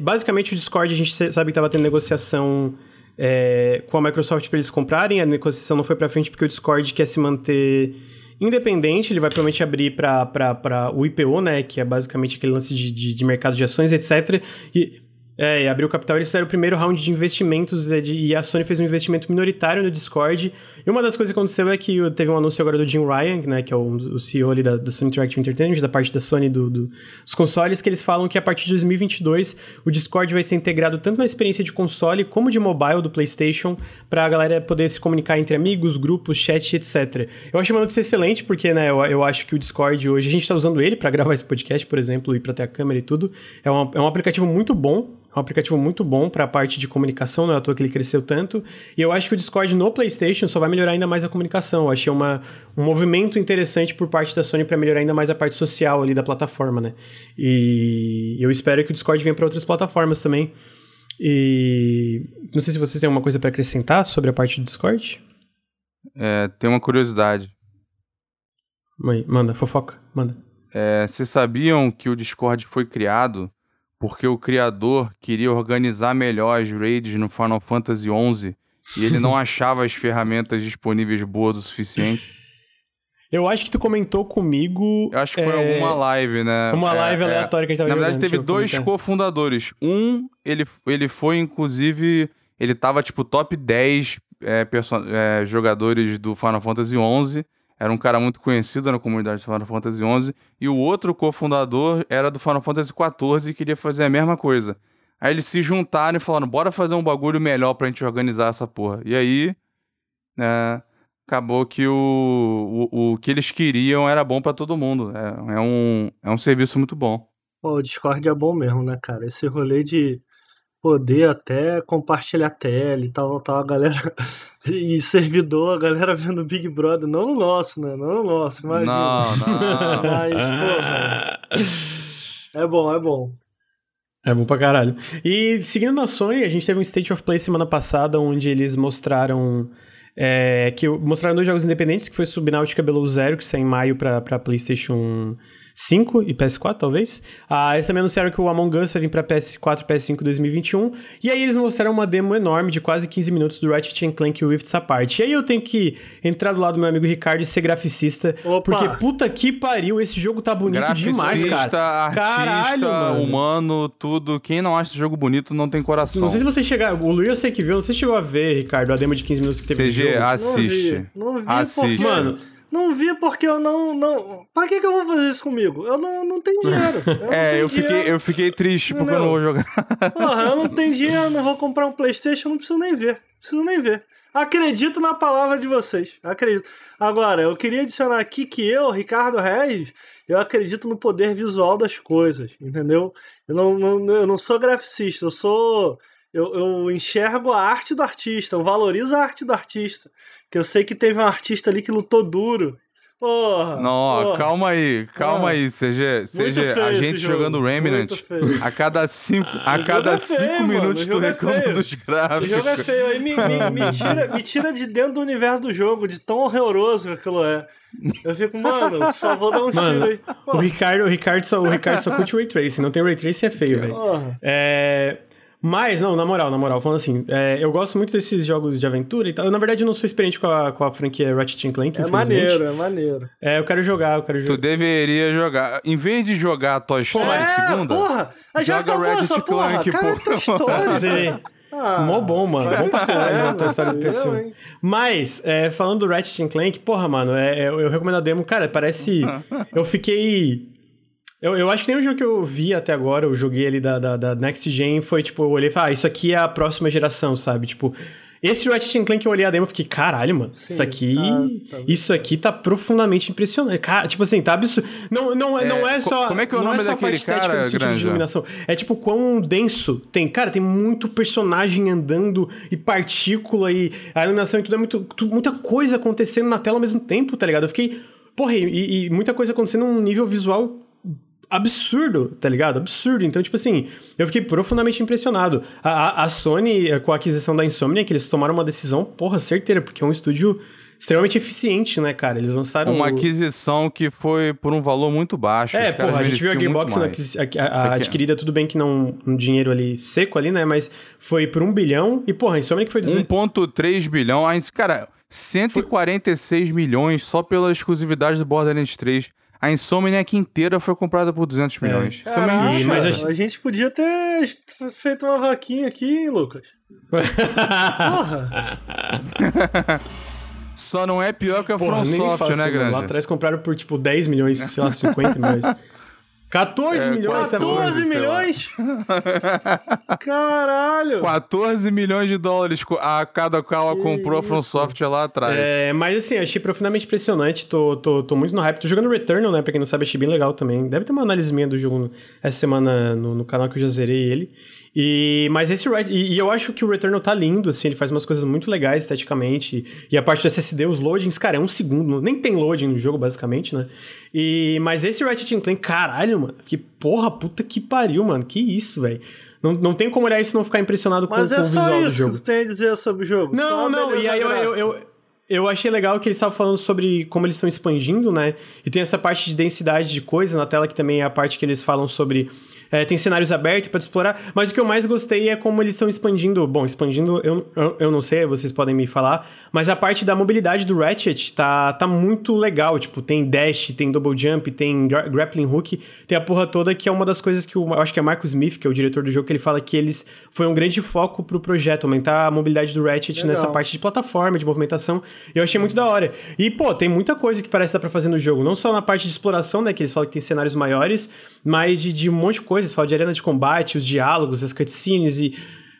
Basicamente, o Discord a gente sabe que estava tendo negociação é, com a Microsoft para eles comprarem. A negociação não foi para frente porque o Discord quer se manter independente. Ele vai provavelmente abrir para o IPO, né? Que é basicamente aquele lance de, de, de mercado de ações, etc. E. É, e abriu capital, eles fizeram o primeiro round de investimentos né, de- e a Sony fez um investimento minoritário no Discord. E uma das coisas que aconteceu é que teve um anúncio agora do Jim Ryan, né, que é o, o CEO ali da, da Sony Interactive Entertainment, da parte da Sony do, do- dos consoles, que eles falam que a partir de 2022 o Discord vai ser integrado tanto na experiência de console como de mobile do PlayStation, pra galera poder se comunicar entre amigos, grupos, chat, etc. Eu achei uma notícia excelente, porque né, eu, eu acho que o Discord hoje, a gente tá usando ele pra gravar esse podcast, por exemplo, e pra ter a câmera e tudo. É um, é um aplicativo muito bom, é um aplicativo muito bom para a parte de comunicação, não é à toa que ele cresceu tanto. E eu acho que o Discord no PlayStation só vai melhorar ainda mais a comunicação. Eu achei uma, um movimento interessante por parte da Sony para melhorar ainda mais a parte social ali da plataforma, né? E eu espero que o Discord venha para outras plataformas também. E não sei se vocês têm alguma coisa para acrescentar sobre a parte do Discord. É, tem uma curiosidade. Mãe, manda, fofoca, manda. É, vocês sabiam que o Discord foi criado porque o criador queria organizar melhor as raids no Final Fantasy XI e ele não achava as ferramentas disponíveis boas o suficiente? Eu acho que tu comentou comigo. Eu acho que foi é, alguma live, né? Uma É, live é. aleatória que a gente tava Na verdade, teve dois cofundadores. Um, ele, ele foi, inclusive, ele tava, tipo, top 10 é, é, jogadores do Final Fantasy XI. Era um cara muito conhecido na comunidade do Final Fantasy XI. E o outro cofundador era do Final Fantasy XIV e queria fazer a mesma coisa. Aí eles se juntaram e falaram, bora fazer um bagulho melhor pra gente organizar essa porra. E aí, é, acabou que o, o, o que eles queriam era bom pra todo mundo. É, é, um, é um serviço muito bom. Pô, o Discord é bom mesmo, né, cara? Esse rolê de poder até compartilhar tela e tal, tal, a galera. <laughs> E servidor, a galera vendo Big Brother, não no nosso, né? Não no nosso, imagina. Não, não. <laughs> Mas, porra, <laughs> é bom, é bom. É bom pra caralho. E seguindo na Sony, a gente teve um State of Play semana passada, onde eles mostraram. é, que mostraram dois jogos independentes, que foi Subnautica Below Zero, que saiu em maio pra, pra PlayStation 5 e PS4, talvez. Ah, eles também anunciaram que o Among Us vai vir pra PS4 e PS5 em 2021. E aí eles mostraram uma demo enorme de quase 15 minutos do Ratchet Clank Rift Apart. E aí eu tenho que entrar do lado do meu amigo Ricardo e ser graficista. Opa! Porque puta que pariu, esse jogo tá bonito demais, cara. artista, Caralho, mano. humano, tudo. Quem não acha esse jogo bonito não tem coração. Não sei se você chegar. O Luiz eu sei que viu, não sei se chegou a ver, Ricardo, a demo de 15 minutos que teve no CG, jogo. assiste. Não vi, não vi Assiste. porque- Mano, Não vi porque eu não. não... Pra que, que eu vou fazer isso comigo? Eu não, não tenho dinheiro. Eu <laughs> é, eu fiquei, eu fiquei triste porque eu não vou jogar. <laughs> Porra, eu não tenho dinheiro, não vou comprar um PlayStation, não preciso nem ver. Preciso nem ver. Acredito na palavra de vocês. Acredito. Agora, eu queria adicionar aqui que eu, Ricardo Reis, eu acredito no poder visual das coisas, entendeu? Eu não, não, eu não sou graficista, eu sou. Eu, eu enxergo a arte do artista, eu valorizo a arte do artista. Que eu sei que teve um artista ali que lutou duro, Porra! Não, porra. calma aí, calma aí, CG. CG, a gente jogando Remnant, a cada cinco, a cada é cinco feio, minutos tu é reclama é dos gráficos. O jogo é feio, aí me, me, me, tira, me tira de dentro do universo do jogo, de tão horroroso que aquilo é. Eu fico, mano, só vou dar um mano, tiro aí. O Ricardo, o, Ricardo só, o Ricardo só curte Ray Tracing, não tem Ray Tracing é feio, velho. É... Mas, não, na moral, na moral, falando assim, é, eu gosto muito desses jogos de aventura e tal. Eu, na verdade, não sou experiente com a, com a franquia Ratchet Clank, É maneiro, é maneiro. É, eu quero jogar, eu quero jogar. Tu deveria jogar. Em vez de jogar a Toy Story é, segunda, porra, joga Ratchet Clank, porra. Toy Story. Ah, Mó bom, mano. Bom pra caralho a história do PS1. Mas, é, falando do Ratchet Clank, porra, mano, é, eu, eu recomendo a demo. Cara, parece. <laughs> eu fiquei eu, eu acho que nem o jogo que eu vi até agora, eu joguei ali da, da, da Next Gen, foi tipo, eu olhei e falei, ah, isso aqui é a próxima geração, sabe? Tipo, esse Ratchet Clank que eu olhei a demo e fiquei, caralho, mano, Sim, isso aqui. Tá, tá isso aqui tá profundamente impressionante. Cara, tipo assim, tá absurdo. Não, não, é, não é só. Como é que é o nome é daquele cara, Granja? iluminação. É tipo, quão denso tem. Cara, tem muito personagem andando e partícula e a iluminação e tudo é muito. Tudo, muita coisa acontecendo na tela ao mesmo tempo, tá ligado? Eu fiquei. Porra, e, e muita coisa acontecendo num nível visual absurdo, tá ligado? Absurdo. Então, tipo assim, eu fiquei profundamente impressionado. A, a, Sony, eh, com a aquisição da Insomnia, que eles tomaram uma decisão, porra, certeira, porque é um estúdio extremamente eficiente, né, cara? Eles lançaram. Uma o... aquisição que foi por um valor muito baixo. É, porra, a gente viu a Gearbox a, a, adquirida, tudo bem que não um dinheiro ali seco ali, né? Mas foi por um bilhão. E, porra, a Insomnia que foi. 1,3 bilhão. Cara, 146 foi... milhões só pela exclusividade do Borderlands 3. A Insomniac inteira foi comprada por 200 é. milhões. É. Caraca, mas a... gente podia ter feito uma vaquinha aqui, Lucas. Porra! Só não é pior que a From Software, né, Grande? Lá atrás compraram por, tipo, 10 milhões, sei lá, 50 milhões. <laughs> 14 é, milhões? 14 milhões? <laughs> Caralho! 14 milhões de dólares a cada qual ela comprou a From Software lá atrás. É, mas assim, achei profundamente impressionante. Tô, tô, tô muito no hype. Tô jogando Returnal, né? Pra quem não sabe, achei bem legal também. Deve ter uma análise minha do jogo essa semana no, no canal que eu já zerei ele. E, mas esse e, e, eu acho que o Returnal tá lindo, assim, ele faz umas coisas muito legais esteticamente. E a parte do SSD, os loadings, cara, é um segundo. Nem tem loading no jogo, basicamente, né? E, mas esse Ratchet Clank, caralho, mano. Que porra, puta que pariu, mano. Que isso, velho. Não, não tem como olhar isso e não ficar impressionado com, mas é com o visual do jogo. Mas é só isso que você tem a dizer sobre o jogo. Não, não, e aí eu, eu, eu, eu achei legal que eles estavam falando sobre como eles estão expandindo, né? E tem essa parte de densidade de coisa na tela, que também é a parte que eles falam sobre é, tem cenários abertos para explorar, mas o que eu mais gostei é como eles estão expandindo. Bom, expandindo, eu, eu, eu, não sei, vocês podem me falar, mas a parte da mobilidade do Ratchet tá, tá muito legal. Tipo, tem dash, tem double jump, tem gra grappling hook, tem a porra toda, que é uma das coisas que o, eu acho que é Marcos Smith, que é o diretor do jogo, que ele fala que eles foi um grande foco pro projeto, aumentar a mobilidade do Ratchet legal. nessa parte de plataforma, de movimentação. Eu achei muito da hora. E, pô, tem muita coisa que parece dar pra fazer no jogo, não só na parte de exploração, né, que eles falam que tem cenários maiores, mas de, de um monte de coisa coisas, fala de arena de combate, os diálogos, as cutscenes e.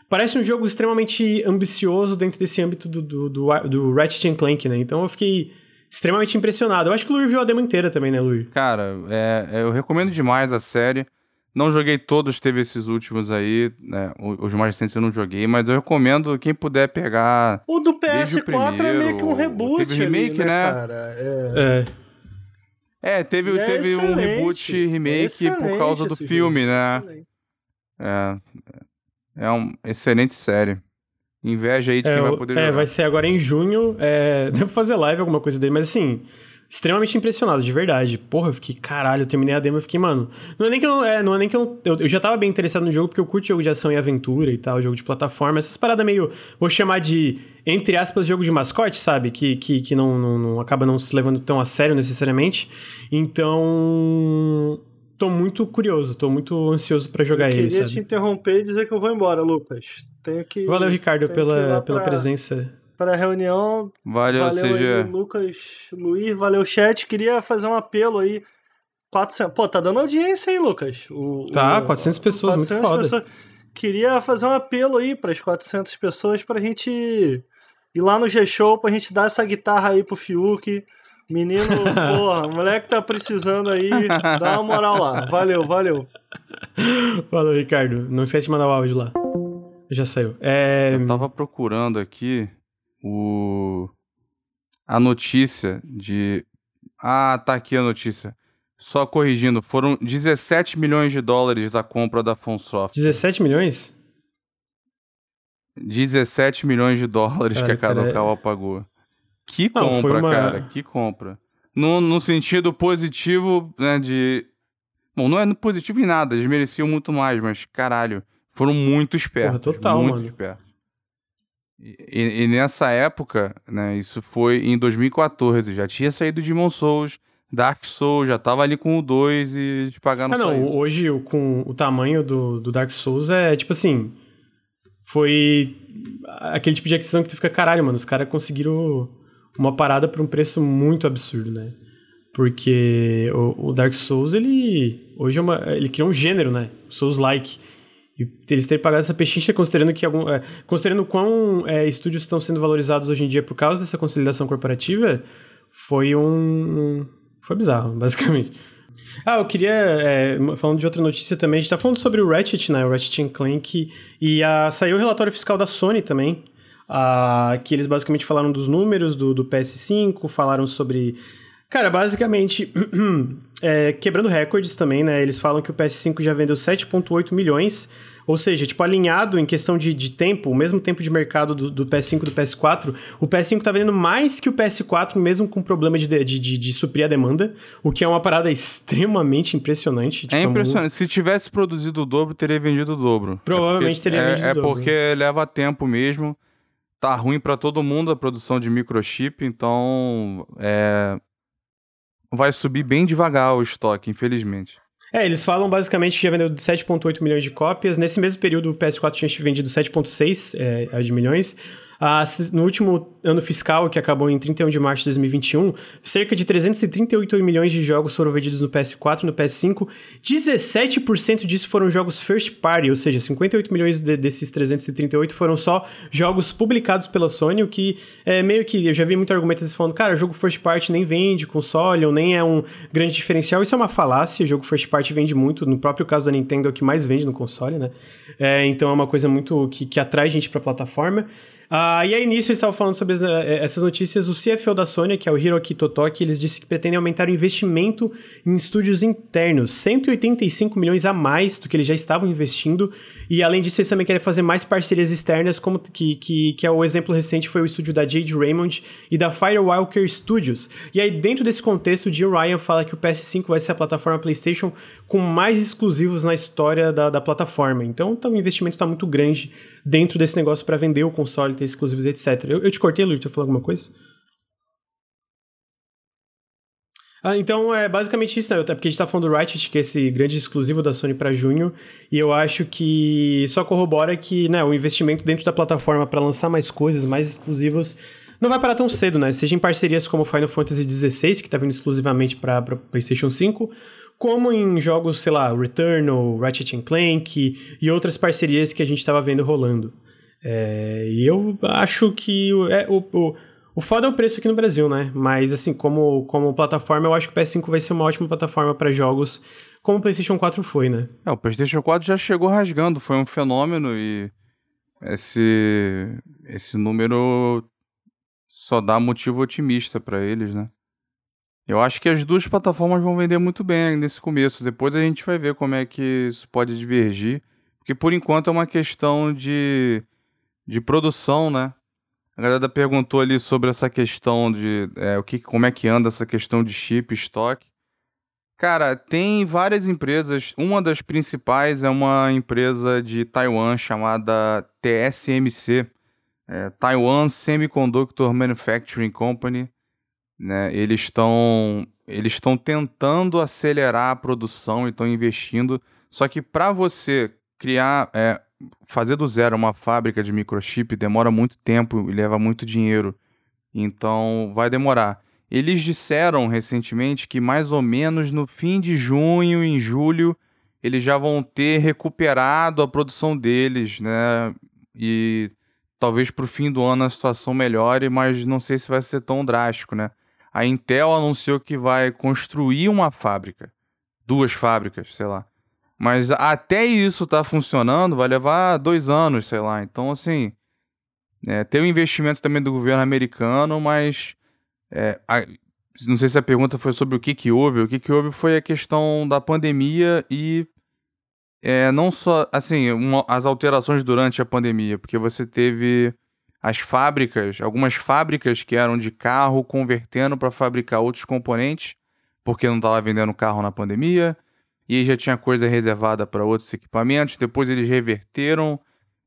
Parece um jogo extremamente ambicioso dentro desse âmbito do, do, do, do Ratchet Clank, né? Então eu fiquei extremamente impressionado. Eu acho que o Luir viu a demo inteira também, né, Luir? Cara, é, é, eu recomendo demais a série. Não joguei todos, teve esses últimos aí, né? Os mais recentes eu não joguei, mas eu recomendo quem puder pegar. O do PS4 o é meio que um reboot. Teve remake, ali, né, né? Cara? É. é. É, teve, é teve um reboot remake é por causa do filme, né? É, é uma excelente série. Inveja aí de é, quem vai poder é, jogar. vai ser agora em junho. É, <laughs> devo fazer live, alguma coisa dele, mas assim, extremamente impressionado, de verdade. Porra, eu fiquei, caralho, eu terminei a demo e fiquei, mano. Não é nem que eu. É, não é nem que eu, eu, eu. já tava bem interessado no jogo, porque eu curto jogo de ação e aventura e tal, jogo de plataforma. Essas paradas meio. Vou chamar de. Entre aspas, jogo de mascote, sabe? Que, que, que não, não, não acaba não se levando tão a sério necessariamente. Então tô muito curioso, tô muito ansioso para jogar ele. Eu queria te interromper e dizer que eu vou embora, Lucas. Tenho que. Valeu, Ricardo, pela, pela presença. Para a reunião. Valeu, valeu CG. aí, Lucas, Luiz, valeu, chat. Queria fazer um apelo aí. 400... Pô, tá dando audiência aí, Lucas. O, Tá, o- 400 pessoas, muito foda. Queria fazer um apelo aí para as 400 pessoas pra gente ir lá no G-Show pra gente dar essa guitarra aí pro Fiuk. Menino, <laughs> porra, moleque tá precisando aí, dá uma moral lá. Valeu, valeu. Valeu, Ricardo. Não esquece de mandar o áudio lá. Já saiu. É... Eu tava procurando aqui o a notícia de Ah, tá aqui a notícia. Só corrigindo, foram 17 milhões de dólares a compra da FonSoft. 17 milhões? 17 milhões de dólares Cara, que a cara, Kadokawa pagou. Que Não, compra, uma- cara, que compra. No, no sentido positivo, né, de... Bom, não é positivo em nada, eles mereciam muito mais, mas caralho, foram muito espertos. total, muito mano. espertos. E, e- nessa época, né, isso foi em 2014, já tinha saído Demon Souls, Dark Souls, já tava ali com o 2 e eles pagaram Ah, só não. isso. Hoje, o- com o tamanho do, do Dark Souls, é tipo assim. Foi aquele tipo de aquisição que tu fica, caralho, mano. Os caras conseguiram uma parada por um preço muito absurdo, né? Porque o, o Dark Souls, ele. Hoje é uma. Ele criou um gênero, né? Souls-like. E eles terem pagado essa pechincha, considerando que algum. é, considerando quão é, estúdios estão sendo valorizados hoje em dia por causa dessa consolidação corporativa, foi um. Foi bizarro, <laughs> basicamente. Ah, eu queria, é, falando de outra notícia também, a gente tá falando sobre o Ratchet, né? O Ratchet Clank. E ah, saiu o relatório fiscal da Sony também. ah, que eles basicamente falaram dos números do, do PS5, falaram sobre. Cara, basicamente, <clears throat> é, quebrando recordes também, né? Eles falam que o PS5 já vendeu 7,8 milhões. Ou seja, tipo, alinhado em questão de, de tempo, o mesmo tempo de mercado do, do PS5 e do PS4, o PS5 tá vendendo mais que o PS4, mesmo com problema de, de, de, de suprir a demanda, o que é uma parada extremamente impressionante. tipo, É mu- impressionante. Se tivesse produzido o dobro, teria vendido o dobro. Provavelmente É teria é, vendido É o dobro. porque leva tempo mesmo. Tá ruim pra todo mundo a produção de microchip, então é, vai subir bem devagar o estoque, infelizmente. É, eles falam basicamente que já vendeu 7,8 milhões de cópias. Nesse mesmo período, o PS4 tinha vendido 7,6 é, milhões. Ah, no último ano fiscal, que acabou em 31 de março de 2021, cerca de 338 milhões de jogos foram vendidos no PS4 e no PS5. 17% disso foram jogos first party, ou seja, 58 milhões de- desses 338 foram só jogos publicados pela Sony, o que é meio que. Eu já vi muito argumento falando, cara, jogo first party nem vende console, ou nem é um grande diferencial. Isso é uma falácia, jogo first party vende muito. No próprio caso da Nintendo, é o que mais vende no console, né? É, então é uma coisa muito que, que atrai gente pra plataforma. Ah, e aí, nisso, eles estavam falando sobre eh, essas notícias. O CFO da Sony, que é o Hiroki Totoki, eles disse que pretendem aumentar o investimento em estúdios internos, 185 milhões a mais do que eles já estavam investindo. E além disso, eles também querem fazer mais parcerias externas, como que, que, que é o exemplo recente foi o estúdio da Jade Raymond e da Firewalker Studios. E aí, dentro desse contexto, o Jim Ryan fala que o PS5 vai ser a plataforma PlayStation com mais exclusivos na história da, da plataforma. Então, tá, o investimento está muito grande dentro desse negócio para vender o console, ter exclusivos, etc. Eu, eu te cortei, Luiz, tu falou alguma coisa? Ah, então é basicamente isso, né? Até porque a gente tá falando do Ratchet, que é esse grande exclusivo da Sony para junho, e eu acho que só corrobora que, né, o investimento dentro da plataforma para lançar mais coisas, mais exclusivos, não vai parar tão cedo, né? Seja em parcerias como Final Fantasy XVI, que tá vindo exclusivamente para PlayStation 5, como em jogos, sei lá, Returnal, Ratchet Clank e outras parcerias que a gente tava vendo rolando. É, e eu acho que é, o, o, o foda é o preço aqui no Brasil, né? Mas, assim, como, como plataforma, eu acho que o PS5 vai ser uma ótima plataforma para jogos, como o PlayStation 4 foi, né? É, o PlayStation 4 já chegou rasgando, foi um fenômeno e esse esse número só dá motivo otimista pra eles, né? Eu acho que as duas plataformas vão vender muito bem nesse começo. Depois a gente vai ver como é que isso pode divergir, porque por enquanto é uma questão de de produção, né? A galera perguntou ali sobre essa questão de é, o que, como é que anda essa questão de chip, estoque. Cara, tem várias empresas. Uma das principais é uma empresa de Taiwan chamada TSMC, é, Taiwan Semiconductor Manufacturing Company. Né? Eles estão eles estão tentando acelerar a produção e estão investindo. Só que para você criar é, fazer do zero uma fábrica de microchip demora muito tempo e leva muito dinheiro. Então vai demorar. Eles disseram recentemente que mais ou menos no fim de junho, em julho, eles já vão ter recuperado a produção deles, né? E talvez para o fim do ano a situação melhore, mas não sei se vai ser tão drástico, né? A Intel anunciou que vai construir uma fábrica, duas fábricas, sei lá. Mas até isso tá funcionando, vai levar dois anos, sei lá. Então, assim, é, tem o um investimento também do governo americano, mas é, a, não sei se a pergunta foi sobre o que, que houve. O que, que houve foi a questão da pandemia e é, não só, assim, uma, as alterações durante a pandemia, porque você teve as fábricas, algumas fábricas que eram de carro convertendo para fabricar outros componentes, porque não estava vendendo carro na pandemia, e aí já tinha coisa reservada para outros equipamentos, depois eles reverteram,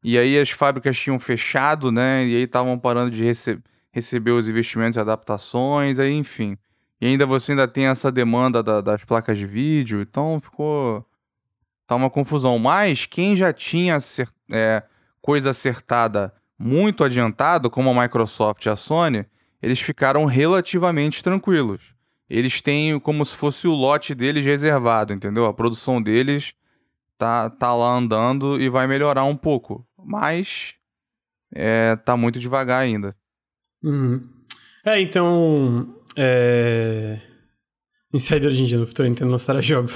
e aí as fábricas tinham fechado, né, e aí estavam parando de rece receber os investimentos e adaptações, aí enfim. E ainda você ainda tem essa demanda da, das placas de vídeo, então ficou tá uma confusão. Mas quem já tinha é, coisa acertada muito adiantado, como a Microsoft e a Sony, eles ficaram relativamente tranquilos. Eles têm como se fosse o lote deles reservado, entendeu? A produção deles tá, tá lá andando e vai melhorar um pouco. Mas é, tá muito devagar ainda. Uhum. É, então. É... Insider hoje em dia no futuro tentando lançar <laughs> jogos.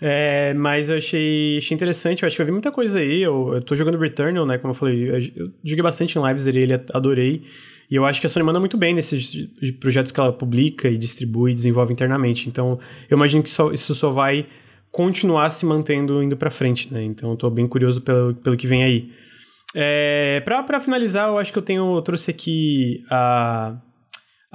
é, mas eu achei, achei interessante, eu acho que eu vi muita coisa aí. Eu, eu tô jogando Returnal, né? Como eu falei, eu, eu joguei bastante em lives dele, adorei. E eu acho que a Sony manda muito bem nesses projetos que ela publica e distribui e desenvolve internamente. Então, eu imagino que só, isso só vai continuar se mantendo indo para frente, né? Então, eu tô bem curioso pelo, pelo que vem aí. É, para finalizar, eu acho que eu tenho eu trouxe aqui a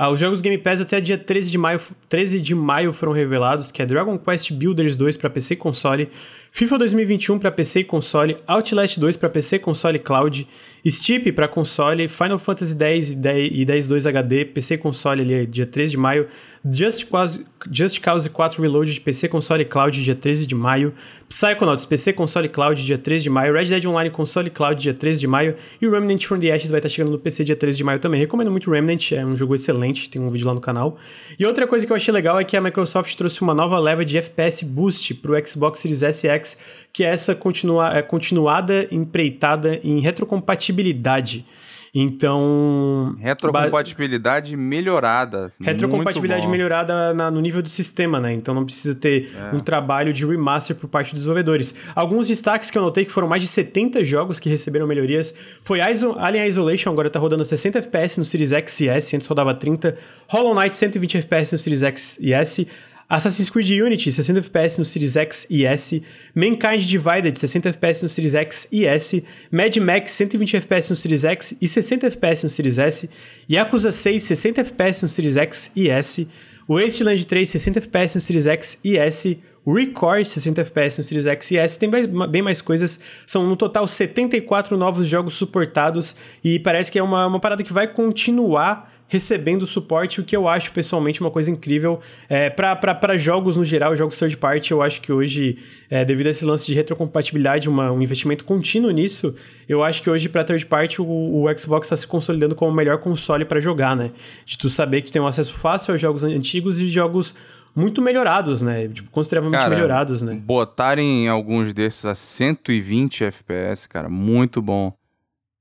ah, os jogos Game Pass até dia 13 de maio, 13 de maio foram revelados, que é Dragon Quest Builders 2 para PC e console, FIFA 2021 para PC e console, Outlast 2 para PC, console cloud, Steep para console, Final Fantasy X e 10 2 HD, PC e console ali dia 13 de maio, Just Cause, Just Cause 4 Reload de PC, console cloud dia 13 de maio, Psychonauts PC, console cloud dia 13 de maio, Red Dead Online console cloud dia 13 de maio e Remnant from the Ashes vai estar chegando no PC dia 13 de maio também. Recomendo muito o Remnant, é um jogo excelente, tem um vídeo lá no canal. E outra coisa que eu achei legal é que a Microsoft trouxe uma nova leva de FPS Boost para o Xbox Series S e X, que é essa continua, é, continuada empreitada em retrocompatibilidade. Então. Retrocompatibilidade melhorada. Retrocompatibilidade melhorada na, no nível do sistema, né? Então não precisa ter é. um trabalho de remaster por parte dos desenvolvedores. Alguns destaques que eu notei que foram mais de 70 jogos que receberam melhorias foi Iso, Alien Isolation, agora tá rodando 60 FPS no Series X e S, antes rodava 30. Hollow Knight 120 FPS no Series X e S. Assassin's Creed Unity, 60 FPS no Series X e S, Mankind Divided, 60 FPS no Series X e S, Mad Max, 120 FPS no Series X e 60 FPS no Series S, Yakuza 6, 60 FPS no Series X e S, Wasteland 3, 60 FPS no Series X e S, Record 60 FPS no Series X e S, tem bem mais coisas, são no total 74 novos jogos suportados. E parece que é uma, uma parada que vai continuar recebendo suporte, o que eu acho pessoalmente uma coisa incrível. É, para jogos no geral, jogos third party, eu acho que hoje, é, devido a esse lance de retrocompatibilidade, uma, um investimento contínuo nisso, eu acho que hoje para third party o, o Xbox está se consolidando como o melhor console para jogar, né? De tu saber que tem um acesso fácil aos jogos antigos e jogos muito melhorados, né? Tipo, consideravelmente cara, melhorados, né? Botarem alguns desses a 120 FPS, cara, muito bom.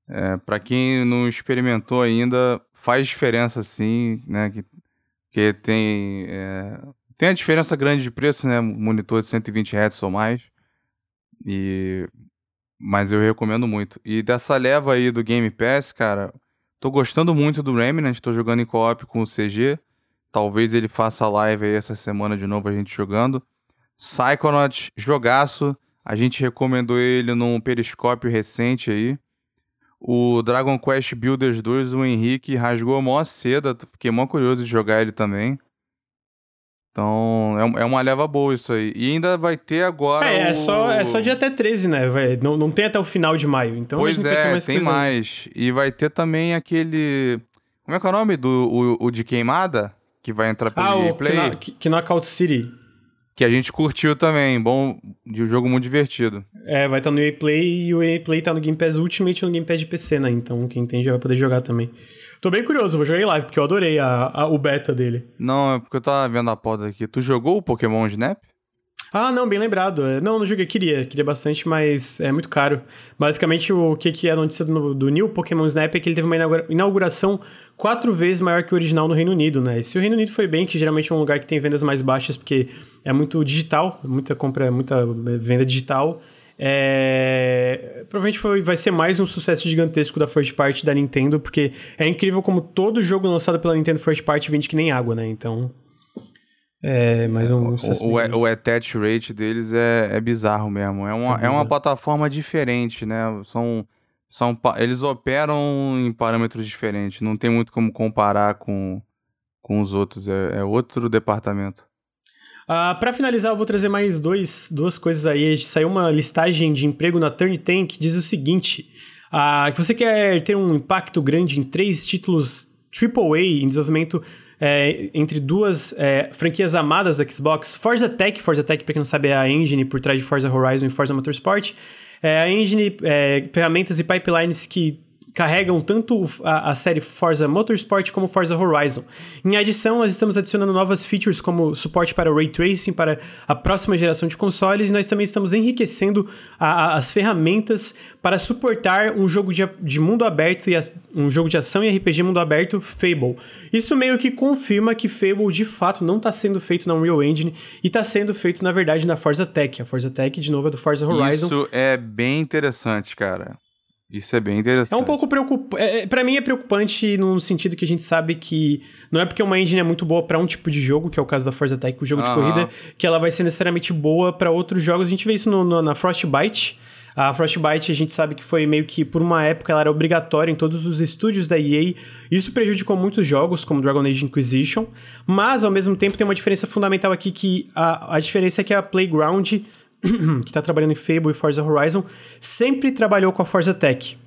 É, para quem não experimentou ainda, faz diferença sim, né? Que, que tem, é, tem a diferença grande de preço, né? Monitor de 120 Hz ou mais. E, mas eu recomendo muito. E dessa leva aí do Game Pass, cara, tô gostando muito do Remnant, tô jogando em co-op com o CG. Talvez ele faça live aí essa semana de novo a gente jogando. Psychonauts, jogaço. A gente recomendou ele num periscópio recente aí. O Dragon Quest Builders 2, o Henrique rasgou a maior seda, fiquei mó curioso de jogar ele também. Então, é, é uma leva boa isso aí. E ainda vai ter agora. É, o... é, só, é só dia até 13, né? Vai, não, não tem até o final de maio. Então pois é, mais tem mais. Aí. E vai ter também aquele. Como é que é o nome do o, o de queimada? Que vai entrar pelo ah, gameplay? Ah, Knockout City. Que a gente curtiu também, bom, de um jogo muito divertido. É, vai estar no EA Play e o EA Play tá no Game Pass Ultimate e no Game Pass de PC, né? Então quem tem já vai poder jogar também. Tô bem curioso, vou jogar em live, porque eu adorei a, a, o beta dele. Não, é porque eu tava vendo a porta aqui. Tu jogou o Pokémon Snap? Ah, não, bem lembrado. É, não, não joguei, queria, queria bastante, mas é muito caro. Basicamente, o que, que é a notícia do, do New Pokémon Snap é que ele teve uma inauguração quatro vezes maior que o original no Reino Unido, né? E se o Reino Unido foi bem, que geralmente é um lugar que tem vendas mais baixas, porque é muito digital, muita compra, muita venda digital. É... Provavelmente foi, vai ser mais um sucesso gigantesco da first party da Nintendo, porque é incrível como todo jogo lançado pela Nintendo first party vende que nem água, né? Então. É, mais um. O, o, o attach rate deles é, é bizarro mesmo. É uma, é, é uma plataforma diferente, né? São, são, eles operam em parâmetros diferentes. Não tem muito como comparar com, com os outros. É, é outro departamento. Uh, para finalizar, eu vou trazer mais dois, duas coisas aí. Saiu uma listagem de emprego na Turn Tank que diz o seguinte: uh, que você quer ter um impacto grande em três títulos AAA em desenvolvimento é, entre duas é, franquias amadas do Xbox, Forza Tech, Forza Tech, pra quem não sabe, é a engine por trás de Forza Horizon e Forza Motorsport, é a engine, é, ferramentas e pipelines que carregam tanto a, a, série Forza Motorsport como Forza Horizon. Em adição, nós estamos adicionando novas features como suporte para Ray Tracing para a próxima geração de consoles e nós também estamos enriquecendo a, a, as ferramentas para suportar um jogo de, de mundo aberto e um jogo de ação e RPG mundo aberto Fable. Isso meio que confirma que Fable de fato não está sendo feito na Unreal Engine e está sendo feito na verdade na Forza Tech. A Forza Tech de novo é do Forza Horizon. Isso é bem interessante, cara. Isso é bem interessante. É um pouco preocupante. É, é para mim é preocupante no sentido que a gente sabe que não é porque uma engine é muito boa para um tipo de jogo, que é o caso da Forza Tech, o jogo de corrida, que ela vai ser necessariamente boa para outros jogos. A gente vê isso no, no, na Frostbite. A Frostbite a gente sabe que foi meio que por uma época ela era obrigatória em todos os estúdios da EA. Isso prejudicou muitos jogos, como Dragon Age Inquisition. Mas ao mesmo tempo tem uma diferença fundamental aqui que a, a diferença é que a Playground <clears throat> que está trabalhando em Fable e Forza Horizon, sempre trabalhou com a Forza Tech.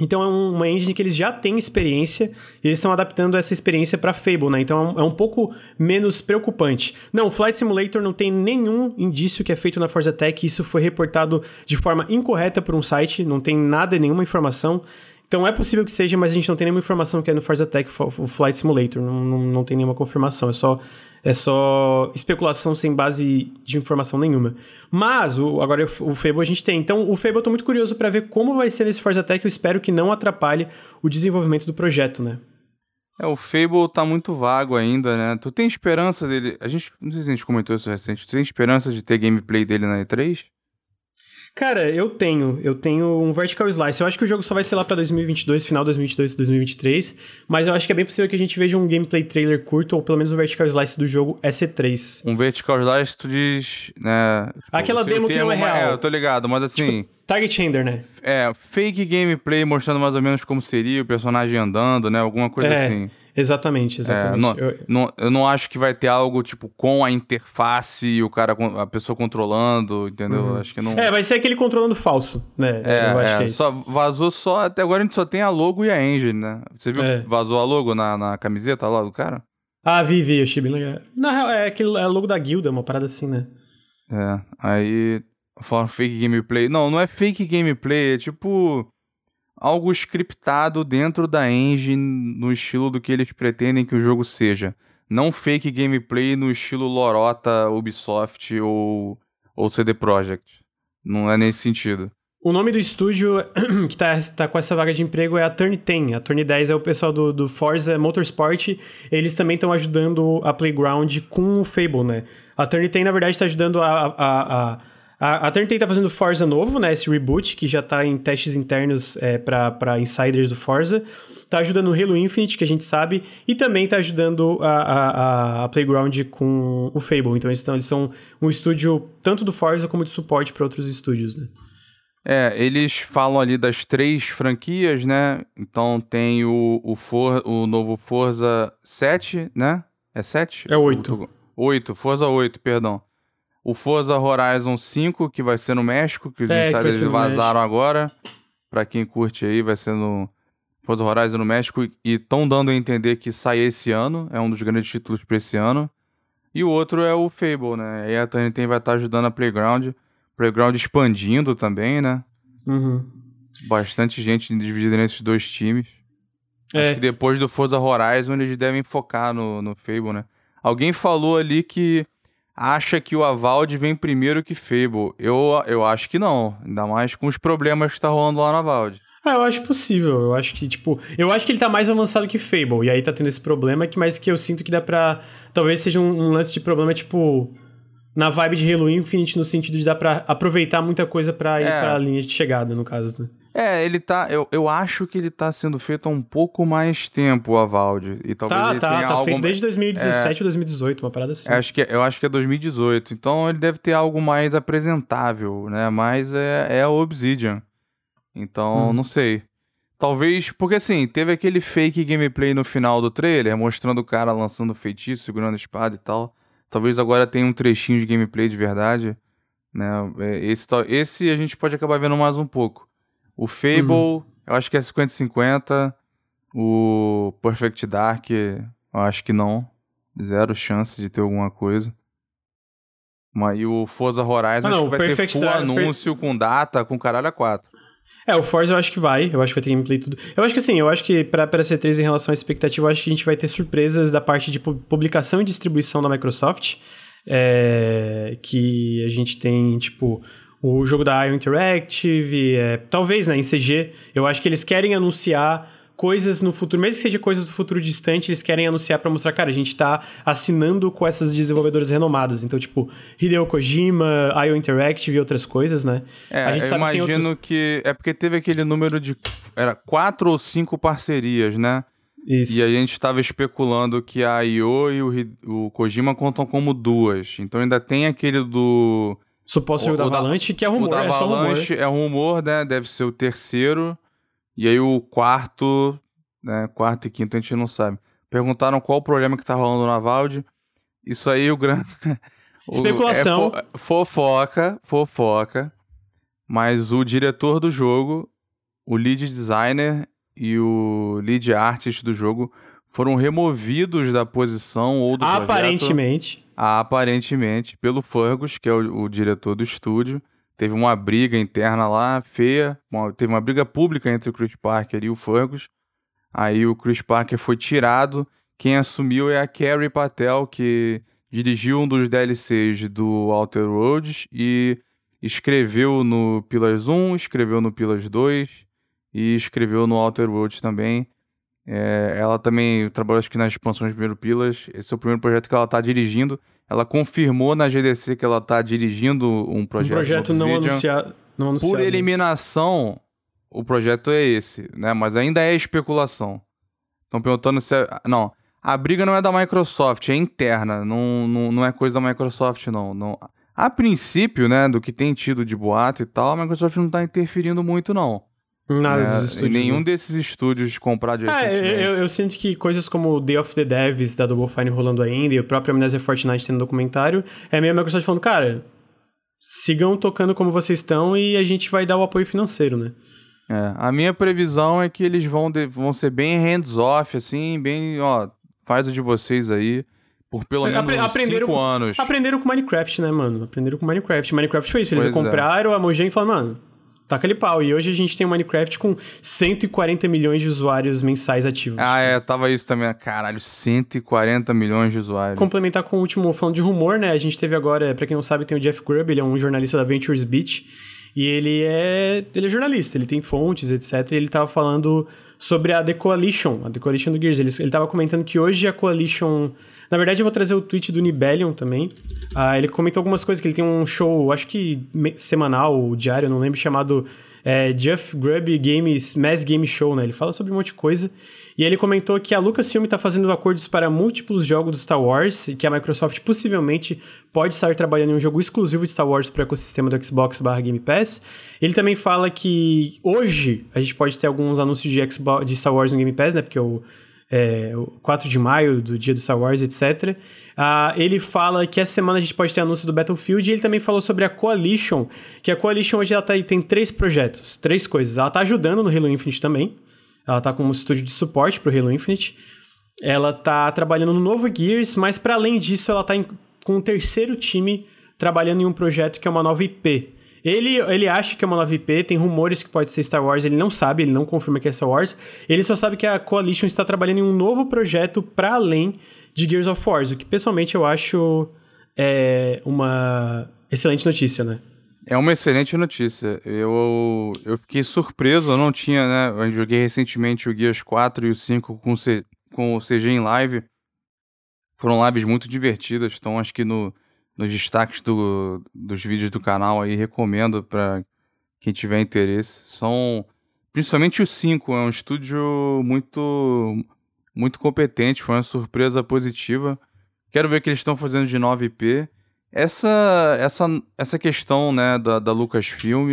Então é uma engine que eles já têm experiência e eles estão adaptando essa experiência para Fable, né? Então é um pouco menos preocupante. Não, Flight Simulator não tem nenhum indício que é feito na Forza Tech, isso foi reportado de forma incorreta por um site, não tem nada, nenhuma informação. Então é possível que seja, mas a gente não tem nenhuma informação que é no Forza Tech o Flight Simulator, não, não, não tem nenhuma confirmação, é só é só especulação sem base de informação nenhuma. Mas o, agora o Fable a gente tem. Então o Fable eu tô muito curioso para ver como vai ser nesse Forza Tech. Eu espero que não atrapalhe o desenvolvimento do projeto, né? É, o Fable tá muito vago ainda, né? Tu tem esperança dele. A gente. Não sei se a gente comentou isso recente. Tu tem esperança de ter gameplay dele na E3? Cara, eu tenho. Eu tenho um Vertical Slice. Eu acho que o jogo só vai ser lá pra 2022, final de 2022, 2023. Mas eu acho que é bem possível que a gente veja um gameplay trailer curto, ou pelo menos um Vertical Slice do jogo SC3. Um Vertical Slice, tu diz, né? Aquela demo que não é real. É, eu tô ligado, mas assim... Tipo, target render, né? É, fake gameplay mostrando mais ou menos como seria o personagem andando, né? Alguma coisa é. assim. Exatamente, exatamente. É, não, eu... Não, eu não acho que vai ter algo, tipo, com a interface e o cara, a pessoa controlando, entendeu? Uhum. Acho que não... É, vai ser aquele controlando falso, né? É, eu acho é, que é só Vazou só, até agora a gente só tem a logo e a engine, né? Você viu é. vazou a logo na, na camiseta lá do cara? Ah, vi, vi, achei bem legal. Na real, é aquele é logo da guilda, uma parada assim, né? É, aí... Falam fake gameplay. Não, não é fake gameplay, é tipo algo scriptado dentro da engine no estilo do que eles pretendem que o jogo seja. Não fake gameplay no estilo Lorota, Ubisoft ou, ou CD Projekt. Não é nesse sentido. O nome do estúdio <clears throat> que tá, tá com essa vaga de emprego é a Turn 10. A Turn 10 é o pessoal do, do Forza Motorsport. Eles também estão ajudando a Playground com o Fable, né? A Turn 10, na verdade, está ajudando a, a, a a, a Turntay tá fazendo Forza novo, né? Esse reboot, que já tá em testes internos é, para insiders do Forza. Tá ajudando o Halo Infinite, que a gente sabe, e também tá ajudando a, a, a Playground com o Fable. Então eles, tão, eles são um estúdio tanto do Forza como de suporte para outros estúdios, né? É, eles falam ali das três franquias, né? Então tem o, o, For, o novo Forza 7, né? É 7? É 8. 8, Forza 8, perdão. O Forza Horizon 5, que vai ser no México, que é, sabe, eles vazaram agora. Pra quem curte aí, vai ser no Forza Horizon no México. E estão dando a entender que sai esse ano. É um dos grandes títulos pra esse ano. E o outro é o Fable, né? Aí a TNT vai estar ajudando a Playground. Playground expandindo também, né? Uhum. Bastante gente dividida nesses dois times. É. Acho que depois do Forza Horizon eles devem focar no, no Fable, né? Alguém falou ali que acha que o Avald vem primeiro que Fable. Eu, eu acho que não. Ainda mais com os problemas que tá rolando lá no Avald. Ah, eu acho possível. Eu acho que, tipo, eu acho que ele tá mais avançado que Fable. E aí tá tendo esse problema, que, mas que eu sinto que dá pra. Talvez seja um, um lance de problema, tipo. Na vibe de Halo Infinite, no sentido de dar pra aproveitar muita coisa pra ir É. pra linha de chegada, no caso. É, ele tá. Eu, eu acho que ele tá sendo feito há um pouco mais tempo, o Avald. E talvez Tá, ele tá, tenha tá algo. feito desde 2017 ou 2018, uma parada assim. Eu acho, que, eu acho que é 2018. Então ele deve ter algo mais apresentável, né? Mas é, é a Obsidian. Então, Hum. não sei. Talvez. Porque assim, teve aquele fake gameplay no final do trailer, mostrando o cara lançando feitiço, segurando a espada e tal. Talvez agora tenha um trechinho de gameplay de verdade. Né? É, Esse, esse a gente pode acabar vendo mais um pouco. O Fable, Uhum. eu acho que é 50-50. O Perfect Dark, eu acho que não. Zero chance de ter alguma coisa. Mas, e o Forza Horizon Ah, acho não, que vai Perfect ter full Dark- anúncio com data, com caralho a 4. É, o Forza eu acho que vai. Eu acho que vai ter gameplay e tudo. Eu acho que assim, eu acho que pra, pra C3 em relação à expectativa, eu acho que a gente vai ter surpresas da parte de pu- publicação e distribuição da Microsoft. é, que a gente tem, tipo, o jogo da IO Interactive, é, talvez, né, em CG. Eu acho que eles querem anunciar coisas no futuro, mesmo que seja coisas do futuro distante, eles querem anunciar pra mostrar, cara, a gente tá assinando com essas desenvolvedoras renomadas. Então, tipo, Hideo Kojima, IO Interactive e outras coisas, né? É, a gente eu sabe que tem imagino outros... que. É porque teve aquele número de. Era quatro ou cinco parcerias, né? Isso. E a gente estava especulando que a IO e o, o Kojima contam como duas. Então ainda tem aquele do. Suposto O- jogo da o da- Avalanche, que é o rumor, da é rumor. Avalanche é rumor, né? Deve ser o terceiro. E aí o quarto, né? Quarto e quinto a gente não sabe. Perguntaram qual o problema que tá rolando na Valde. Isso aí o grande. <laughs> o- Especulação. É fo- fofoca, fofoca. Mas o diretor do jogo, o lead designer e o lead artist do jogo foram removidos da posição ou do projeto. Aparentemente. Aparentemente, pelo Fergus, que é o, o diretor do estúdio. Teve uma briga interna lá, feia. uma- teve uma briga pública entre o Chris Parker e o Fergus. Aí o Chris Parker foi tirado. Quem assumiu é a Carrie Patel, que dirigiu um dos DLCs do Outer Worlds e escreveu no Pillars 1, escreveu no Pillars 2 e escreveu no Outer Worlds também. É, ela também trabalhou acho que nas expansões do primeiro Pillars. Esse é o primeiro projeto que ela está dirigindo. Ela confirmou na GDC que ela está dirigindo um Um projeto, projeto no não anunciado. Não anunciado. Por eliminação, o projeto é esse, né? Mas ainda é especulação. Estão perguntando se é... Não, a briga não é da Microsoft, é interna. Não, não, não é coisa da Microsoft, não. não. A princípio, né, do que tem tido de boato e tal, a Microsoft não tá interferindo muito, não. Nada né? Em estúdios. nenhum né? desses estúdios comprados É, recentemente. eu, eu sinto que coisas como o Day of the Devs da Double Fine rolando ainda e o próprio Amnesia Fortnite tendo documentário, é meio a Microsoft falando, cara, sigam tocando como vocês estão e a gente vai dar o apoio financeiro, né? É, a minha previsão é que eles vão, de- vão ser bem hands-off, assim, bem, ó, faz o de vocês aí, por pelo menos Apre- aprenderam cinco anos. Aprenderam com Minecraft, né, mano? Aprenderam com Minecraft. Minecraft foi isso, eles Pois é. compraram a Mojang e falaram, mano, taca ali pau. E hoje a gente tem o Minecraft com 140 milhões de usuários mensais ativos. Ah, é, tava isso também. Caralho, 140 milhões de usuários. complementar com o último, falando de rumor, né? A gente teve agora, pra quem não sabe, tem o Jeff Grubb, ele é um jornalista da Ventures Beach. E ele é, ele é jornalista, ele tem fontes, etc. E ele tava falando sobre a The Coalition, a The Coalition do Gears. Ele, ele tava comentando que hoje a Coalition... Na verdade, eu vou trazer o tweet do Nibelion também. Ah, ele comentou algumas coisas, que ele tem um show, acho que semanal ou diário, não lembro, chamado é, Jeff Grubb Games, Mass Game Show, né? Ele fala sobre um monte de coisa. E ele comentou que a Lucasfilm está fazendo acordos para múltiplos jogos do Star Wars e que a Microsoft possivelmente pode estar trabalhando em um jogo exclusivo de Star Wars para o ecossistema do Xbox barra Game Pass. Ele também fala que hoje a gente pode ter alguns anúncios de, Xbox, de Star Wars no Game Pass, né? Porque o, é, o 4 de maio, do dia do Star Wars, etc. Ah, ele fala que essa semana a gente pode ter anúncio do Battlefield e ele também falou sobre a Coalition, que a Coalition hoje ela tá, tem três projetos, três coisas. Ela tá ajudando no Halo Infinite também, ela tá como estúdio de suporte pro Halo Infinite. Ela tá trabalhando no novo Gears, mas para além disso, ela tá em- com um terceiro time trabalhando em um projeto que é uma nova IP. Ele, ele acha que é uma nova IP, tem rumores que pode ser Star Wars, ele não sabe, ele não confirma que é Star Wars. Ele só sabe que a Coalition está trabalhando em um novo projeto para além de Gears of War, o que pessoalmente eu acho é, uma excelente notícia, né? É uma excelente notícia. Eu, eu fiquei surpreso, eu não tinha, né? Eu joguei recentemente o Gears 4 e o 5 com, C, com o CG em live. Foram lives muito divertidas, então acho que no, nos destaques do, dos vídeos do canal aí recomendo para quem tiver interesse. São principalmente o 5, é um estúdio muito muito competente, foi uma surpresa positiva. Quero ver o que eles estão fazendo de 9P. Essa essa essa questão, né, da, da Lucasfilm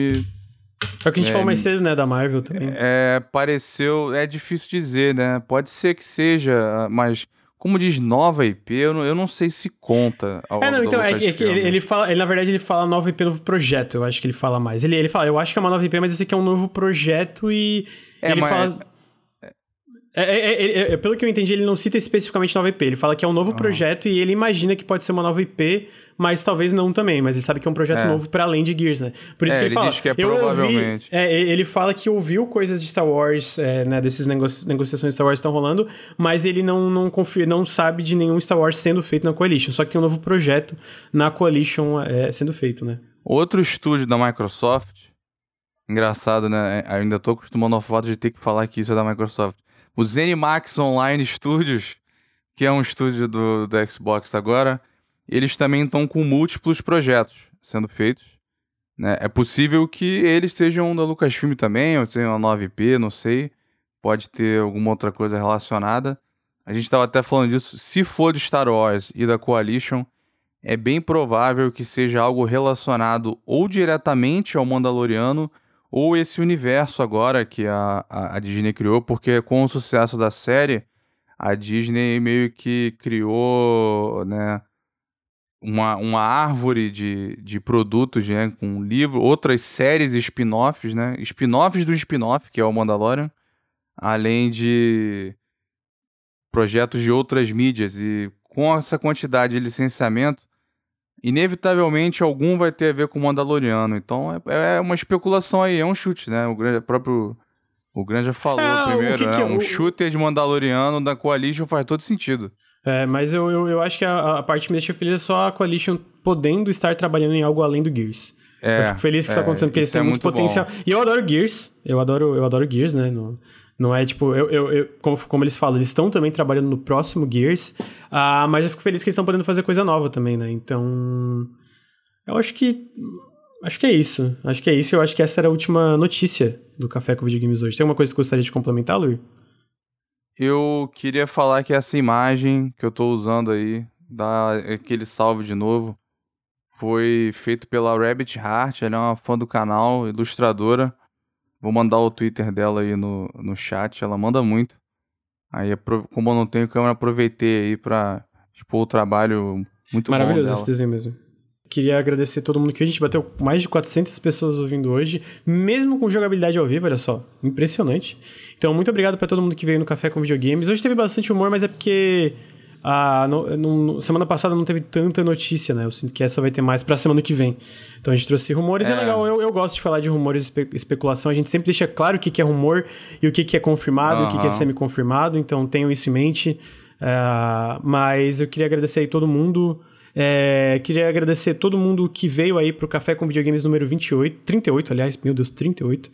é o que a gente é, falou mais cedo, né, da Marvel também. É, pareceu, é difícil dizer, né? Pode ser que seja, mas como diz nova IP, eu não, eu não sei se conta. Ao, é, não, então, é que, é que ele, ele, fala, ele, na verdade, ele fala nova IP, novo projeto, eu acho que ele fala mais. Ele, ele fala, eu acho que é uma nova IP, mas eu sei que é um novo projeto e é, ele mas... fala... É, é, é, pelo que eu entendi, ele não cita especificamente nova IP, ele fala que é um novo ah. projeto e ele imagina que pode ser uma nova IP, mas talvez não também. Mas ele sabe que é um projeto é. novo para além de Gears, né? Por isso é, que ele, ele fala. Diz que é provavelmente. Ouvi, é, ele fala que ouviu coisas de Star Wars, é, né? Desses negoci negociações de Star Wars estão rolando, mas ele não, não confia, não sabe de nenhum Star Wars sendo feito na Coalition. Só que tem um novo projeto na Coalition é, sendo feito, né? Outro estúdio da Microsoft. Engraçado, né? É, ainda tô acostumando ao fato de ter que falar que isso é da Microsoft. O ZeniMax Online Studios, que é um estúdio do, do Xbox agora, eles também estão com múltiplos projetos sendo feitos. Né? É possível que eles sejam da Lucasfilm também, ou sejam uma 9P, não sei. Pode ter alguma outra coisa relacionada. A gente estava até falando disso. Se for de Star Wars e da Coalition, é bem provável que seja algo relacionado ou diretamente ao Mandaloriano ou esse universo agora que a, a, a Disney criou, porque com o sucesso da série, a Disney meio que criou, né, uma, uma árvore de, de produtos, né? Com livro, outras séries spin-offs, né? Spin-offs do spin-off, que é o Mandalorian, além de projetos de outras mídias. E com essa quantidade de licenciamento, inevitavelmente algum vai ter a ver com o Mandaloriano. Então é, é uma especulação aí, é um chute, né? O grande, próprio. O Grande já falou é, primeiro, que né? Que é? Um o... shooter de Mandaloriano da Coalition faz todo sentido. É, mas eu, eu, eu, acho que a, a, parte que me deixa feliz é só a Coalition podendo estar trabalhando em algo além do Gears. É, eu fico feliz que é, isso tá acontecendo, porque eles têm é muito, muito potencial. E eu adoro Gears, eu adoro, eu adoro Gears, né? No, não é tipo, eu, eu, eu, como, como eles falam, eles estão também trabalhando no próximo Gears, uh, mas eu fico feliz que eles estão podendo fazer coisa nova também, né? Então, eu acho que acho que é isso. Acho que é isso. Eu acho que essa era a última notícia do Café com Videogames hoje. Tem alguma coisa que gostaria de complementar, Luiz? Eu queria falar que essa imagem que eu tô usando aí, dá aquele salve de novo, foi feito pela Rabbit Heart, ela é uma fã do canal, ilustradora. Vou mandar o Twitter dela aí no, no chat, ela manda muito. Aí, como eu não tenho câmera, aproveitei aí pra expor o trabalho muito Maravilhoso esse desenho mesmo. Queria agradecer todo mundo que a gente bateu mais de 400 pessoas ouvindo hoje, mesmo com jogabilidade ao vivo, olha só, impressionante. Então, muito obrigado para todo mundo que veio no Café com Videogames. Hoje teve bastante humor, mas é porque a no, no, semana passada não teve tanta notícia, né? Eu sinto que essa vai ter mais pra semana que vem. Então a gente trouxe rumores, é, é legal. Eu, eu gosto de falar de rumores e espe especulação. A gente sempre deixa claro o que, que é rumor e o que, que é confirmado, uhum. o que, que é semi-confirmado. Então tenham isso em mente. Uh, mas eu queria agradecer aí todo mundo. É, queria agradecer todo mundo que veio aí pro Café com Videogames número 28, 38, aliás, meu Deus, 38.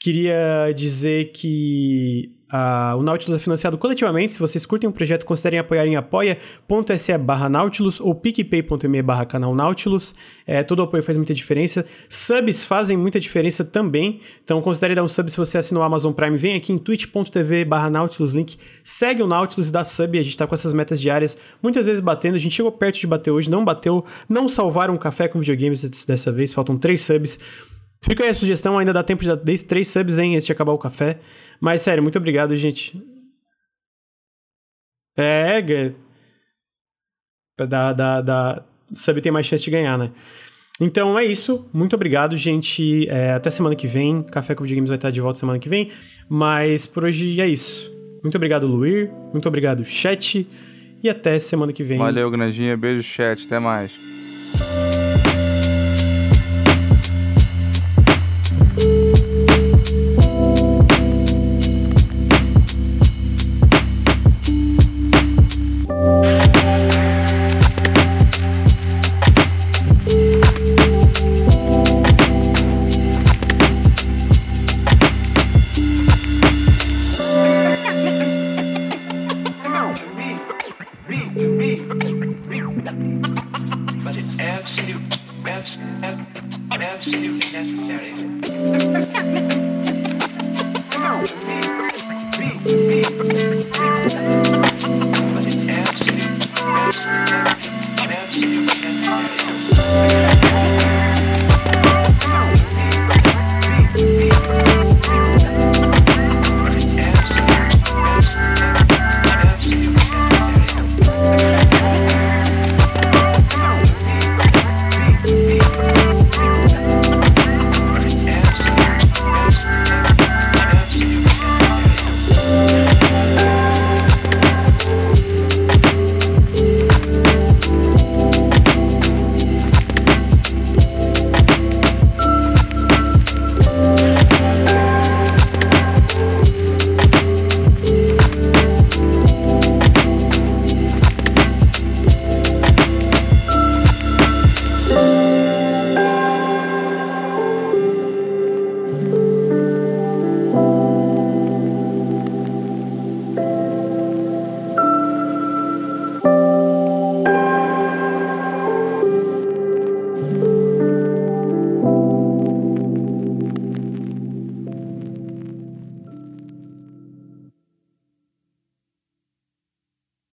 Queria dizer que Uh, o Nautilus é financiado coletivamente. Se vocês curtem o projeto, considerem apoiar em apoia.se barra Nautilus ou picpay.me barra canal Nautilus. É, todo apoio faz muita diferença. Subs fazem muita diferença também. Então considere dar um sub se você assinou o Amazon Prime. Vem aqui em twitch.tv barra Nautilus Link. Segue o Nautilus e dá sub. A gente tá com essas metas diárias muitas vezes batendo. A gente chegou perto de bater hoje, não bateu. Não salvaram um café com videogames dessa vez. Faltam três subs. Fica aí a sugestão, ainda dá tempo de dar três subs, hein, antes de acabar o café. Mas sério, muito obrigado, gente. É, da, da, da sub tem mais chance de ganhar, né? Então é isso. Muito obrigado, gente. É, até semana que vem. Café com Videogames vai estar de volta semana que vem. Mas por hoje é isso. Muito obrigado, Luir. Muito obrigado, chat. e até semana que vem. Valeu, Grandinha. Beijo, chat. Até mais.